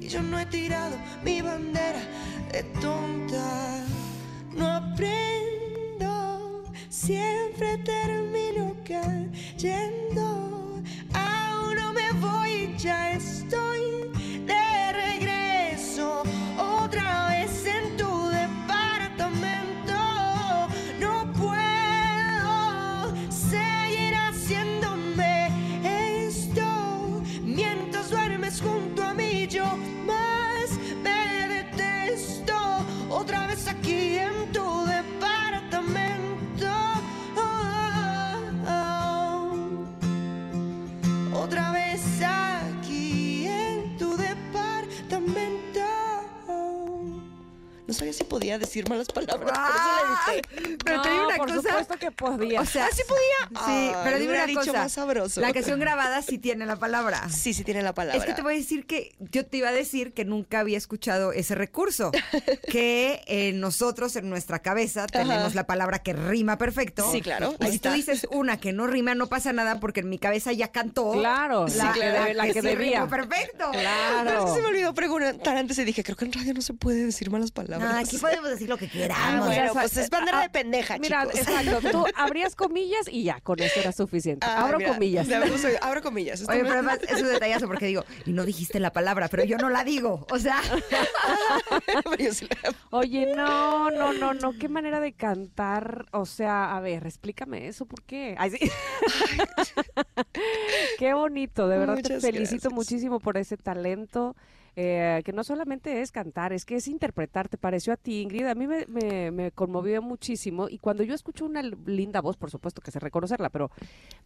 y yo no he tirado mi bandera de tonta. No aprendo, siempre termino cayendo. Aún no me voy, ya estoy No si podía decir malas palabras. por eso le dije. Pero te digo No, una por cosa. supuesto que podía. O sea, ¿Ah, sí podía? Sí, pero dime una dicho cosa. más sabroso. La canción grabada sí tiene la palabra. Sí, sí tiene la palabra. Es que te voy a decir que yo te iba a decir que nunca había escuchado ese recurso. que eh, nosotros en nuestra cabeza tenemos la palabra que rima perfecto. Sí, claro, Y si tú dices una que no rima, no pasa nada porque en mi cabeza ya cantó. Claro, la, la que debe- la que sí debía. rimó perfecto. Pero es Claro. que se me olvidó preguntar antes y dije, creo que en radio no se puede decir malas palabras. No, aquí podemos decir lo que Ah, queramos. bueno, o sea, pues es bandera ah, de pendeja, Mira, chicos. exacto. Tú abrías comillas y ya, con eso era suficiente. Ah, Abro mira, comillas. abro comillas. Oye, pero además es un detallazo porque digo, y no dijiste la palabra, pero yo no la digo. O sea, Pero yo sí la- Oye, no, no, no, no, qué manera de cantar. O sea, a ver, explícame eso, ¿por qué? Ay, sí. qué bonito, de verdad te felicito gracias. muchísimo por ese talento. Eh, que no solamente es cantar, es que es interpretar. ¿Te pareció a ti, Ingrid? A mí me, me, me conmovió muchísimo. Y cuando yo escucho una linda voz, por supuesto que sé reconocerla, pero,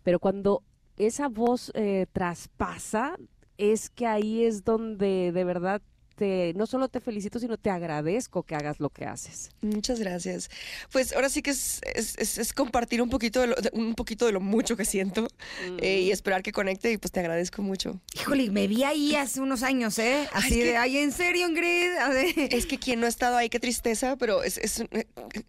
pero cuando esa voz eh, traspasa, es que ahí es donde de verdad te, no solo te felicito, sino te agradezco que hagas lo que haces. Muchas gracias. Pues ahora sí que es, es, es- es compartir un poquito, de lo, de- un poquito de lo mucho que siento eh, y esperar que conecte y pues te agradezco mucho. híjole, me vi ahí hace unos años, ¿eh? Así es de, que- ay, ¿en serio, Ingrid? A ver. Es que quien no ha estado ahí, qué tristeza, pero es, es,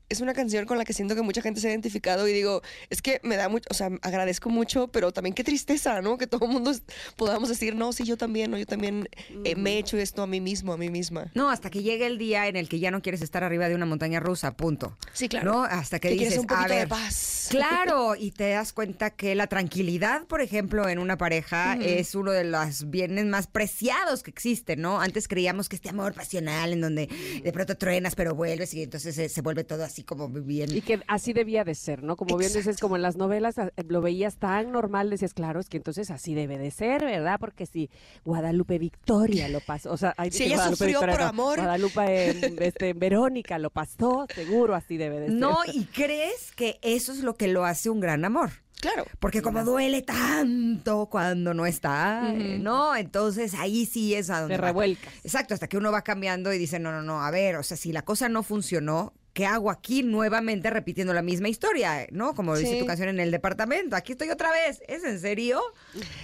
es una canción con la que siento que mucha gente se ha identificado y digo, es que me da mucho, o sea, agradezco mucho, pero también qué tristeza, ¿no? Que todo el mundo podamos decir, no, sí, yo también, no, yo también eh, me he hecho esto a mí mismo, a mí misma. No, hasta que llegue el día en el que ya no quieres estar arriba de una montaña rusa, punto. Sí, claro. ¿No? Hasta que, Que dices, quieres un a de ver, paz. Claro, y te das cuenta que la tranquilidad, por ejemplo, en una pareja es uno de los bienes más preciados que existen, ¿no? Antes creíamos que este amor pasional en donde de pronto truenas pero vuelves y entonces se, se vuelve todo así como bien. Y que así debía de ser, ¿no? Como bien dices, como en las novelas a- lo veías tan normal, decías, claro, es que entonces así debe de ser, ¿verdad? Porque si Guadalupe Victoria lo pasó, o sea, ay, Si dije ella sufrió por no, amor. Guadalupe eh, este, Verónica lo pasó, seguro así debe de ser. No, y crees que eso es lo que lo hace un gran amor. Claro. Porque como duele tanto cuando no está. ¿no? Entonces ahí sí es a donde Te va. revuelcas. Exacto, hasta que uno va cambiando y dice, no, no, no, a ver, o sea, si la cosa no funcionó, ¿qué hago aquí nuevamente repitiendo la misma historia? ¿No? Como dice Sí. tu canción en el departamento, aquí estoy otra vez, ¿es en serio?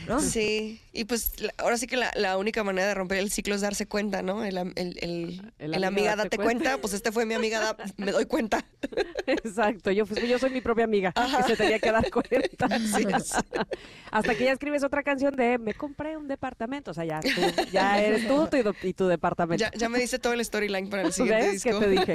¿No? Sí, y pues ahora sí que la, la única manera de romper el ciclo es darse cuenta, ¿no? El, am- el, el, El el amiga amiga date date cuenta. cuenta. pues este fue mi amiga, da- me doy cuenta. Exacto, yo, pues, yo soy mi propia amiga, que se tenía que dar cuenta. Hasta que ya escribes otra canción de me compré un departamento, o sea, ya, tú- ya eres tú, tú y, tu departamento. Ya, ya me dice todo el storyline para el siguiente ¿Ves que disco. te dije?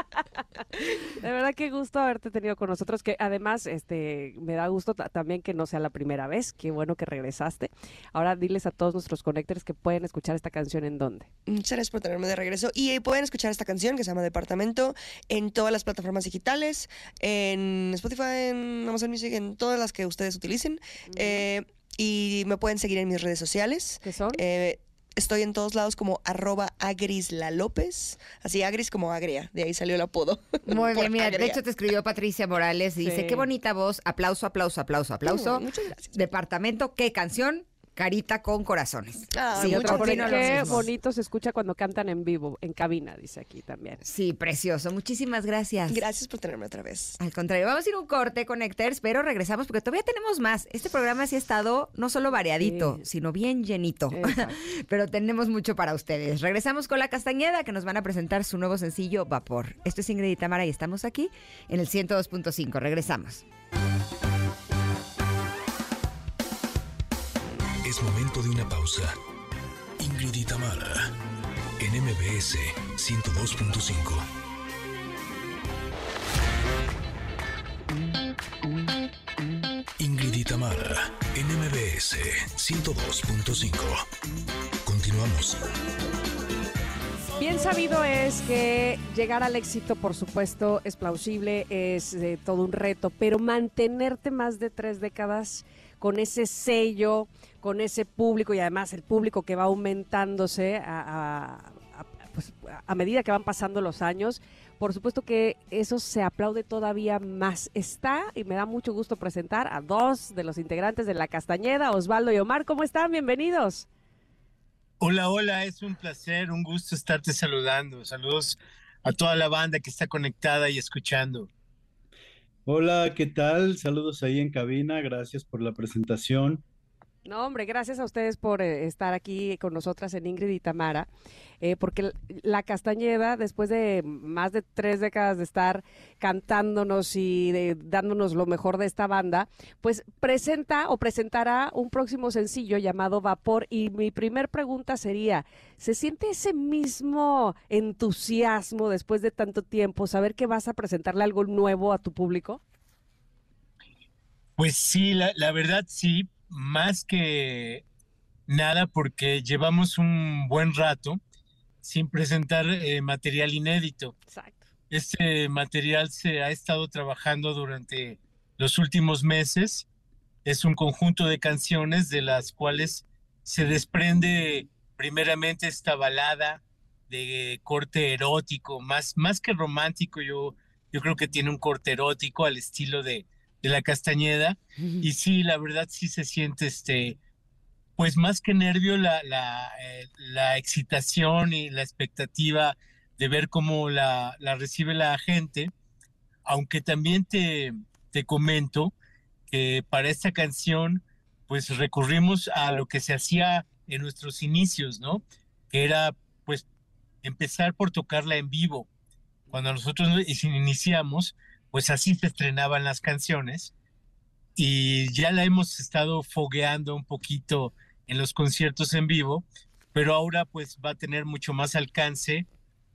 De verdad qué gusto haberte tenido con nosotros, que además este me da gusto también que no sea la primera vez, qué bueno que regresaste. Ahora diles a todos nuestros connectors que pueden escuchar esta canción en dónde. Muchas gracias por tenerme de regreso y eh, pueden escuchar esta canción que se llama Departamento en todas las plataformas digitales, en Spotify, en Amazon Music, en todas las que ustedes utilicen. Eh, y me pueden seguir en mis redes sociales. ¿Qué son? Eh, Estoy en todos lados como arroba agrisla López. Así agris como agria. De ahí salió el apodo. Muy bien, mira, de hecho te escribió Patricia Morales y dice, qué bonita voz, aplauso, aplauso, aplauso, aplauso. muchas gracias. Departamento, qué canción, carita con corazones. Ah, Sí, gracias. qué bonito se escucha cuando cantan en vivo, en cabina, dice aquí también. Sí, precioso. Muchísimas gracias. Gracias por tenerme otra vez. Al contrario, vamos a ir a un corte, Connectors, pero regresamos porque todavía tenemos más. Este programa sí ha estado no solo variadito, Sí. sino bien llenito. Exacto. pero tenemos mucho para ustedes. Regresamos con La Castañeda, que nos van a presentar su nuevo sencillo, Vapor. Esto es Ingrid y Tamara y estamos aquí en el 102.5. Regresamos. Momento de una pausa. Ingrid y Tamara, en MBS 102.5. Ingrid y Tamara, en MBS 102.5. Continuamos. Bien sabido es que llegar al éxito, por supuesto, es plausible, es eh, todo un reto, pero mantenerte más de tres décadas con ese sello, con ese público y además el público que va aumentándose pues, a medida que van pasando los años, por supuesto que eso se aplaude todavía más. Está, y me da mucho gusto presentar a dos de los integrantes de La Castañeda, Osvaldo y Omar. ¿Cómo están? Bienvenidos. Hola, hola, es un placer, un gusto estarte saludando. Saludos a toda la banda que está conectada y escuchando. Hola, ¿qué tal? Saludos ahí en cabina, gracias por la presentación. No, hombre, gracias a ustedes por eh, estar aquí con nosotras en Ingrid y Tamara, eh, porque La Castañeda, después de más de tres décadas de estar cantándonos y de- dándonos lo mejor de esta banda, pues presenta o presentará un próximo sencillo llamado Vapor. Y mi primer pregunta sería, ¿se siente ese mismo entusiasmo después de tanto tiempo, saber que vas a presentarle algo nuevo a tu público? Pues sí, la verdad sí, más que nada porque llevamos un buen rato sin presentar eh, material inédito. Exacto. Este material se ha estado trabajando durante los últimos meses. Es un conjunto de canciones de las cuales se desprende primeramente esta balada de corte erótico, más, más que romántico, yo, yo creo que tiene un corte erótico al estilo de, de la Castañeda. Y sí, la verdad sí se siente este, pues más que nervio, la, la, eh, la excitación y la expectativa de ver cómo la, la recibe la gente. Aunque también te, te comento que para esta canción, pues recurrimos a lo que se hacía en nuestros inicios, ¿no? Que era, pues, empezar por tocarla en vivo. Cuando nosotros iniciamos, pues así se estrenaban las canciones y ya la hemos estado fogueando un poquito en los conciertos en vivo, pero ahora pues va a tener mucho más alcance.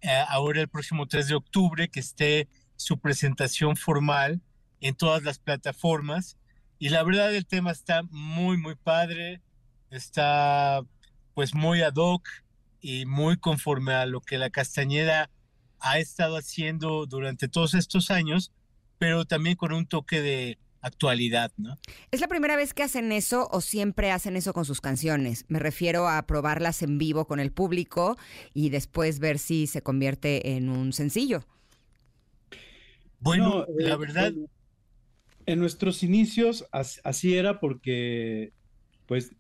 eh, ahora el próximo 3 de octubre que esté su presentación formal en todas las plataformas y la verdad el tema está muy muy padre, está pues muy ad hoc y muy conforme a lo que la Castañeda ha estado haciendo durante todos estos años, pero también con un toque de actualidad, ¿no? ¿Es la primera vez que hacen eso o siempre hacen eso con sus canciones? Me refiero a probarlas en vivo con el público y después ver si se convierte en un sencillo. Bueno, No, la eh, verdad, En, en nuestros inicios as- así era porque, pues,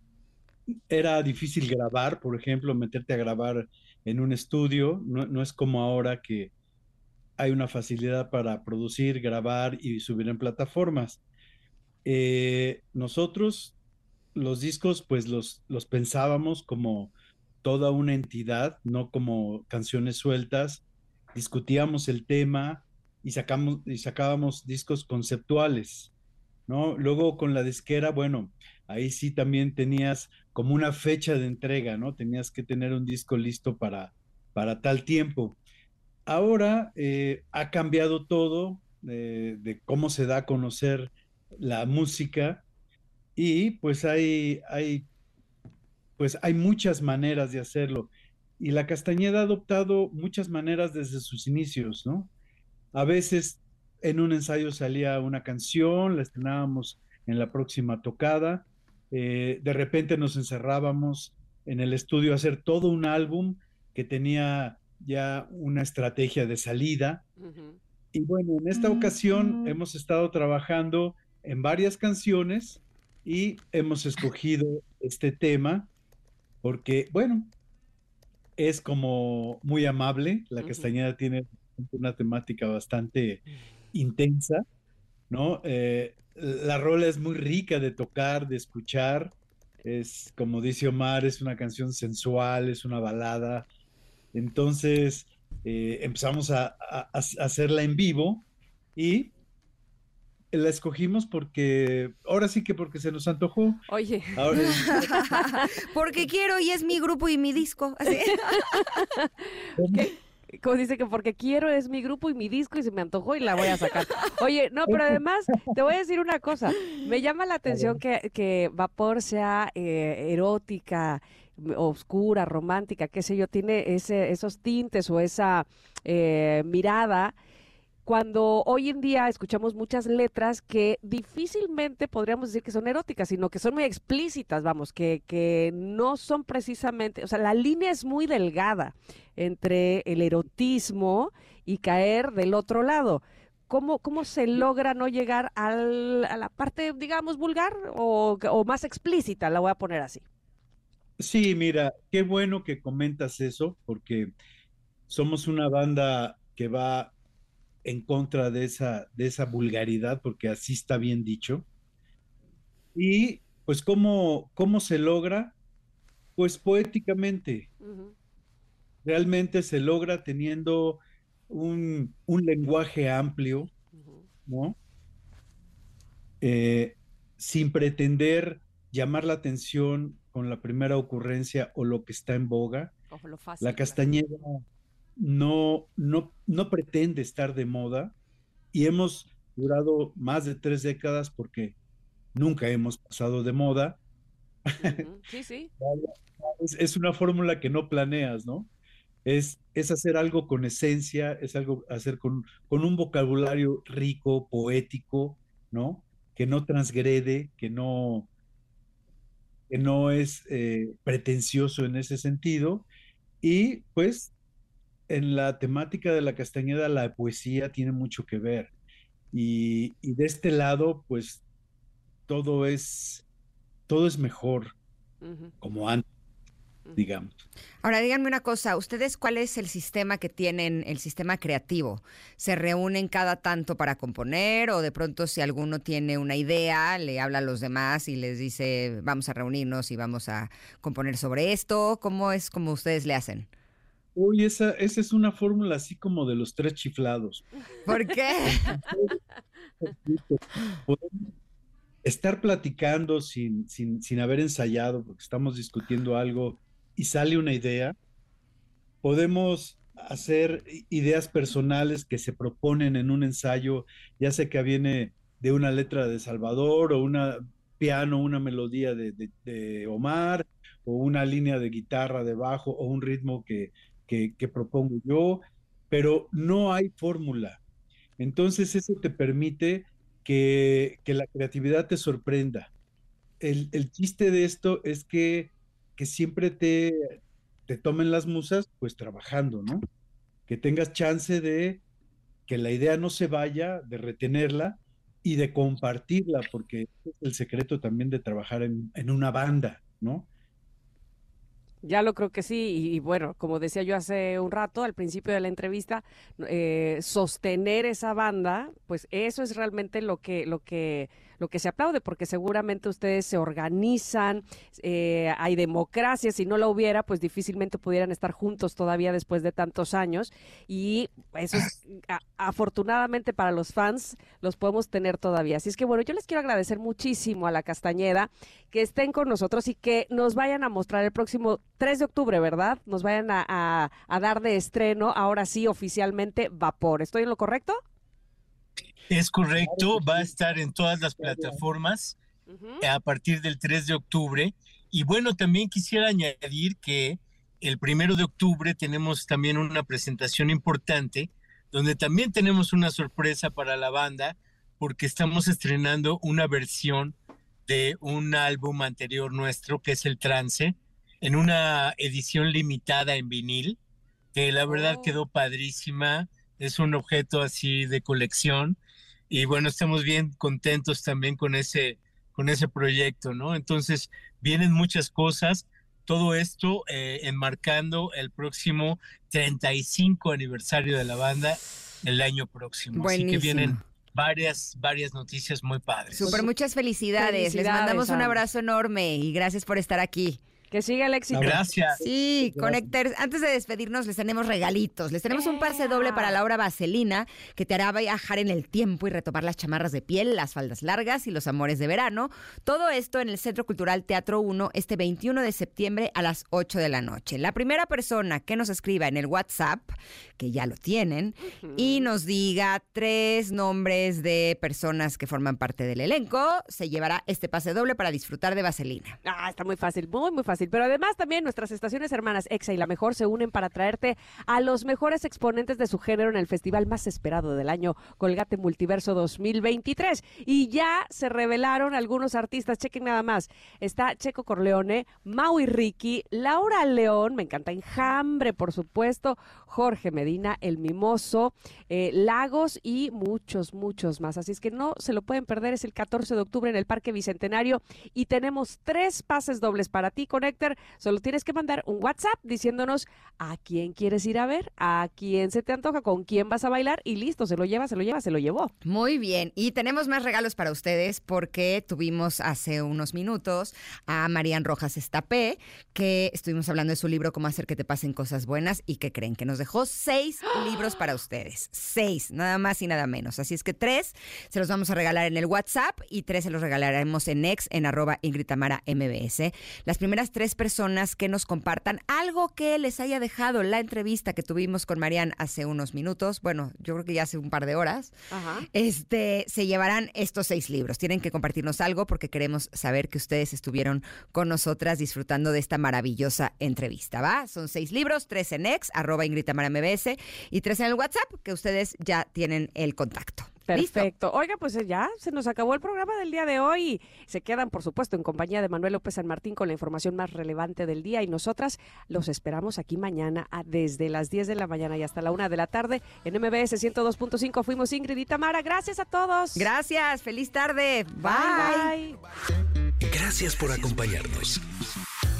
era difícil grabar, por ejemplo, meterte a grabar en un estudio. No, no es como ahora que hay una facilidad para producir, grabar y subir en plataformas. Eh, nosotros los discos, pues los, los pensábamos como toda una entidad, no como canciones sueltas. Discutíamos el tema y sacamos y sacábamos discos conceptuales, ¿no? Luego con la disquera, bueno, ahí sí también tenías como una fecha de entrega, ¿no? Tenías que tener un disco listo para, para tal tiempo. Ahora eh, ha cambiado todo de, de, cómo se da a conocer la música y pues hay, hay, pues hay muchas maneras de hacerlo. Y la Castañeda ha adoptado muchas maneras desde sus inicios, ¿no? A veces en un ensayo salía una canción, la estrenábamos en la próxima tocada, eh, de repente nos encerrábamos en el estudio a hacer todo un álbum que tenía ya una estrategia de salida. Y bueno, en esta ocasión hemos estado trabajando en varias canciones y hemos escogido este tema porque, bueno, es como muy amable. La Castañeda tiene una temática bastante intensa, ¿no? Eh, la rola es muy rica de tocar, de escuchar. Es, como dice Omar, es una canción sensual, es una balada. Entonces eh, empezamos a, hacerla en vivo y la escogimos porque, ahora sí que porque se nos antojó. Oye. porque quiero y es mi grupo y mi disco. como dice que porque quiero es mi grupo y mi disco y se me antojó y la voy a sacar. Oye, no, pero además te voy a decir una cosa. Me llama la atención que, que Vapor sea eh, erótica, oscura, romántica, qué sé yo, tiene ese, esos tintes o esa eh, mirada cuando hoy en día escuchamos muchas letras que difícilmente podríamos decir que son eróticas, sino que son muy explícitas, vamos, que, que no son precisamente, o sea, la línea es muy delgada entre el erotismo y caer del otro lado. ¿Cómo, cómo se logra no llegar al, a la parte, digamos, vulgar o, o más explícita? La voy a poner así. Sí, mira, qué bueno que comentas eso, porque somos una banda que va en contra de esa, de esa vulgaridad, porque así está bien dicho. Y pues, ¿cómo, cómo se logra? Pues poéticamente. Realmente se logra teniendo un, lenguaje amplio, ¿no? Eh, sin pretender llamar la atención con la primera ocurrencia o lo que está en boga. la Castañeda no, no, no pretende estar de moda y hemos durado más de tres décadas porque nunca hemos pasado de moda. Sí, sí. es, una fórmula que no planeas, ¿no? Es, es hacer algo con esencia, es algo hacer con, con un vocabulario rico, poético, ¿no? Que no transgrede, que no, que no es eh, pretencioso en ese sentido. Y pues en la temática de la Castañeda la poesía tiene mucho que ver. Y, de este lado, pues todo es, todo es mejor, como antes, digamos. Ahora díganme una cosa, ¿ustedes cuál es el sistema que tienen, el sistema creativo? ¿Se reúnen cada tanto para componer o de pronto si alguno tiene una idea, le habla a los demás y les dice, vamos a reunirnos y vamos a componer sobre esto? ¿Cómo es como ustedes le hacen? Uy, esa, esa es una fórmula así como de los tres chiflados. ¿Por qué? Estar platicando sin, sin, sin haber ensayado, porque estamos discutiendo algo y sale una idea. Podemos hacer ideas personales que se proponen en un ensayo, ya sea que viene de una letra de Salvador o una piano, una melodía de, Omar o una línea de guitarra de bajo o un ritmo que, que, propongo yo, pero no hay fórmula. Entonces eso te permite que, la creatividad te sorprenda. El, chiste de esto es que, que siempre te, te tomen las musas pues trabajando, ¿no? Que tengas chance de que la idea no se vaya, de retenerla y de compartirla, porque es el secreto también de trabajar en, en una banda, ¿no? Ya lo creo que sí, y, bueno, como decía yo hace un rato, al principio de la entrevista, eh, sostener esa banda, pues eso es realmente lo que, lo que, lo que se aplaude, porque seguramente ustedes se organizan, eh, hay democracia, si no la hubiera, pues difícilmente pudieran estar juntos todavía después de tantos años. Y eso es, afortunadamente para los fans, los podemos tener todavía. Así es que bueno, yo les quiero agradecer muchísimo a la Castañeda que estén con nosotros y que nos vayan a mostrar el próximo 3 de octubre, ¿verdad? Nos vayan a, a dar de estreno, ahora sí, oficialmente, Vapor. ¿Estoy en lo correcto? Es correcto, va a estar en todas las plataformas a partir del 3 de octubre. Y bueno, también quisiera añadir que el primero de octubre tenemos también una presentación importante, donde también tenemos una sorpresa para la banda, porque estamos estrenando una versión de un álbum anterior nuestro, que es el Trance, en una edición limitada en vinil, que la verdad oh. quedó padrísima. Es un objeto así de colección y bueno, estamos bien contentos también con ese, con ese proyecto, ¿no? Entonces, vienen muchas cosas, todo esto eh, enmarcando el próximo 35 aniversario de la banda el año próximo. Así que vienen varias, varias noticias muy padres. Súper, muchas felicidades. Les mandamos un abrazo enorme y gracias por estar aquí. Que siga el éxito. Gracias. Sí, Connectors. Antes de despedirnos, les tenemos regalitos. Les tenemos un pase doble para la obra Vaselina, que te hará viajar en el tiempo y retomar las chamarras de piel, las faldas largas y los amores de verano. Todo esto en el Centro Cultural Teatro 1 este 21 de septiembre a las 8 de la noche. La primera persona que nos escriba en el WhatsApp, que ya lo tienen, y nos diga tres nombres de personas que forman parte del elenco, se llevará este pase doble para disfrutar de Vaselina. Ah, está muy fácil, muy, muy fácil. Pero además también nuestras estaciones hermanas EXA y La Mejor se unen para traerte a los mejores exponentes de su género en el festival más esperado del año, Colgate Multiverso 2023. Y ya se revelaron algunos artistas, chequen nada más. Está Checo Corleone, Maui Ricky, Laura León, me encanta Enjambre, por supuesto, Jorge Medina, El Mimoso, eh, Lagos y muchos, muchos más. Así es que no se lo pueden perder, es el 14 de octubre en el Parque Bicentenario y tenemos tres pases dobles para ti con solo tienes que mandar un WhatsApp diciéndonos a quién quieres ir a ver, a quién se te antoja, con quién vas a bailar y listo, se lo lleva, se lo lleva, se lo llevó. Muy bien, y tenemos más regalos para ustedes porque tuvimos hace unos minutos a Marian Rojas Estapé, que estuvimos hablando de su libro Cómo hacer que te pasen cosas buenas y que creen que nos dejó seis libros para ustedes. Seis, nada más y nada menos. Así es que tres se los vamos a regalar en el WhatsApp y tres se los regalaremos en ex en arroba Ingrid MBS. Las primeras tres personas que nos compartan algo que les haya dejado la entrevista que tuvimos con Marian hace unos minutos, bueno, yo creo que ya hace un par de horas, este, se llevarán estos seis libros. Tienen que compartirnos algo porque queremos saber que ustedes estuvieron con nosotras disfrutando de esta maravillosa entrevista, ¿va? Son seis libros, tres en ex, arroba Ingrid MBS, y tres en el WhatsApp, que ustedes ya tienen el contacto. Perfecto. Oiga, pues eh, ya se nos acabó el programa del día de hoy. Se quedan, por supuesto, en compañía de Manuel López San Martín con la información más relevante del día y nosotras los esperamos aquí mañana desde las 10 de la mañana y hasta la 1 de la tarde en MBS 102.5. Fuimos Ingrid y Tamara. Gracias a todos. Gracias. Feliz tarde. bye. Gracias por acompañarnos.